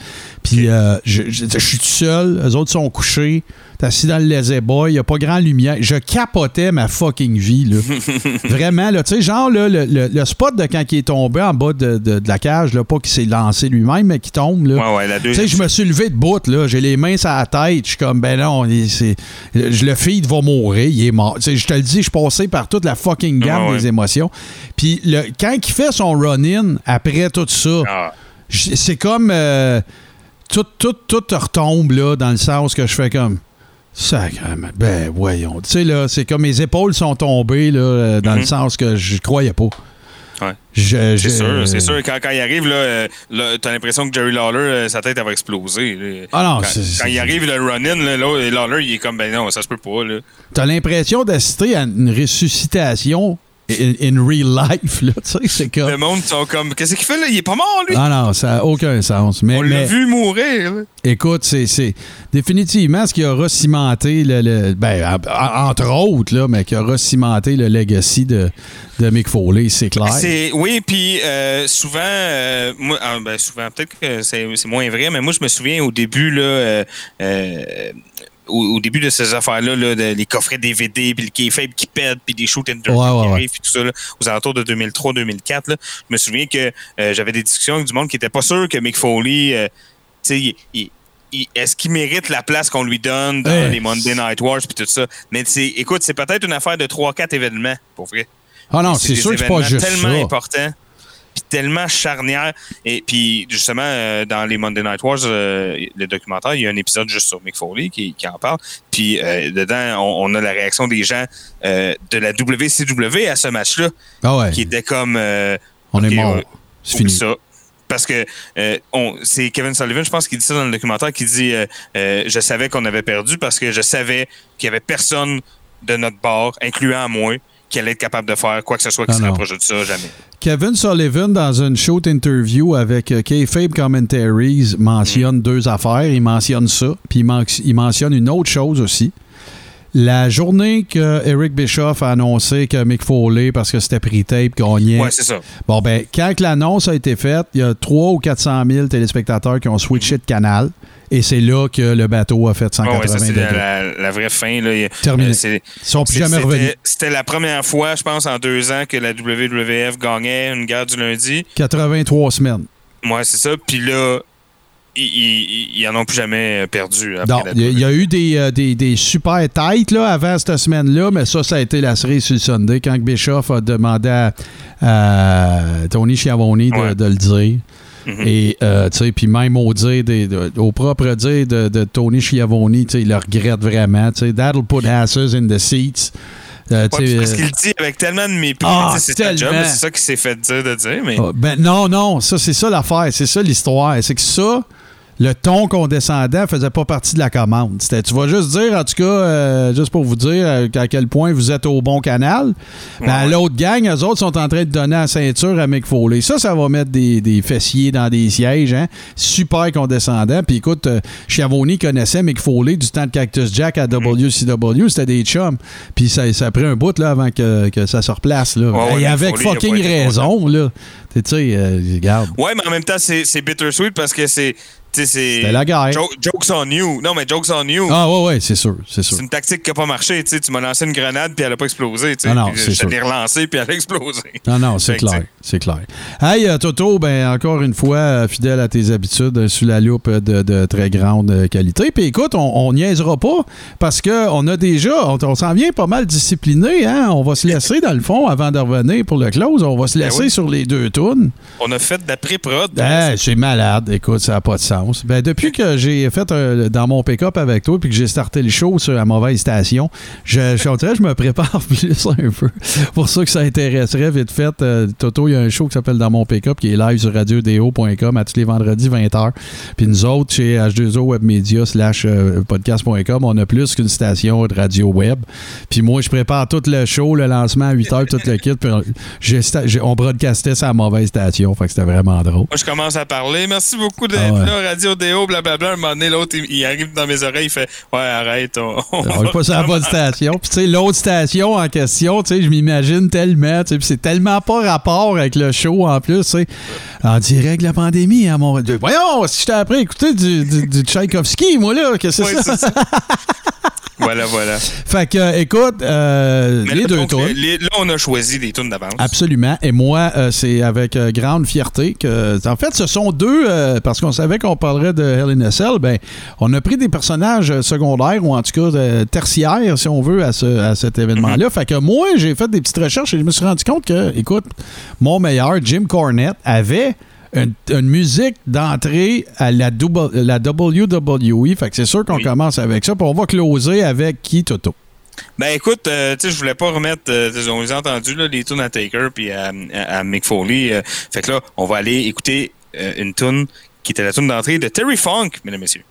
B: Puis euh, je, je- je suis tout seul. Les autres sont couchés. T'es assis dans le lazy boy. Il n'y a pas grand lumière. Je capotais ma fucking vie, là. Vraiment, là. Tu sais, genre, là, le, le- le spot de quand il est tombé en bas de, de- de la cage, là, pas qu'il s'est lancé lui-même, mais qu'il tombe, là.
C: Ouais, ouais, la
B: Tu sais, je me suis levé de bout, là. J'ai les mains sur la tête. Je suis comme, ben non, c'est, le feed va mourir. Il est mort. Tu sais, je te le dis, je suis passé par toute la fucking gamme
C: Ouais,
B: des émotions. Puis le, quand il fait son run-in, après tout ça,
C: Ah.
B: c'est comme. euh, tout, tout, tout retombe, là, dans le sens que je fais comme. Sacrément. Ben, voyons. Tu sais, là, c'est comme mes épaules sont tombées, là, dans le
C: Mhm.
B: sens que je croyais pas.
C: Ouais. C'est sûr, c'est sûr. Quand, quand il arrive, là, euh, là, t'as l'impression que Jerry Lawler, euh, sa tête, elle va exploser.
B: Ah non,
C: quand, quand il arrive, le run-in, là, là, Lawler, il est comme, ben non, ça se peut pas. Là.
B: T'as l'impression d'assister à une ressuscitation in, in real life, là. Tu sais, c'est
C: Le
B: comme.
C: monde sont comme, qu'est-ce qu'il fait là? Il est pas mort, lui.
B: Non, non, ça n'a aucun sens. Mais,
C: On l'a
B: mais
C: vu mourir. là.
B: écoute, c'est, c'est définitivement ce qui aura cimenté, le, le- ben, en- en- entre autres, là, mais qui aura cimenté le legacy de, de Mick Foley, c'est clair.
C: C'est, oui, puis euh, souvent, euh, moi, ah, ben, souvent, peut-être que c'est, c'est moins vrai, mais moi, je me souviens au début, là, euh, euh, au, au début de ces affaires-là, là, de- les coffrets DVD, puis le kayfabe qui pète, puis des shoot interviews
B: Ouais, ouais,
C: puis tout ça, là, aux alentours de 2003-2004, là, je me souviens que euh, j'avais des discussions avec du monde qui n'était pas sûr que Mick Foley, euh, tu sais, il- il- il- est-ce qu'il mérite la place qu'on lui donne dans les Monday Night Wars, puis tout ça? Mais écoute, c'est peut-être une affaire de 3-4 événements, pour vrai.
B: ah non, c'est sûr que c'est pas juste
C: tellement
B: ça.
C: important tellement charnière. Et puis justement euh, dans les Monday Night Wars euh, le documentaire il y a un épisode juste sur Mick Foley qui, qui en parle. Puis euh, dedans on, on a la réaction des gens euh, de la WCW à ce match-là
B: Ah ouais,
C: qui était comme euh,
B: on est mort. C'est fini.
C: ça. Parce que euh, c'est Kevin Sullivan, je pense qu'il dit ça dans le documentaire, qui dit euh, euh, Je savais qu'on avait perdu parce que je savais qu'il n'y avait personne de notre bord, incluant moi, qui allait être capable de faire quoi que ce soit qui
B: Ah
C: se rapproche de ça, jamais.
B: Kevin Sullivan, dans une short interview avec euh, Kayfabe Commentaries, mentionne
C: Mm.
B: deux affaires. Il mentionne ça, puis il, il mentionne une autre chose aussi. La journée que Eric Bischoff a annoncé que Mick Foley, parce que c'était pre-tape, gagnait.
C: Ouais, c'est ça.
B: Bon, ben, quand l'annonce a été faite, il y a 300 ou 400 000 téléspectateurs qui ont switché de canal. Et c'est là que le bateau a fait
C: Ouais, ouais,
B: 180
C: ça, c'est la, la- la vraie fin. Là.
B: Terminé.
C: euh,
B: Ils sont plus jamais
C: c'était-
B: revenus.
C: C'était la première fois, je pense, en deux ans que la WWF gagnait une guerre du lundi.
B: 83 semaines.
C: Moi, c'est ça. Puis là, ils, ils, en ont plus jamais perdu. la
B: il y, a- il y a eu des, euh, des, des super têtes là, avant cette semaine-là, mais ça, ça a été la cerise sur le Sunday quand Bischoff a demandé à, à Tony Schiavone de,
C: Ouais.
B: de le dire.
C: Mhm.
B: Et, euh, puis même au dire, des- de- au propre dire de, de Tony Schiavone, il le regrette vraiment. That'll put asses in the seats. Euh,
C: Ouais, parce
B: euh,
C: qu'il dit avec tellement de mépris.
B: Ah,
C: c'est ça qu'il s'est fait dire de dire. Mais
B: Ah, ben non, non, ça c'est ça l'affaire, c'est ça l'histoire. C'est que ça, le ton condescendant faisait pas partie de la commande. C'était, tu vas juste dire, en tout cas, euh, juste pour vous dire euh, à quel point vous êtes au bon canal. Ben,
C: Ouais.
B: L'autre gang, eux autres sont en train de donner la ceinture à Mick Foley. Ça, ça va mettre des, des fessiers dans des sièges. Hein? Super condescendant. Puis écoute, euh, Schiavone connaissait Mick Foley du temps de Cactus Jack à WCW. C'était des chums. Puis ça, ça a pris un bout là, avant que, que ça se replace. Là.
C: Ouais,
B: Et avec
C: Foley,
B: fucking raison. Là. Tu sais, euh, regarde.
C: Ouais, mais en même temps, c'est c'est bittersweet parce que c'est.
B: C'était la guerre.
C: Jo- jokes on you. Non, mais jokes on you.
B: Ah ouais, ouais, c'est sûr, c'est sûr.
C: C'est une tactique qui n'a pas marché. Tu sais, tu m'as lancé une grenade puis elle n'a pas explosé. tu sais.
B: Ah non, c'est
C: je
B: sûr.
C: te l'ai relancée puis elle a explosé.
B: Non, non, c'est clair, c'est clair. Hey, euh, Toto, ben encore une fois, euh, fidèle à tes habitudes, euh, sous la loupe de, de très grande qualité. Puis écoute, on, on niaisera pas parce que on a déjà, on, on s'en vient pas mal discipliné, hein. On va se laisser dans le fond avant de revenir pour le close. On va se
C: Ben
B: laisser
C: oui.
B: sur les deux tunes.
C: On a fait de la pré-prod.
B: Hey, c'est malade. Écoute, ça n'a pas de sens. Pense. Ben, depuis que j'ai fait dans mon pick-up avec toi puis que j'ai starté le show sur la mauvaise station, je, je, que je me prépare plus un peu. Pour ça que ça intéresserait vite fait. euh, Toto, il y a un show qui s'appelle Dans mon pick-up qui est live sur radiodéo.com à tous les vendredis 20h. Puis nous autres, chez H2O Webmedia slash euh, podcast.com, on a plus qu'une station de radio web. Puis moi, je prépare tout le show, le lancement à 8h, tout le kit. Puis on- broadcastait sur la mauvaise station. Fait que c'était vraiment drôle.
C: Moi, je commence à parler. Merci beaucoup d'être
B: Ah ouais.
C: là, Radio Déo, blablabla. Un moment donné, l'autre, il, il arrive dans mes oreilles, il fait Ouais, arrête. On, on
B: est pas sur la bonne station. Puis, tu sais, l'autre station en question, tu sais, je m'imagine tellement. tu sais, Puis, c'est tellement pas rapport avec le show en plus, tu sais. En direct de la pandémie, à mon. Voyons, si je t'ai appris à écouter du, du, du Tchaïkovski, moi, là, qu'est-ce que c'est
C: c'est ça. voilà, voilà.
B: Fait que, euh, écoute, euh, les
C: là,
B: deux
C: les- là, on a choisi des tunes d'avance.
B: Absolument. Et moi, euh, c'est avec euh, grande fierté que. En fait, ce sont deux, parce qu'on savait qu'on parlerait de Hell in a Cell, ben, on a pris des personnages secondaires, ou en tout cas tertiaires, si on veut, à, ce- à cet événement-là. Fait que moi, j'ai fait des petites recherches et je me suis rendu compte que, écoute, mon meilleur, Jim Cornette, avait. Une, une musique d'entrée à la, double- la WWE. Fait que c'est sûr qu'on
C: Oui.
B: commence avec ça. Puis on va closer avec qui, Toto?
C: Ben écoute, euh, tu sais, je voulais pas remettre, euh, on les a entendus, là, les tunes à Taker puis à, à- à Mick Foley. euh, fait que là, on va aller écouter euh, une tune qui était la tune d'entrée de Terry Funk, mesdames et messieurs.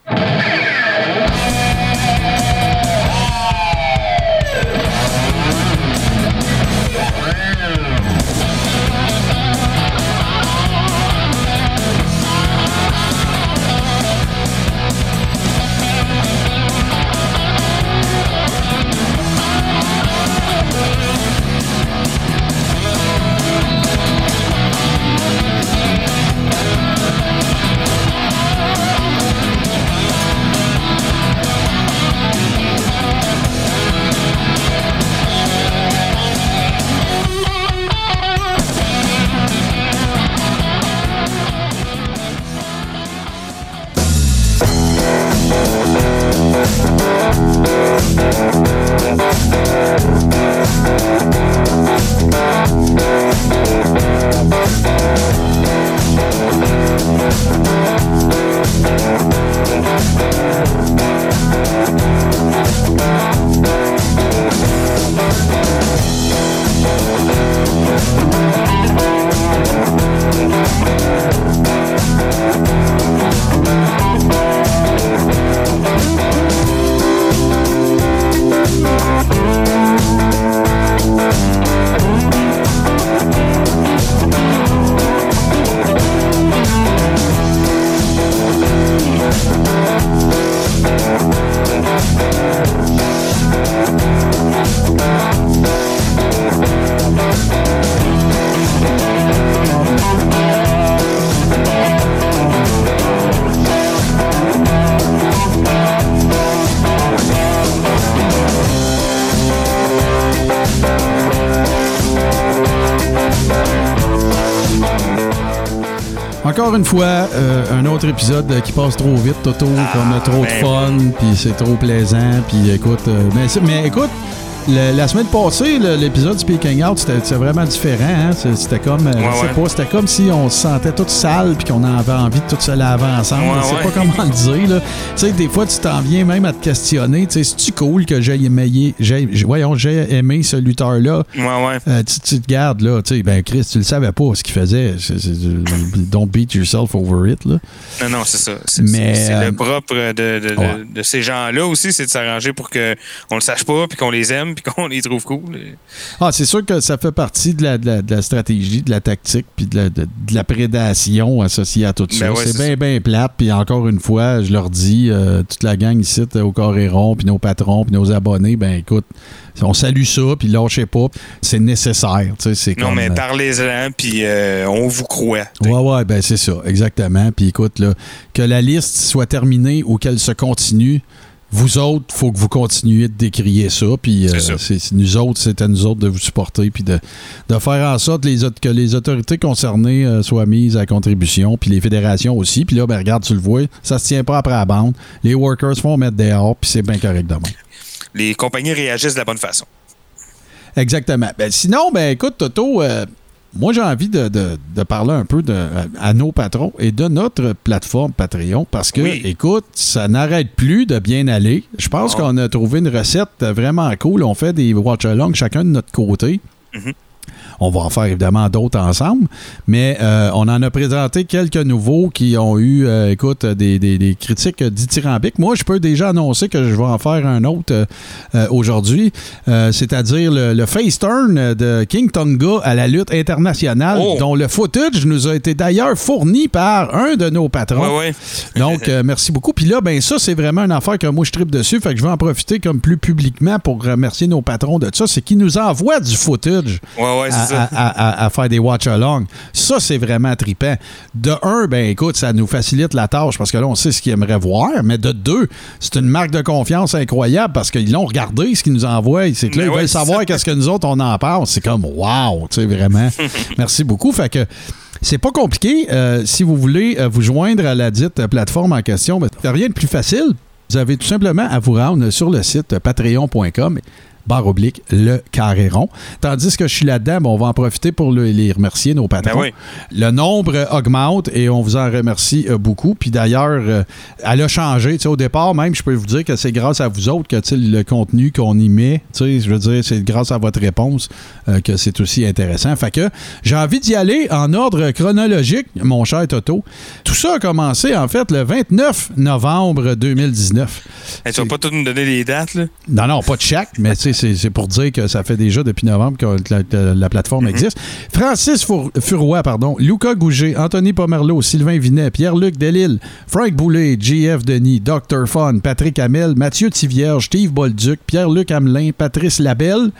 B: Encore une fois, euh, un autre épisode qui passe trop vite, Toto, qu'on a trop de
C: ben
B: fun, puis c'est trop plaisant, puis écoute, euh, mais écoute, le- la semaine passée, l'épisode Speaking Out, c'était vraiment différent. hein. C'était comme, euh, je
C: Ouais,
B: sais
C: ouais.
B: pas, c'était comme si on se sentait tout sale puis qu'on avait envie de tout se laver ensemble.
C: Ouais,
B: je sais pas comment le dire. là. Tu sais, des fois, tu t'en viens même à te questionner. Tu sais, c'est-tu cool que j'ai aimé, j'ai- voyons, j'ai aimé ce lutteur-là?
C: Ouais, ouais.
B: Euh, tu, tu te gardes, là, tu sais, ben Chris, tu le savais pas ce qu'il faisait. Don't beat yourself over it, là.
C: Non, non, c'est ça. C'est c'est
B: euh,
C: le propre de, de, de-
B: ouais.
C: de ces gens-là aussi, c'est de s'arranger pour qu'on le sache pas, puis qu'on les aime, puis qu'on les trouve cool.
B: Ah, c'est sûr que ça fait partie de la, de la, de la stratégie, de la tactique, puis de la, la prédation associée à tout ça.
C: Ben ouais,
B: c'est bien, bien plate. Puis encore une fois, je leur dis, euh, toute la gang ici euh, au Coréron, puis nos patrons, puis nos abonnés, ben écoute, on salue ça, puis lâchez pas. C'est nécessaire. tu sais, C'est
C: Non,
B: comme,
C: mais
B: euh,
C: parlez-en, puis euh, on vous croit.
B: Ouais, ouais, ben c'est ça, exactement. Puis écoute, là, que la liste soit terminée ou qu'elle se continue, vous autres, faut que vous continuiez de décrier ça. Puis
C: C'est
B: euh,
C: ça.
B: c'est nous autres, c'est à nous autres de vous supporter, puis de, de faire en sorte les, autres- que les autorités concernées euh, soient mises à contribution, puis les fédérations aussi. Puis là, ben regarde, tu le vois, ça se tient pas après la bande. Les workers font mettre dehors, puis c'est bien correct de même.
C: Les compagnies réagissent de la bonne façon.
B: Exactement. Ben, sinon, ben écoute, Toto, euh, moi, j'ai envie de, de- de parler un peu de, à nos patrons et de notre plateforme Patreon parce que,
C: Oui.
B: écoute, ça n'arrête plus de bien aller. Je pense
C: Bon.
B: qu'on a trouvé une recette vraiment cool. On fait des watch-alongs chacun de notre côté.
C: Mhm.
B: On va en faire évidemment d'autres ensemble, mais euh, on en a présenté quelques nouveaux qui ont eu, euh, écoute, des, des- des critiques dithyrambiques. Moi, je peux déjà annoncer que je vais en faire un autre euh, euh, aujourd'hui, c'est-à-dire le, le face turn de King Tonga à la lutte internationale,
C: Oh.
B: dont le footage nous a été d'ailleurs fourni par un de nos patrons.
C: Ouais, ouais.
B: Donc, merci beaucoup. Puis là, ben ça, c'est vraiment une affaire que moi, je tripe dessus. Fait que je vais en profiter comme plus publiquement pour remercier nos patrons de ça. C'est qu'ils nous envoient du footage
C: Ouais, ouais, c'est
B: à,
C: ça.
B: À- à- à faire des watch-along. Ça, c'est vraiment trippant. De un, ben écoute, ça nous facilite la tâche parce que là, on sait ce qu'ils aimeraient voir. Mais de deux, c'est une marque de confiance incroyable parce qu'ils l'ont regardé, ce qu'ils nous envoient. C'est que là,
C: Mais
B: ils
C: ouais,
B: veulent savoir qu'est-ce que nous autres, on en pense. C'est comme, wow, tu sais, vraiment. Merci beaucoup. Fait que. C'est pas compliqué. Euh, si vous voulez euh, vous joindre à la dite euh, plateforme en question, ben, rien de plus facile. Vous avez tout simplement à vous rendre sur le site patreon.com barre oblique le carré rond. Tandis que je suis là-dedans, ben, on va en profiter pour le- les remercier, nos patrons.
C: Ben oui.
B: Le nombre augmente et on vous en remercie euh, beaucoup. Puis d'ailleurs, euh, elle a changé. Au départ, même, je peux vous dire que c'est grâce à vous autres que le contenu qu'on y met, je veux dire, c'est grâce à votre réponse euh, que c'est aussi intéressant. Fait que j'ai envie d'y aller en ordre chronologique, mon cher Toto. Tout ça a commencé, en fait, le 29 novembre 2019.
C: Hey, tu vas pas tout nous donner les dates, là?
B: Non, non, pas de chaque, mais tu c'est pour dire que ça fait déjà depuis novembre que la, plateforme existe. Francis Four- Furoy, pardon, Luca Gouget, Anthony Pomerleau, Sylvain Vinet, Pierre-Luc Delille, Frank Boulet, JF Denis, Dr. Fun, Patrick Hamel, Mathieu Tivierge, Steve Bolduc, Pierre-Luc Hamelin, Patrice Labelle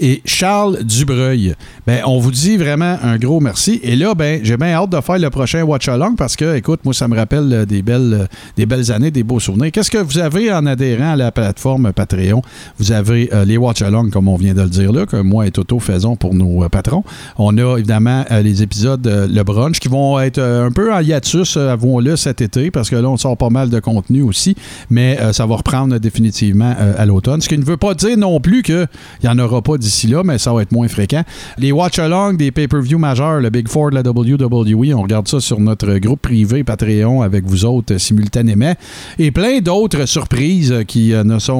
B: et Charles Dubreuil. Ben, on vous dit vraiment un gros merci. Et là, ben, j'ai bien hâte de faire le prochain Watch Along parce que, écoute, moi, ça me rappelle euh, des belles, euh, des belles années, des beaux souvenirs. Qu'est-ce que vous avez en adhérant à la plateforme Patreon? Vous avez euh, les Watch Along, comme on vient de le dire là, que moi et Toto faisons pour nos patrons. On a évidemment les épisodes Le Brunch qui vont être un peu en hiatus, avouons-le, cet été, parce que là, on sort pas mal de contenu aussi, mais ça va reprendre définitivement à l'automne. Ce qui ne veut pas dire non plus qu'il n'y en aura pas d'ici là, mais ça va être moins fréquent. Les watch-along des pay-per-view majeurs, le Big Four de la WWE, on regarde ça sur notre groupe privé Patreon avec vous autres euh, simultanément, et plein d'autres surprises euh, qui euh, ne sont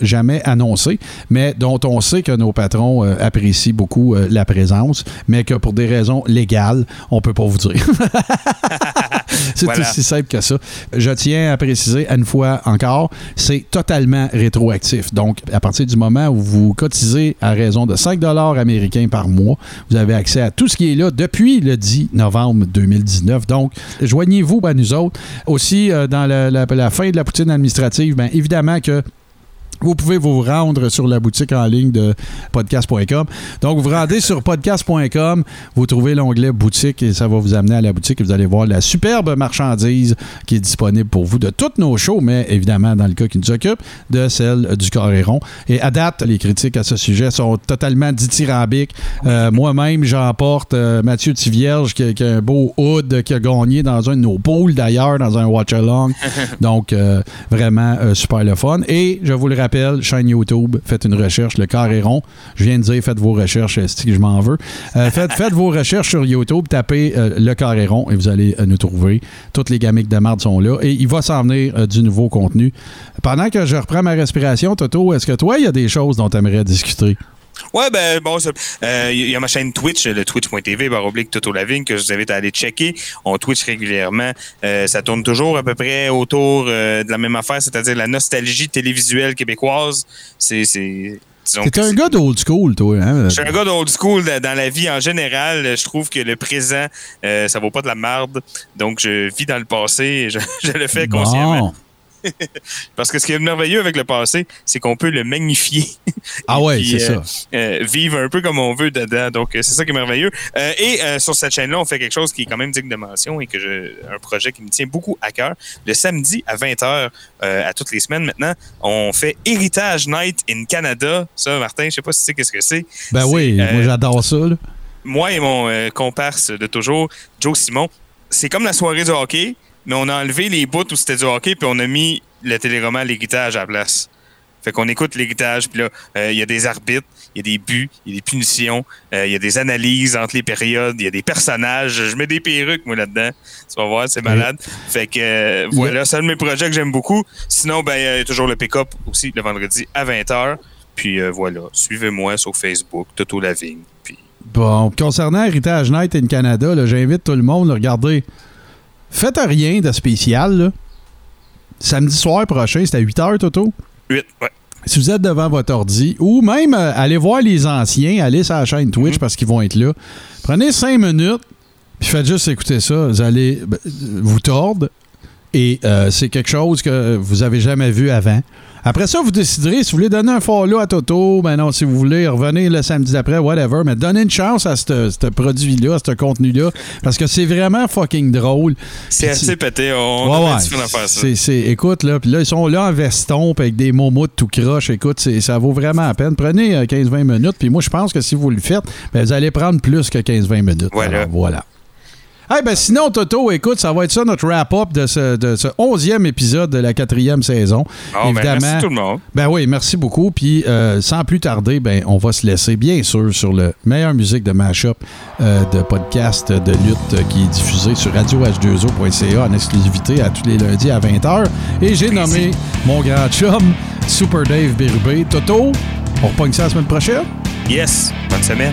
B: jamais annoncées, mais dont on sait que nos patrons apprécient beaucoup la présence, mais que pour des raisons légales, on peut pas vous dire. C'est
C: Voilà.
B: aussi simple que ça. Je tiens à préciser une fois encore, c'est totalement rétroactif. Donc, à partir du moment où vous cotisez à raison de 5 américains par mois, vous avez accès à tout ce qui est là depuis le 10 novembre 2019. Donc, joignez-vous à nous autres. Aussi, euh, dans la, la- la fin de la poutine administrative, bien évidemment que vous pouvez vous rendre sur la boutique en ligne de podcast.com. Donc, vous rendez sur podcast.com, vous trouvez l'onglet boutique et ça va vous amener à la boutique et vous allez voir la superbe marchandise qui est disponible pour vous de toutes nos shows, mais évidemment, dans le cas qui nous occupe, de celle du Coréron. Et à date, les critiques à ce sujet sont totalement dithyrambiques. Euh, Moi-même, j'emporte euh, Mathieu Tivierge qui, a- qui a un beau hood qui a gagné dans un de nos pools d'ailleurs, dans un watch-along. Donc, euh, vraiment super le fun. Et je vous le rappelle, chaîne YouTube, faites une recherche, le carré rond. Je viens de dire, faites vos recherches, que je m'en veux? Euh, faites, faites vos recherches sur YouTube, tapez euh, le carré rond et vous allez euh, nous trouver. Toutes les gamiques de marde sont là et il va s'en venir du nouveau contenu. Pendant que je reprends ma respiration, Toto, est-ce que toi, il y a des choses dont tu aimerais discuter?
C: Ouais, ben bon, ça- euh, il y a ma chaîne Twitch, le twitch.tv, barre oblique Toto Lavigne, que je vous invite à aller checker. On Twitch régulièrement. Euh, ça tourne toujours à peu près autour euh, de la même affaire, c'est-à-dire la nostalgie télévisuelle québécoise. C'est.
B: T'es un gars d'old school, toi. Hein?
C: je suis un gars d'old school dans la vie en général. Je trouve que le présent, ça vaut pas de la marde. Donc, je vis dans le passé et je, je le fais consciemment.
B: Bon.
C: Parce que ce qui est merveilleux avec le passé, c'est qu'on peut le magnifier.
B: Ah ouais, c'est
C: euh,
B: ça.
C: euh, vivre un peu comme on veut dedans. Donc, euh, c'est ça qui est merveilleux. Euh, et sur cette chaîne-là, on fait quelque chose qui est quand même digne de mention et que je, un projet qui me tient beaucoup à cœur. Le samedi à 20h, à toutes les semaines maintenant, on fait Héritage Night in Canada. Ça, Martin, je sais pas si tu sais qu'est-ce que c'est.
B: Ben oui, moi j'adore ça. là.
C: moi et mon comparse de toujours, Joe Simon, c'est comme la soirée du hockey, mais on a enlevé les bouts où c'était du hockey, puis on a mis le téléroman L'héritage à la place. Fait qu'on écoute l'héritage, puis là, euh, il y a des arbitres, il y a des buts, il y a des punitions, euh, il y a des analyses entre les périodes, il y a des personnages. Je mets des perruques, moi, là-dedans. Tu vas voir, c'est malade. Fait que euh, voilà, c'est un de mes projets que j'aime beaucoup. Sinon, ben, il y a toujours le pick-up aussi le vendredi à 20h. Puis voilà, suivez-moi sur Facebook, Toto Lavigne. Puis
B: Bon, concernant Héritage Night in Canada, j'invite tout le monde à regarder. Faites rien de spécial. là. Samedi soir prochain, c'est à 8h, Toto?
C: 8, ouais.
B: Si vous êtes devant votre ordi, ou même euh, allez voir les anciens, allez sur la chaîne Twitch
C: Mhm.
B: parce qu'ils vont être là. Prenez cinq minutes, puis faites juste écouter ça. Vous allez ben, vous tordre, et euh, c'est quelque chose que vous avez jamais vu avant. Après ça, vous déciderez si vous voulez donner un follow à Toto, ben non, si vous voulez revenir le samedi d'après, whatever, mais donnez une chance à ce produit-là, à ce contenu-là, parce que c'est vraiment fucking drôle.
C: C'est assez pété. On
B: Ouais, ouais.
C: à faire ça.
B: Écoute, là, puis là, ils sont là en veston, avec des momos de tout croche. Écoute, ça vaut vraiment la peine. Prenez euh, 15-20 minutes, puis moi, je pense que si vous le faites, ben, vous allez prendre plus que 15-20 minutes.
C: Voilà.
B: Alors, voilà. Eh ben sinon, Toto, écoute, ça va être ça notre wrap-up de ce, de ce 11e épisode de la quatrième saison.
C: Oh, ben, merci tout le monde.
B: Ben oui, merci beaucoup. Puis euh, sans plus tarder, ben on va se laisser bien sûr sur le meilleure musique de mashup euh, de podcast de lutte euh, qui est diffusé sur radioh2o.ca en exclusivité à tous les lundis à 20h. Et j'ai nommé mon grand chum Super Dave Bérubé. Toto, on repogne ça la semaine prochaine?
C: Yes, bonne semaine.